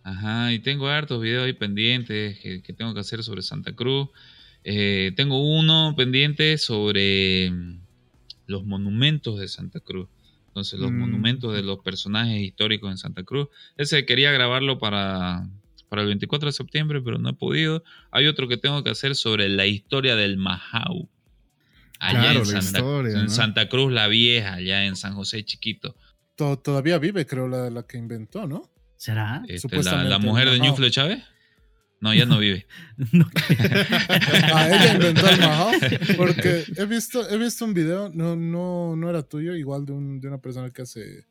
Speaker 4: Ajá, y tengo hartos videos ahí pendientes que, que tengo que hacer sobre Santa Cruz. Eh, tengo uno pendiente sobre mm, los monumentos de Santa Cruz. Entonces, los
Speaker 2: Mm.
Speaker 4: monumentos de los personajes históricos en Santa Cruz. Ese quería grabarlo para, para el 24 de septiembre, pero no he podido. Hay otro que tengo que hacer sobre la historia del Majau. Allá
Speaker 2: Claro,
Speaker 4: en,
Speaker 2: la
Speaker 4: Santa,
Speaker 2: historia,
Speaker 4: en
Speaker 2: ¿no?
Speaker 4: Santa Cruz la Vieja, allá en San José Chiquito.
Speaker 3: To- Todavía vive, creo, la, la que inventó, ¿no?
Speaker 1: ¿Será?
Speaker 4: Este, la,
Speaker 3: Supuestamente
Speaker 4: la mujer de. Ñuflo Chávez. No, ya no vive.
Speaker 1: No.
Speaker 3: Ah, ella inventó el Mahao. Porque he visto, he visto un video, no, no, no era tuyo, igual de, un- de una persona que hace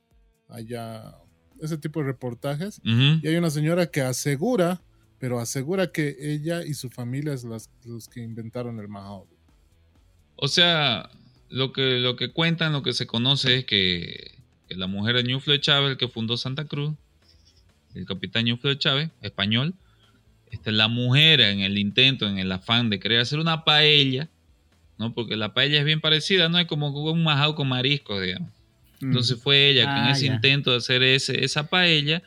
Speaker 3: allá ese tipo de reportajes. Y hay una señora que asegura, pero asegura que ella y su familia es las, los que inventaron el Mahao.
Speaker 4: O sea, lo que, lo que cuentan, lo que se conoce es que, que la mujer de Ñuflo Chávez, el que fundó Santa Cruz, el capitán Ñuflo Chávez, español, este, la mujer en el intento, en el afán de querer hacer una paella, ¿no? Porque la paella es bien parecida, ¿no? Es como un majao con mariscos, digamos. Entonces fue ella que en
Speaker 1: Ah,
Speaker 4: ese
Speaker 1: ya.
Speaker 4: intento de hacer ese, esa paella,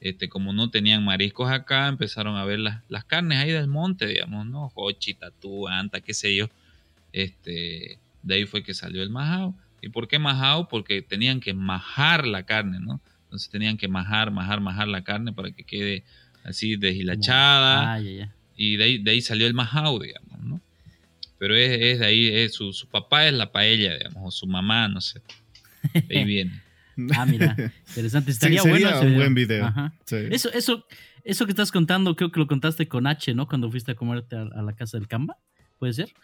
Speaker 4: este, como no tenían mariscos acá, empezaron a ver las, las carnes ahí del monte, digamos, ¿no? Jochi, tatú, anta, qué sé yo. Este, de ahí fue que salió el majao. ¿Y por qué majao? Porque tenían que majar la carne, ¿no? Entonces tenían que majar, majar, majar la carne para que quede así deshilachada.
Speaker 1: Ah, ya, ya.
Speaker 4: Y de ahí, de ahí salió el majao, digamos, ¿no? Pero es, es de ahí, es su, su papá es la paella, digamos, o su mamá, no sé. De ahí viene.
Speaker 1: Ah, mira, interesante.
Speaker 2: Sí,
Speaker 1: Estaría
Speaker 2: sería
Speaker 1: bueno ese
Speaker 2: un buen video.
Speaker 1: Ajá.
Speaker 2: Sí.
Speaker 1: Eso, eso, eso que estás contando, creo que lo contaste con H, ¿no? Cuando fuiste a comerte a, a la casa del Camba, ¿puede ser?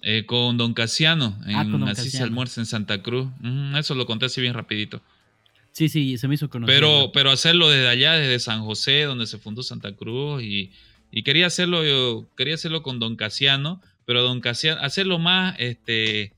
Speaker 4: Eh, con Don Casiano, en
Speaker 1: Ah, con Don
Speaker 4: Así se almuerza en Santa Cruz. Mm, eso lo conté así bien rapidito.
Speaker 1: Sí, sí, se me hizo conocido.
Speaker 4: Pero, pero hacerlo desde allá, desde San José, donde se fundó Santa Cruz, y, y quería hacerlo, yo quería hacerlo con Don Casiano, pero Don Casiano, hacerlo más, este,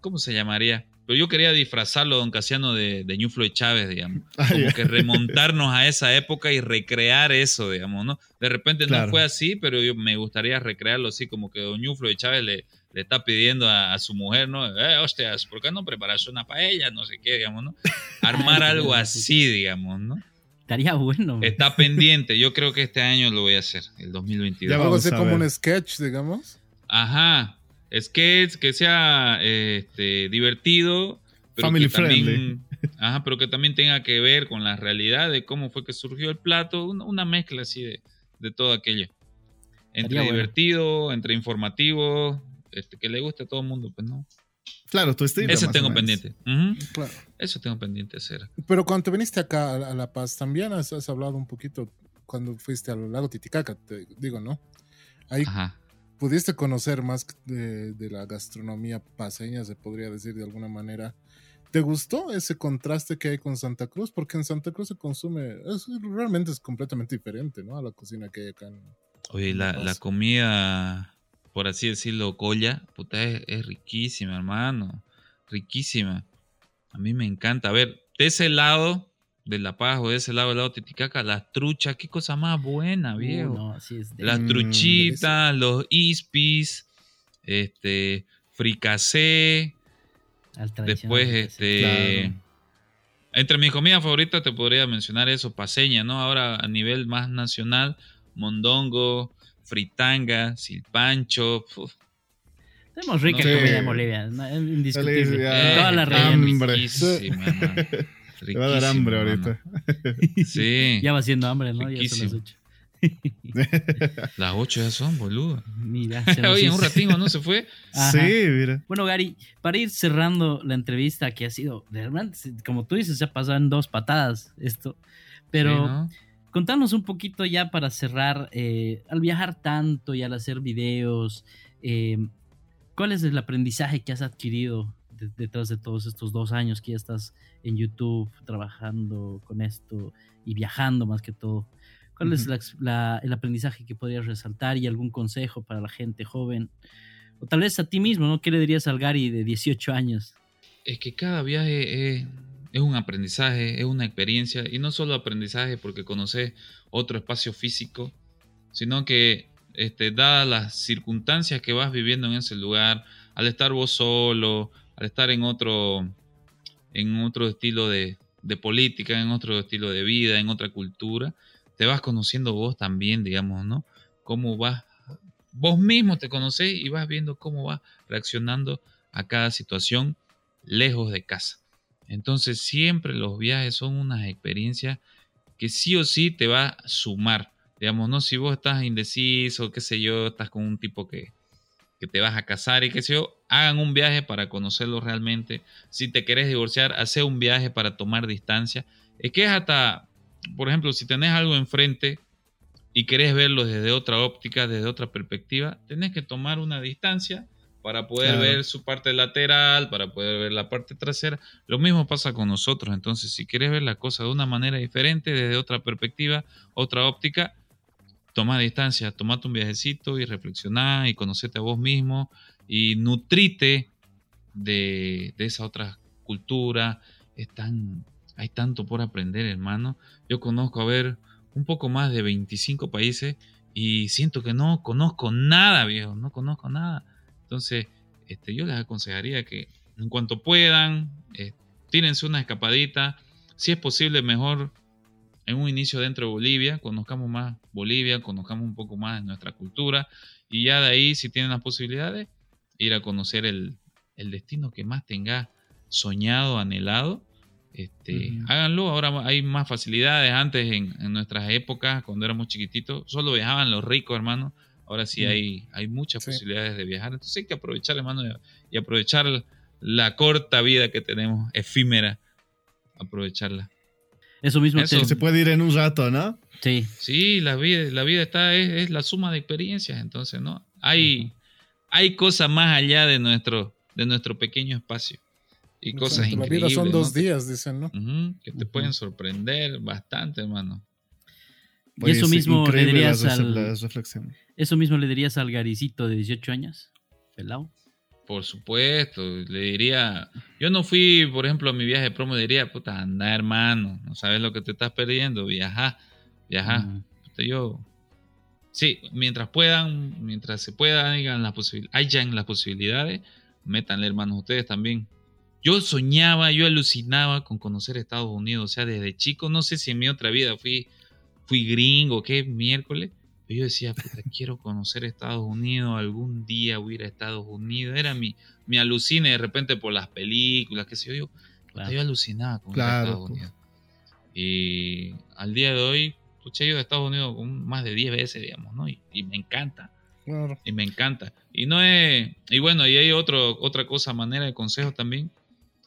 Speaker 4: ¿cómo se llamaría? Pero yo quería disfrazarlo, Don Casiano, de, de Ñuflo de Chávez, digamos.
Speaker 2: Ah,
Speaker 4: Como que remontarnos a esa época y recrear eso, digamos, ¿no? De repente
Speaker 2: Claro.
Speaker 4: no fue así, pero yo me gustaría recrearlo así, como que Don Ñuflo de Chávez le, le está pidiendo a, a su mujer, ¿no? Eh, hostias, ¿por qué no preparas una paella? No sé qué, digamos, ¿no? Armar algo así, digamos, ¿no?
Speaker 1: Estaría bueno.
Speaker 4: Está pendiente. Yo creo que este año lo voy a hacer, el 2022.
Speaker 2: Ya vamos
Speaker 3: así
Speaker 2: a
Speaker 3: como
Speaker 2: ver.
Speaker 3: un sketch, digamos.
Speaker 4: Ajá. Sketch que sea este, divertido, pero
Speaker 2: Family
Speaker 4: que también,
Speaker 2: friendly.
Speaker 4: ajá, pero que también tenga que ver con la realidad de cómo fue que surgió el plato, una, una mezcla así de, de todo aquello. Entre
Speaker 1: Estaría bueno.
Speaker 4: divertido, entre informativo, este, que le guste a todo el mundo, pues no.
Speaker 2: Claro, tu estilo.
Speaker 4: Ese
Speaker 2: más o
Speaker 4: tengo pendiente.
Speaker 3: Claro.
Speaker 4: Eso tengo pendiente hacer.
Speaker 3: Pero cuando te viniste acá a, La Paz, también has, has hablado un poquito cuando fuiste al lago Titicaca, te digo, ¿no? Ahí
Speaker 4: Ajá.
Speaker 3: pudiste conocer más de, de la gastronomía paseña, se podría decir de alguna manera. ¿Te gustó ese contraste que hay con Santa Cruz? Porque en Santa Cruz se consume, es- realmente es completamente diferente, ¿no? A la cocina que hay acá en...
Speaker 4: Oye, la, la comida, por así decirlo, colla, puta, es, es riquísima, hermano. Riquísima. A mí me encanta. A ver, de ese lado, de La Paz o de ese lado del lado Titicaca, las truchas, qué cosa más buena,
Speaker 1: Uh,
Speaker 4: viejo.
Speaker 1: no, sí es de-
Speaker 4: Las
Speaker 2: Mm,
Speaker 4: truchitas, los ispis, este, fricasé, después
Speaker 1: de-
Speaker 4: este...
Speaker 2: Claro.
Speaker 4: Entre mis comidas favoritas te podría mencionar eso, paseña, ¿no? Ahora a nivel más nacional, mondongo, fritanga, silpancho, uf,
Speaker 1: Tenemos rica
Speaker 4: No.
Speaker 1: comida
Speaker 2: Sí.
Speaker 1: en Bolivia, indiscutible.
Speaker 2: Feliz, ya.
Speaker 1: En todas las
Speaker 4: eh,
Speaker 1: regiones.
Speaker 2: Te va a dar hambre
Speaker 4: Riquísimo,
Speaker 2: ahorita.
Speaker 4: Sí,
Speaker 1: Ya va siendo hambre, ¿no? Ya son las
Speaker 4: Riquísimo.
Speaker 1: ocho.
Speaker 4: las ocho ya son, boludo.
Speaker 1: Mira, se
Speaker 4: Oye, un ratingo no se fue.
Speaker 1: Ajá.
Speaker 2: Sí, mira.
Speaker 1: Bueno, Gary, para ir cerrando la entrevista que ha sido, de verdad, como tú dices, se ha pasado en dos patadas esto, pero
Speaker 4: Sí, ¿no?
Speaker 1: Contanos un poquito ya para cerrar, eh, al viajar tanto y al hacer videos, eh, ¿cuál es el aprendizaje que has adquirido de- detrás de todos estos dos años que ya estás en YouTube trabajando con esto y viajando más que todo? ¿Cuál es la la- el aprendizaje que podrías resaltar y algún consejo para la gente joven? O tal vez a ti mismo, ¿no? ¿Qué le dirías al Gary de 18 años?
Speaker 4: Es que cada viaje es, es un aprendizaje, es una experiencia, y no solo aprendizaje porque conoces otro espacio físico, sino que este, dadas las circunstancias que vas viviendo en ese lugar, al estar vos solo, al estar en otro, en otro estilo de, política, en otro estilo de vida, en otra cultura, te vas conociendo vos también, digamos, ¿no? Cómo vas, vos mismo te conocés y vas viendo cómo vas reaccionando a cada situación lejos de casa. Entonces siempre los viajes son unas experiencias que sí o sí te va a sumar. Digamos, no si vos estás indeciso, qué sé yo, estás con un tipo que, que te vas a casar y qué sé yo, hagan un viaje para conocerlo realmente. Si te querés divorciar, hace un viaje para tomar distancia. Es que es hasta, por ejemplo, si tenés algo enfrente y querés verlo desde otra óptica, desde otra perspectiva, tenés que tomar una distancia para poder
Speaker 2: Claro.
Speaker 4: ver su parte lateral, para poder ver la parte trasera. Lo mismo pasa con nosotros. Entonces, si quieres ver la cosa de una manera diferente, desde otra perspectiva, otra óptica, toma distancia, tomate un viajecito y reflexioná y conocete a vos mismo y nutrite de, de esa otra cultura. Es tan- hay tanto por aprender, hermano. Yo conozco, a ver, un poco más de 25 países y siento que no conozco nada, viejo, no conozco nada. Entonces, este, yo les aconsejaría que en cuanto puedan, eh, tírense una escapadita. Si es posible, mejor en un inicio dentro de Bolivia, conozcamos más Bolivia, conozcamos un poco más de nuestra cultura y ya de ahí, si tienen las posibilidades, ir a conocer el, el destino que más tenga soñado, anhelado. Este. Háganlo, ahora hay más facilidades. Antes, en, en nuestras épocas, cuando éramos chiquititos, solo viajaban los ricos, hermano. Ahora sí
Speaker 2: Mm.
Speaker 4: hay, hay muchas
Speaker 3: Sí.
Speaker 4: posibilidades de viajar. Entonces hay que aprovechar, hermano, y, y aprovechar la corta vida que tenemos, efímera, aprovecharla.
Speaker 1: Eso mismo
Speaker 4: Eso.
Speaker 1: te-
Speaker 2: Se puede ir en un rato, ¿no?
Speaker 1: Sí,
Speaker 4: Sí, la vida, la vida está, es, es la suma de experiencias, entonces, ¿no? Hay, hay cosas más allá de nuestro, de nuestro pequeño espacio. Y cosas
Speaker 3: Exacto, La
Speaker 4: increíbles.
Speaker 3: vida son
Speaker 4: ¿no?
Speaker 3: dos días, dicen, ¿no?
Speaker 4: Que te pueden sorprender bastante, hermano.
Speaker 1: Y eso mismo le dirías al, eso mismo le dirías al Garicito de 18 años, pelado.
Speaker 4: Por supuesto, le diría, yo no fui, por ejemplo, a mi viaje de promo, diría, puta, anda hermano, no sabes lo que te estás perdiendo, viaja, viaja. Puta, yo, sí, mientras puedan, mientras se pueda, digan las posibil- hayan las posibilidades, métanle hermanos ustedes también. Yo soñaba, yo alucinaba con conocer Estados Unidos, o sea, desde chico, no sé si en mi otra vida fui, fui gringo, qué miércoles, pero yo decía, puta, quiero conocer Estados Unidos, algún día voy a ir a Estados Unidos, era mi, mi alucine de repente por las películas, qué sé yo, yo,
Speaker 1: Claro.
Speaker 4: yo alucinaba con
Speaker 2: Claro,
Speaker 4: Estados
Speaker 2: pues.
Speaker 4: Unidos. Y al día de hoy, he ido a Estados Unidos un- más de 10 veces, digamos, ¿no? Y, y me encanta,
Speaker 3: Claro.
Speaker 4: y me encanta. Y no es, y bueno, y hay otro, otra cosa, manera de consejo también.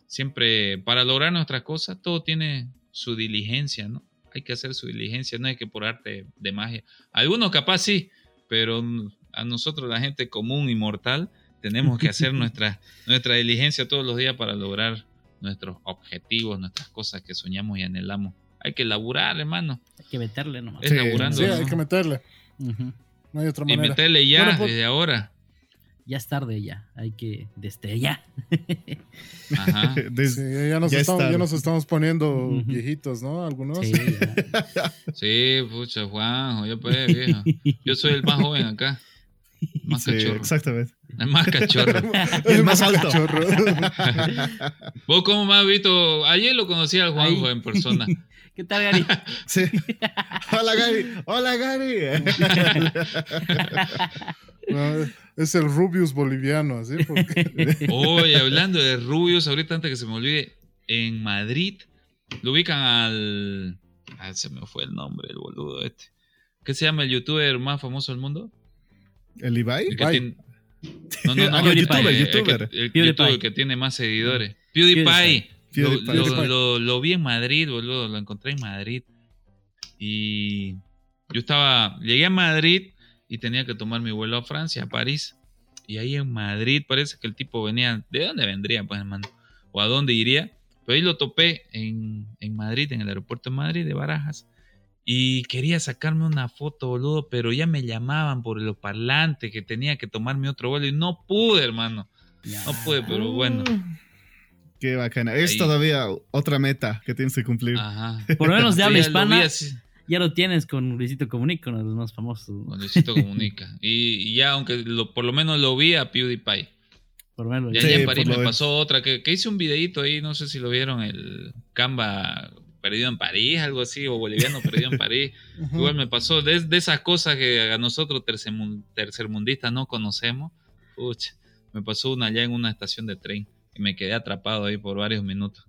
Speaker 4: Siempre, para lograr nuestras cosas, todo tiene su diligencia, ¿no? Hay que hacer su diligencia, no es que por arte de magia. Algunos capaz sí, pero a nosotros, la gente común y mortal, tenemos que hacer nuestra, nuestra diligencia todos los días para lograr nuestros objetivos, nuestras cosas que soñamos y anhelamos. Hay que laburar, hermano.
Speaker 1: Hay que meterle nomás.
Speaker 4: Es laburando,
Speaker 3: Sí,
Speaker 4: ¿no?
Speaker 3: hay que meterle. No hay otra
Speaker 4: Y
Speaker 3: manera.
Speaker 4: meterle ya
Speaker 3: Bueno, pues-
Speaker 4: desde ahora.
Speaker 1: Ya es tarde ya. Hay que desde ya.
Speaker 4: Ajá.
Speaker 2: Des-
Speaker 3: Sí, ya, nos
Speaker 2: Ya
Speaker 3: estamos,
Speaker 2: está.
Speaker 3: ya nos estamos poniendo viejitos, ¿no? Algunos.
Speaker 1: Sí,
Speaker 4: pucha, Juanjo, ya pues, viejo. Yo soy el más joven acá. Más
Speaker 2: sí,
Speaker 4: cachorro.
Speaker 2: exactamente.
Speaker 4: El más cachorro.
Speaker 2: El más alto.
Speaker 3: cachorro.
Speaker 4: ¿Vos cómo me has visto? Ayer lo conocí al Juanjo
Speaker 1: Ahí.
Speaker 4: en persona.
Speaker 1: ¿Qué tal, Gary?
Speaker 2: Sí. Hola, Gary. Hola, Gary.
Speaker 3: No, es el Rubius boliviano, ¿sí? Porque
Speaker 4: Oye, hablando de rubios, ahorita antes que se me olvide, en Madrid lo ubican al. Ah, se me fue el nombre, el boludo este. ¿Qué se llama el youtuber más famoso del mundo?
Speaker 2: ¿El Ibai?
Speaker 4: El que
Speaker 3: Ibai.
Speaker 4: tiene- No, no, no.
Speaker 2: Ah, no,
Speaker 4: el
Speaker 2: youtuber,
Speaker 4: el que-
Speaker 2: youtuber.
Speaker 4: El,
Speaker 1: PewDiePie.
Speaker 4: youtuber que tiene más seguidores. PewDiePie.
Speaker 1: PewDiePie.
Speaker 4: Lo,
Speaker 2: PewDiePie.
Speaker 4: lo-
Speaker 3: PewDiePie.
Speaker 4: lo- lo vi en Madrid, boludo. Lo encontré en Madrid. Y yo estaba. Llegué a Madrid y tenía que tomar mi vuelo a Francia, a París. Y ahí en Madrid parece que el tipo venía. ¿De dónde vendría, pues, hermano? ¿O a dónde iría? Pero ahí lo topé en, en Madrid, en el aeropuerto de Madrid, de Barajas. Y quería sacarme una foto, boludo, pero ya me llamaban por los parlantes que tenía que tomarme otro vuelo y no pude, hermano.
Speaker 1: Ya.
Speaker 4: No pude, pero bueno.
Speaker 2: Qué bacana. Es
Speaker 4: Ahí.
Speaker 2: todavía otra meta que tienes que cumplir.
Speaker 4: Ajá.
Speaker 1: Por lo menos de habla
Speaker 4: lo vi
Speaker 1: hispana,
Speaker 4: así,
Speaker 1: ya lo tienes con Luisito Comunica, uno de los más famosos.
Speaker 4: con Luisito Comunica. Y, y ya, aunque lo- por lo menos lo vi a PewDiePie.
Speaker 1: Por lo menos.
Speaker 4: Ya,
Speaker 2: Sí,
Speaker 4: ya en París me pasó otra, que, que hice un videito ahí, no sé si lo vieron, el Canva perdido en París, algo así, o boliviano perdido en París. Igual me pasó, de, de esas cosas que a nosotros tercermun- tercermundistas no conocemos, pucha, me pasó una allá en una estación de tren y me quedé atrapado ahí por varios minutos.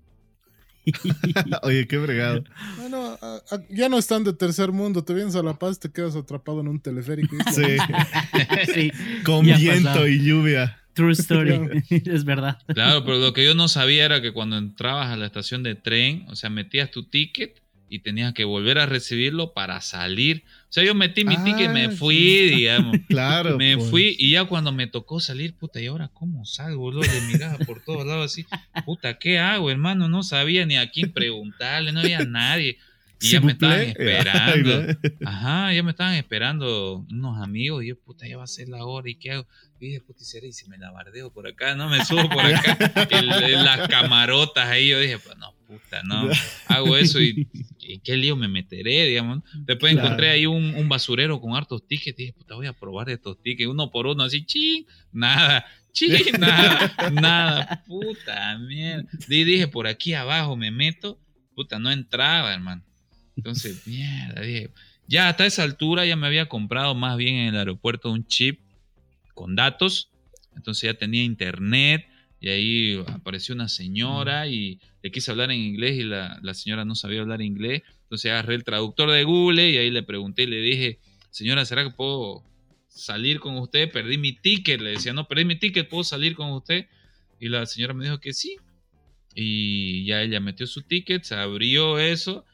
Speaker 2: Oye, qué bregado.
Speaker 3: Bueno, a- a- ya no están de tercer mundo. Te vienes a La Paz, te quedas atrapado en un teleférico.
Speaker 2: Sí.
Speaker 1: sí,
Speaker 2: Con
Speaker 1: Ya
Speaker 2: viento
Speaker 1: pasado.
Speaker 2: y lluvia.
Speaker 1: true story. es verdad.
Speaker 4: Claro, pero lo que yo no sabía era que cuando entrabas a la estación de tren, o sea, metías tu ticket y tenías que volver a recibirlo para salir. Sea, yo metí mi
Speaker 2: Ah,
Speaker 4: ticket, me
Speaker 2: sí.
Speaker 4: fui, digamos.
Speaker 2: Claro.
Speaker 4: Me
Speaker 2: pues.
Speaker 4: fui y ya cuando me tocó salir, puta, ¿y ahora cómo salgo? boludo? Le miraba por todos lados así, puta, ¿qué hago, hermano? No sabía ni a quién preguntarle, no había nadie. Y ya me estaban esperando. Ajá, ya me estaban esperando unos amigos y yo, puta, ya va a ser la hora y qué hago. Y dije, puta, y y si me la bardeo por acá, no me subo por acá. Y el- las camarotas ahí, yo dije, pues no, puta, no, hago eso y, qué lío me meteré, digamos. Después
Speaker 2: Claro.
Speaker 4: encontré ahí un, un basurero con hartos tickets dije, puta, voy a probar estos tickets, uno por uno, así, ching, nada. Ching, nada, nada, puta mierda. Y dije, por aquí abajo me meto, puta, no entraba, hermano. Entonces, mierda, dije, ya hasta esa altura ya me había comprado más bien en el aeropuerto un chip con datos. Entonces ya tenía internet y ahí apareció una señora y le quise hablar en inglés y la, la señora no sabía hablar inglés. Entonces agarré el traductor de Google y ahí le pregunté y le dije, señora, ¿será que puedo salir con usted? Perdí mi ticket. Le decía, no, perdí mi ticket, ¿puedo salir con usted? Y la señora me dijo que sí. Y ya ella metió su ticket, se abrió eso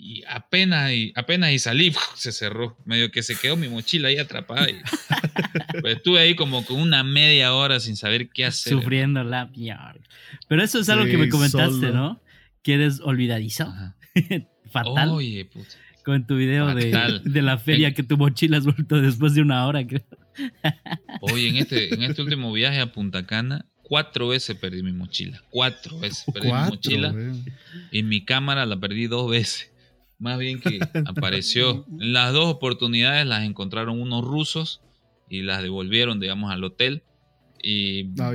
Speaker 4: y apenas y, apenas y salí, se cerró. Medio que se quedó mi mochila ahí atrapada. Y, pues estuve ahí como con una media hora sin saber qué hacer.
Speaker 1: Sufriendo la mierda. Pero eso es algo que me comentaste,
Speaker 2: solo.
Speaker 1: ¿no? Que eres olvidadizo. Fatal.
Speaker 4: Oye, puta.
Speaker 1: con tu video de, de la feria que tu mochila has vuelto después de una hora, creo.
Speaker 4: Oye, en este, en este último viaje a Punta Cana, cuatro veces perdí mi mochila. Cuatro veces perdí mi mochila. Y mi cámara la perdí dos veces. Más bien que apareció. En las dos oportunidades las encontraron unos rusos y las devolvieron, digamos, al hotel. Y ya-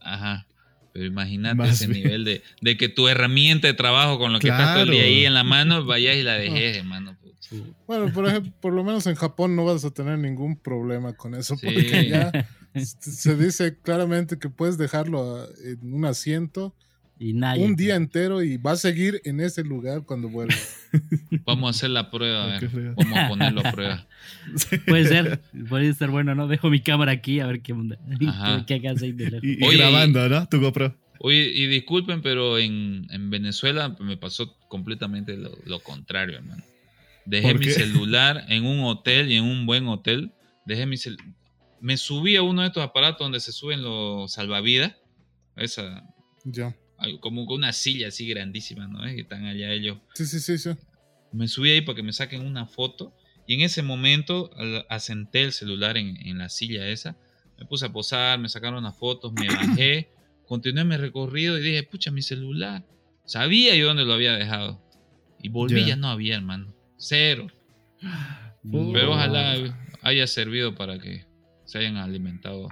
Speaker 4: ajá. Pero imagínate
Speaker 2: Más
Speaker 4: ese
Speaker 2: bien.
Speaker 4: nivel de, de que tu herramienta de trabajo con lo que estás todo el día
Speaker 2: Claro.
Speaker 4: ahí en la mano, vayas y la dejes, hermano. puta.
Speaker 3: Bueno, por ejemplo, por lo menos en Japón no vas a tener ningún problema con eso,
Speaker 4: Sí.
Speaker 3: porque ya se dice claramente que puedes dejarlo a- en un asiento
Speaker 1: Y nadie.
Speaker 3: un día entero y va a seguir en ese lugar cuando vuelva.
Speaker 4: Vamos a hacer la prueba, a ver. Vamos a ponerlo a prueba.
Speaker 1: Puede ser, puede ser bueno, ¿no? Dejo mi cámara aquí a ver qué onda. ¿Qué, hagas ahí de lejos?
Speaker 2: Y, y
Speaker 4: Oye,
Speaker 2: grabando, ¿no? Tu GoPro.
Speaker 4: Oye, y disculpen, pero en, en Venezuela me pasó completamente lo, lo contrario, hermano. Dejé
Speaker 2: ¿Por
Speaker 4: mi
Speaker 2: qué?
Speaker 4: celular en un hotel y en un buen hotel. Dejé mi cel- Me subí a uno de estos aparatos donde se suben los salvavidas. Esa,
Speaker 3: Ya.
Speaker 4: Como con una silla así grandísima, ¿no? Que están allá ellos.
Speaker 3: Sí, sí, sí, sí.
Speaker 4: Me subí ahí para que me saquen una foto. Y en ese momento asenté el celular en, en la silla esa. me puse a posar, me sacaron unas fotos, me bajé, continué mi recorrido y dije, pucha, mi celular. Sabía yo dónde lo había dejado. Y volví,
Speaker 2: Ya.
Speaker 4: ya no había, hermano. Cero. Pero ojalá haya servido para que se hayan alimentado.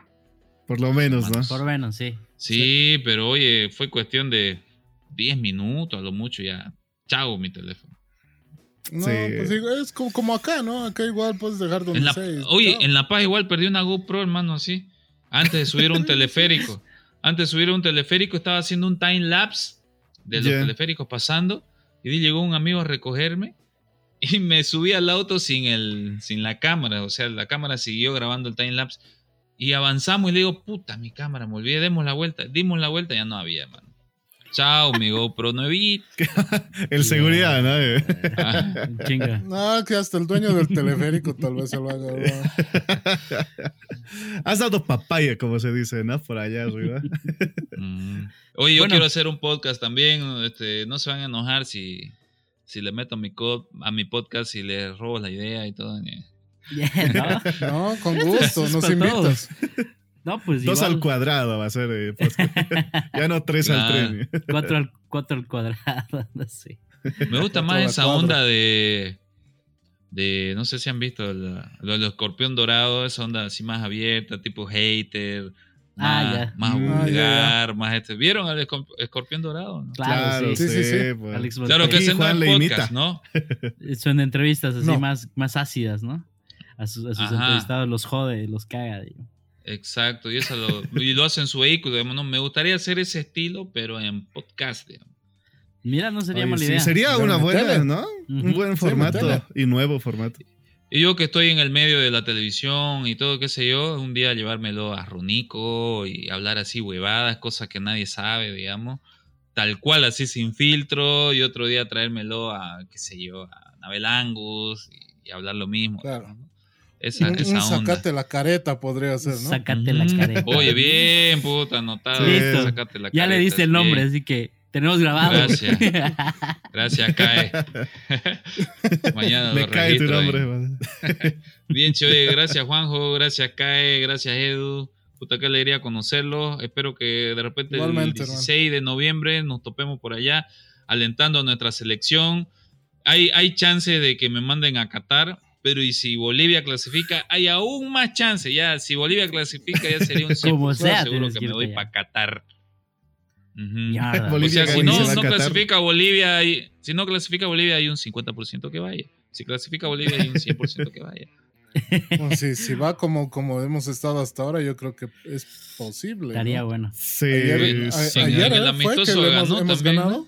Speaker 2: Por lo menos, ¿no?
Speaker 1: Por lo menos, sí.
Speaker 4: Sí, pero oye, fue cuestión de 10 minutos, a lo mucho ya. Chao mi teléfono.
Speaker 3: No,
Speaker 2: Sí.
Speaker 3: pues es como, como acá, ¿no? Acá igual puedes dejar donde
Speaker 4: En la-
Speaker 3: sea. y
Speaker 4: oye,
Speaker 3: chao.
Speaker 4: en La Paz igual perdí una GoPro, hermano, así. Antes de subir un teleférico. Antes de subir un teleférico estaba haciendo un time lapse de los
Speaker 2: Ya.
Speaker 4: teleféricos pasando. Y di- llegó un amigo a recogerme. Y me subí al auto sin, el, sin la cámara. O sea, la cámara siguió grabando el time lapse. Y avanzamos y le digo, puta, mi cámara, me olvidé, demos la vuelta. Dimos la vuelta, ya no había, hermano. Chao, mi GoPro no vi.
Speaker 2: El seguridad, ¿no?
Speaker 4: Ah,
Speaker 1: Chinga.
Speaker 3: No, que hasta el dueño del teleférico tal vez se lo haga. ¿no?
Speaker 2: Has dado papaya, como se dice, ¿no? Por allá arriba.
Speaker 4: Mm. Oye, yo
Speaker 1: Bueno.
Speaker 4: quiero hacer un podcast también. Este, no se van a enojar si, si le meto a mi, co- a mi podcast y le robo la idea y todo. eh.
Speaker 1: Yeah, ¿no?
Speaker 3: No, con gusto,
Speaker 1: es
Speaker 3: nos invitas.
Speaker 1: No, pues
Speaker 2: Dos
Speaker 1: igual,
Speaker 2: al cuadrado va a ser. eh, podcast. ya no tres al
Speaker 4: Claro.
Speaker 2: tren.
Speaker 1: cuatro al, cuatro al cuadrado, no sé.
Speaker 4: Me gusta más esa onda de, de. No sé si han visto la- lo del escorpión dorado, esa onda así más abierta, tipo hater.
Speaker 1: Ah,
Speaker 4: Más,
Speaker 1: ya.
Speaker 4: más.
Speaker 3: Ah, ya,
Speaker 4: vulgar, más este. ¿Vieron al escorp- escorpión dorado? no?
Speaker 1: Claro, sí.
Speaker 3: sí, sí, sí.
Speaker 2: pues.
Speaker 1: Alex
Speaker 4: Claro que ese no es
Speaker 2: le
Speaker 4: podcast,
Speaker 2: imita.
Speaker 4: ¿no?
Speaker 1: Son entrevistas así
Speaker 3: No.
Speaker 1: más, más ácidas, ¿no? A sus, a sus
Speaker 4: Ajá.
Speaker 1: entrevistados los jode, los caga. digo.
Speaker 4: Exacto, y eso lo, y lo hace en su vehículo. digamos, ¿no? Me gustaría hacer ese estilo, pero en podcast. digamos.
Speaker 1: Mira, no sería
Speaker 2: Oye,
Speaker 1: mala
Speaker 2: sí,
Speaker 1: idea.
Speaker 2: sería
Speaker 3: Pero
Speaker 2: una
Speaker 3: en
Speaker 2: buena,
Speaker 3: tele.
Speaker 2: ¿no? Un buen formato y nuevo formato.
Speaker 4: Y yo que estoy en el medio de la televisión y todo, qué sé yo, un día llevármelo a Runico y hablar así huevadas, cosas que nadie sabe, digamos, tal cual, así sin filtro, y otro día traérmelo a, qué sé yo, a Nabel Angus y, y hablar lo mismo.
Speaker 3: Claro.
Speaker 4: ¿no? Esa,
Speaker 3: Un, un
Speaker 4: esa onda.
Speaker 3: sacate la careta podría ser, ¿no?
Speaker 1: Sácate la careta.
Speaker 4: Oye, bien, puta, anotado.
Speaker 2: Sí.
Speaker 1: Listo.
Speaker 4: La
Speaker 1: Ya le diste el nombre,
Speaker 4: bien.
Speaker 1: así que tenemos grabado.
Speaker 4: Gracias. Gracias, Cae. Mañana
Speaker 2: Me
Speaker 4: lo
Speaker 2: cae tu
Speaker 4: registro
Speaker 2: nombre. man.
Speaker 4: Bien, chévere. Gracias, Juanjo. Gracias, Cae. Gracias, Edu. Puta, qué alegría conocerlos. Espero que de repente
Speaker 3: Igualmente,
Speaker 4: el 16 de noviembre nos topemos por allá alentando a nuestra selección. Hay, hay chance de que me manden a Qatar, pero y si Bolivia clasifica, hay aún más chance. Ya, si Bolivia clasifica, ya sería un 100%
Speaker 1: Como sea,
Speaker 4: seguro que me voy para Qatar. O sea, si no, clasifica Bolivia, hay- si no clasifica Bolivia, hay un 50% que vaya. Si clasifica Bolivia, hay un 100% que vaya.
Speaker 3: Bueno, sí, si va como, como hemos estado hasta ahora, yo creo que es posible.
Speaker 1: Estaría
Speaker 3: ¿no?
Speaker 1: bueno.
Speaker 2: Sí.
Speaker 3: Ayer,
Speaker 4: Sí,
Speaker 3: a- ayer
Speaker 4: el
Speaker 3: ¿eh? fue que
Speaker 4: amistoso
Speaker 3: le hemos,
Speaker 4: ganó
Speaker 3: hemos
Speaker 4: también,
Speaker 3: ganado.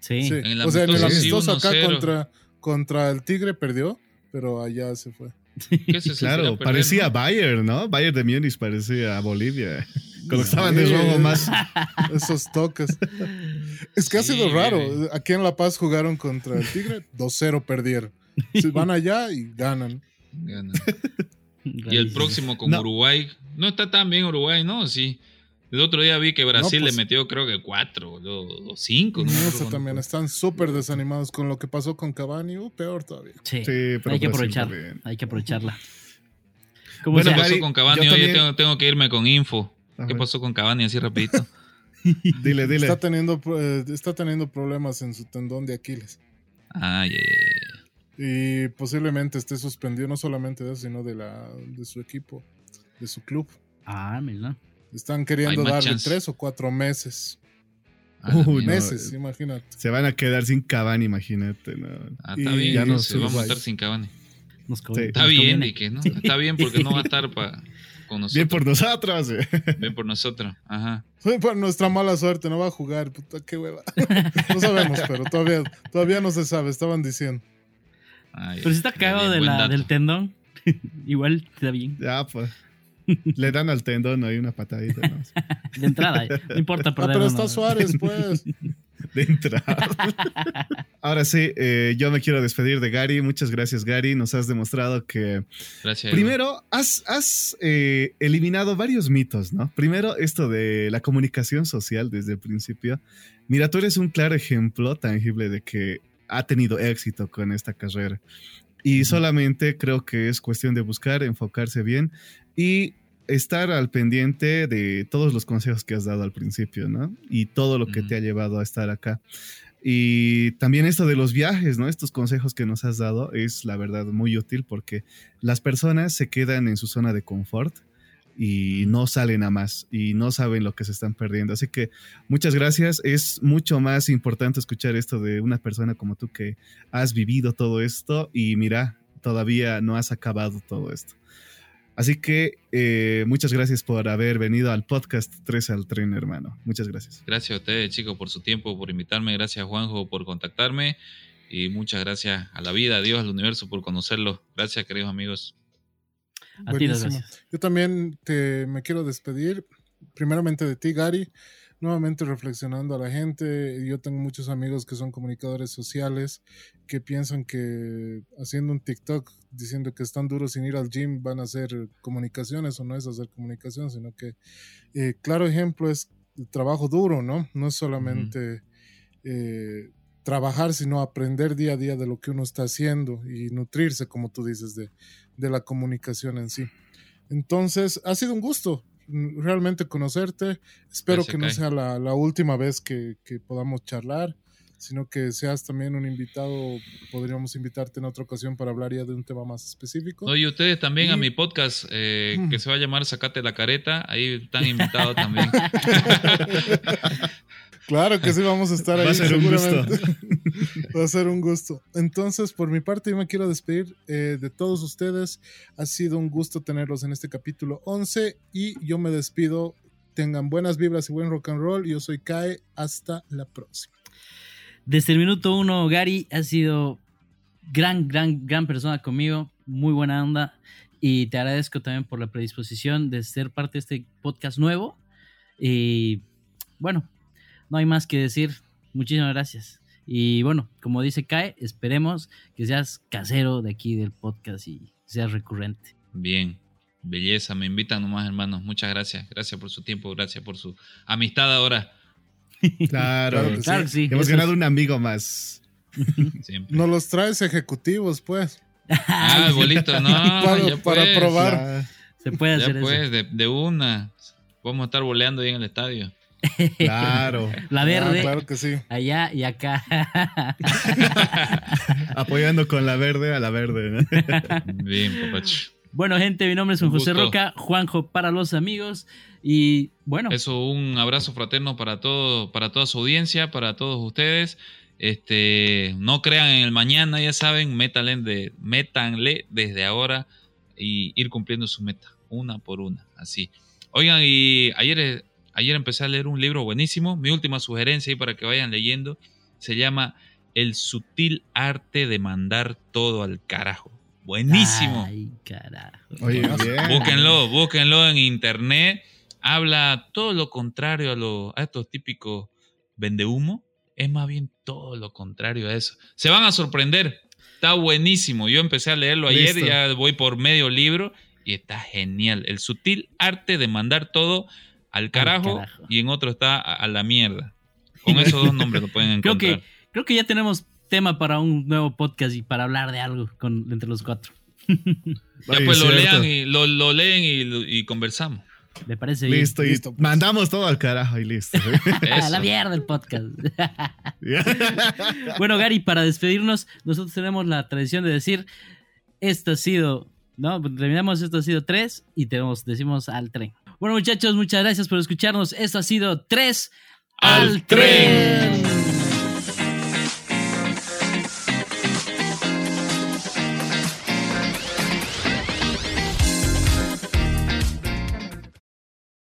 Speaker 1: Sí.
Speaker 3: Sí.
Speaker 4: En el
Speaker 3: o sea, en el
Speaker 4: amistoso
Speaker 3: amistoso
Speaker 4: sí,
Speaker 3: acá
Speaker 4: 1-0.
Speaker 3: contra, contra el Tigre perdió, pero allá se fue.
Speaker 4: ¿Qué se
Speaker 2: Claro, parecía
Speaker 4: no?
Speaker 2: Bayern, ¿no? Bayern de Múnich parecía a Bolivia. Cuando estaban de
Speaker 3: Sí.
Speaker 2: rojo más.
Speaker 3: Esos toques. Es que ha
Speaker 4: Sí,
Speaker 3: sido raro. Aquí en La Paz jugaron contra el Tigre, 2-0 perdieron. Se van allá y ganan.
Speaker 4: Gana. Y el próximo con
Speaker 2: No.
Speaker 4: Uruguay. No está tan bien Uruguay, ¿no? Sí. El otro día vi que Brasil
Speaker 3: pues-
Speaker 4: le metió, creo que cuatro o cinco.
Speaker 3: No, eso
Speaker 4: cuánto
Speaker 3: también están súper desanimados con lo que pasó con Cavani. Uh, peor todavía.
Speaker 1: Sí.
Speaker 2: Sí, pero
Speaker 1: hay que aprovechar. Hay que aprovecharla. Como
Speaker 2: Bueno,
Speaker 4: ¿Qué
Speaker 1: sea,
Speaker 4: pasó con Cavani?
Speaker 2: yo
Speaker 4: tengo, tengo que irme con info.
Speaker 2: Ajá.
Speaker 4: ¿Qué pasó con Cavani así rapidito?
Speaker 2: Dile, dile.
Speaker 3: Está teniendo, eh, está teniendo problemas en su tendón de Aquiles.
Speaker 4: Ay, ay, ay.
Speaker 3: Y posiblemente esté suspendido no solamente de eso, sino de, la, de su equipo, de su club.
Speaker 1: Ah, mira.
Speaker 3: Están queriendo
Speaker 4: Hay
Speaker 3: darle
Speaker 4: chance.
Speaker 3: tres o cuatro meses.
Speaker 4: A la
Speaker 2: Uy,
Speaker 4: mierda.
Speaker 2: no.
Speaker 3: meses, imagínate.
Speaker 2: Se van a quedar sin Cavani, imagínate. ¿no?
Speaker 4: Ah, está
Speaker 3: Y
Speaker 4: bien,
Speaker 2: ya no
Speaker 4: se va a matar sin Cavani.
Speaker 1: Nos nos
Speaker 4: Está bien, y que no. Está bien porque no va a estar pa- con nosotros.
Speaker 2: Bien por nosotros. eh.
Speaker 4: Bien por nosotros. Ajá.
Speaker 3: Fue por nuestra mala suerte, no va a jugar. Puta, qué hueva. No sabemos, pero todavía, todavía no se sabe. Estaban diciendo.
Speaker 4: Ay,
Speaker 1: Pero si está cagado de del tendón, igual está bien.
Speaker 2: Ya, pues. Le dan al tendón ahí una patadita. ¿no?
Speaker 1: De entrada, no importa
Speaker 3: Ah,
Speaker 1: perder
Speaker 3: pero
Speaker 1: o
Speaker 3: está
Speaker 1: no.
Speaker 3: Suárez, pues.
Speaker 2: De entrada. Ahora sí, eh, yo me quiero despedir de Gary. Muchas gracias, Gary. Nos has demostrado que
Speaker 4: Gracias.
Speaker 2: Primero, has, has, eh, eliminado varios mitos, ¿no? Primero, esto de la comunicación social desde el principio. Mira, tú eres un claro ejemplo tangible de que ha tenido éxito con esta carrera. Y solamente creo que es cuestión de buscar, enfocarse bien y estar al pendiente de todos los consejos que has dado al principio, ¿no? Y todo lo que te ha llevado a estar acá. Y también esto de los viajes, ¿no? Estos consejos que nos has dado es la verdad muy útil porque las personas se quedan en su zona de confort y no salen a más y no saben lo que se están perdiendo. Así que muchas gracias. Es mucho más importante escuchar esto de una persona como tú que has vivido todo esto y mira, todavía no has acabado todo esto. Así que eh, muchas gracias por haber venido al podcast 3 al tren, hermano. Muchas gracias.
Speaker 4: Gracias a ustedes, chicos, por su tiempo, por invitarme. Gracias, Juanjo, por contactarme. Y muchas gracias a la vida, a Dios, al universo por conocerlo. Gracias, queridos amigos.
Speaker 3: A ti gracias. Yo también te, me quiero despedir, primeramente de ti, Gary nuevamente reflexionando a la gente. Yo tengo muchos amigos que son comunicadores sociales que piensan que haciendo un TikTok diciendo que están duros sin ir al gym van a hacer comunicaciones o no es hacer comunicación, sino que eh, claro ejemplo es el trabajo duro, ¿no? No es solamente eh, trabajar, sino aprender día a día de lo que uno está haciendo y nutrirse, como tú dices, de, de la comunicación en sí. Entonces, ha sido un gusto realmente conocerte. Espero que no sea la, última vez que, podamos charlar, sino que seas también un invitado. Podríamos invitarte en otra ocasión para hablar ya de un tema más específico.
Speaker 4: y ustedes también a mi podcast, eh, que se va a llamar Sacate la Careta. Ahí están invitados también.
Speaker 3: Claro que sí, vamos a estar ahí.
Speaker 2: Va a ser un gusto.
Speaker 3: Va a ser un gusto. Entonces, por mi parte, yo me quiero despedir eh, de todos ustedes. Ha sido un gusto tenerlos en este capítulo 11 y yo me despido. Tengan buenas vibras y buen rock and roll. Yo soy Kai. Hasta la próxima.
Speaker 1: Desde el minuto uno, Gary ha sido gran, gran, gran persona conmigo. Muy buena onda. Y te agradezco también por la predisposición de ser parte de este podcast nuevo. Y bueno, no hay más que decir. Muchísimas gracias. Y bueno, como dice Kai, esperemos que seas casero de aquí del podcast y seas recurrente.
Speaker 4: Bien, belleza, me invitan nomás hermanos. Muchas gracias. Gracias por su tiempo, gracias por su amistad ahora.
Speaker 2: Claro, claro, sí. Hemos ganado un amigo más.
Speaker 3: Siempre. Nos los traes ejecutivos, pues.
Speaker 4: Ah, bolito, no.
Speaker 3: para, para probar.
Speaker 1: Se puede hacer
Speaker 4: pues, De, de una. Vamos a estar boleando ahí en el estadio.
Speaker 2: Claro.
Speaker 1: La verde.
Speaker 3: Ah, claro que sí.
Speaker 1: Allá y acá.
Speaker 2: Apoyando con la verde a la verde.
Speaker 4: Bien, papacho.
Speaker 1: Bueno, gente, mi nombre es José Roca, Juanjo para los amigos. Y bueno.
Speaker 4: Eso, un abrazo fraterno para todo, para toda su audiencia, para todos ustedes. Este, no crean en el mañana, ya saben, métanle, de, métanle desde ahora y ir cumpliendo su meta, una por una, así. Oigan, y ayer Ayer empecé a leer un libro buenísimo. Mi última sugerencia ahí para que vayan leyendo se llama El sutil arte de mandar todo al carajo. Buenísimo.
Speaker 1: Ay, carajo.
Speaker 4: Búsquenlo, búsquenlo en internet. Habla todo lo contrario a, lo, a estos típicos vendehumo. Es más bien todo lo contrario a eso. Se van a sorprender. Está buenísimo. Yo empecé a leerlo ayer, ya voy por medio libro y está genial. El sutil arte de mandar todo al carajo, y en otro está a, la mierda. Con esos dos nombres lo pueden encontrar.
Speaker 1: Creo que, creo que ya tenemos tema para un nuevo podcast y para hablar de algo con, entre los cuatro.
Speaker 4: ya pues lo lean y lo, leen y, conversamos.
Speaker 1: Me parece
Speaker 2: listo, bien. Listo, pues. mandamos todo al carajo y listo.
Speaker 1: a la mierda el podcast. bueno, Gary, para despedirnos, nosotros tenemos la tradición de decir, esto ha sido, ¿no? Terminamos, esto ha sido tres y tenemos, decimos al tren. Bueno, muchachos, muchas gracias por escucharnos. Esto ha sido 3 al, tren.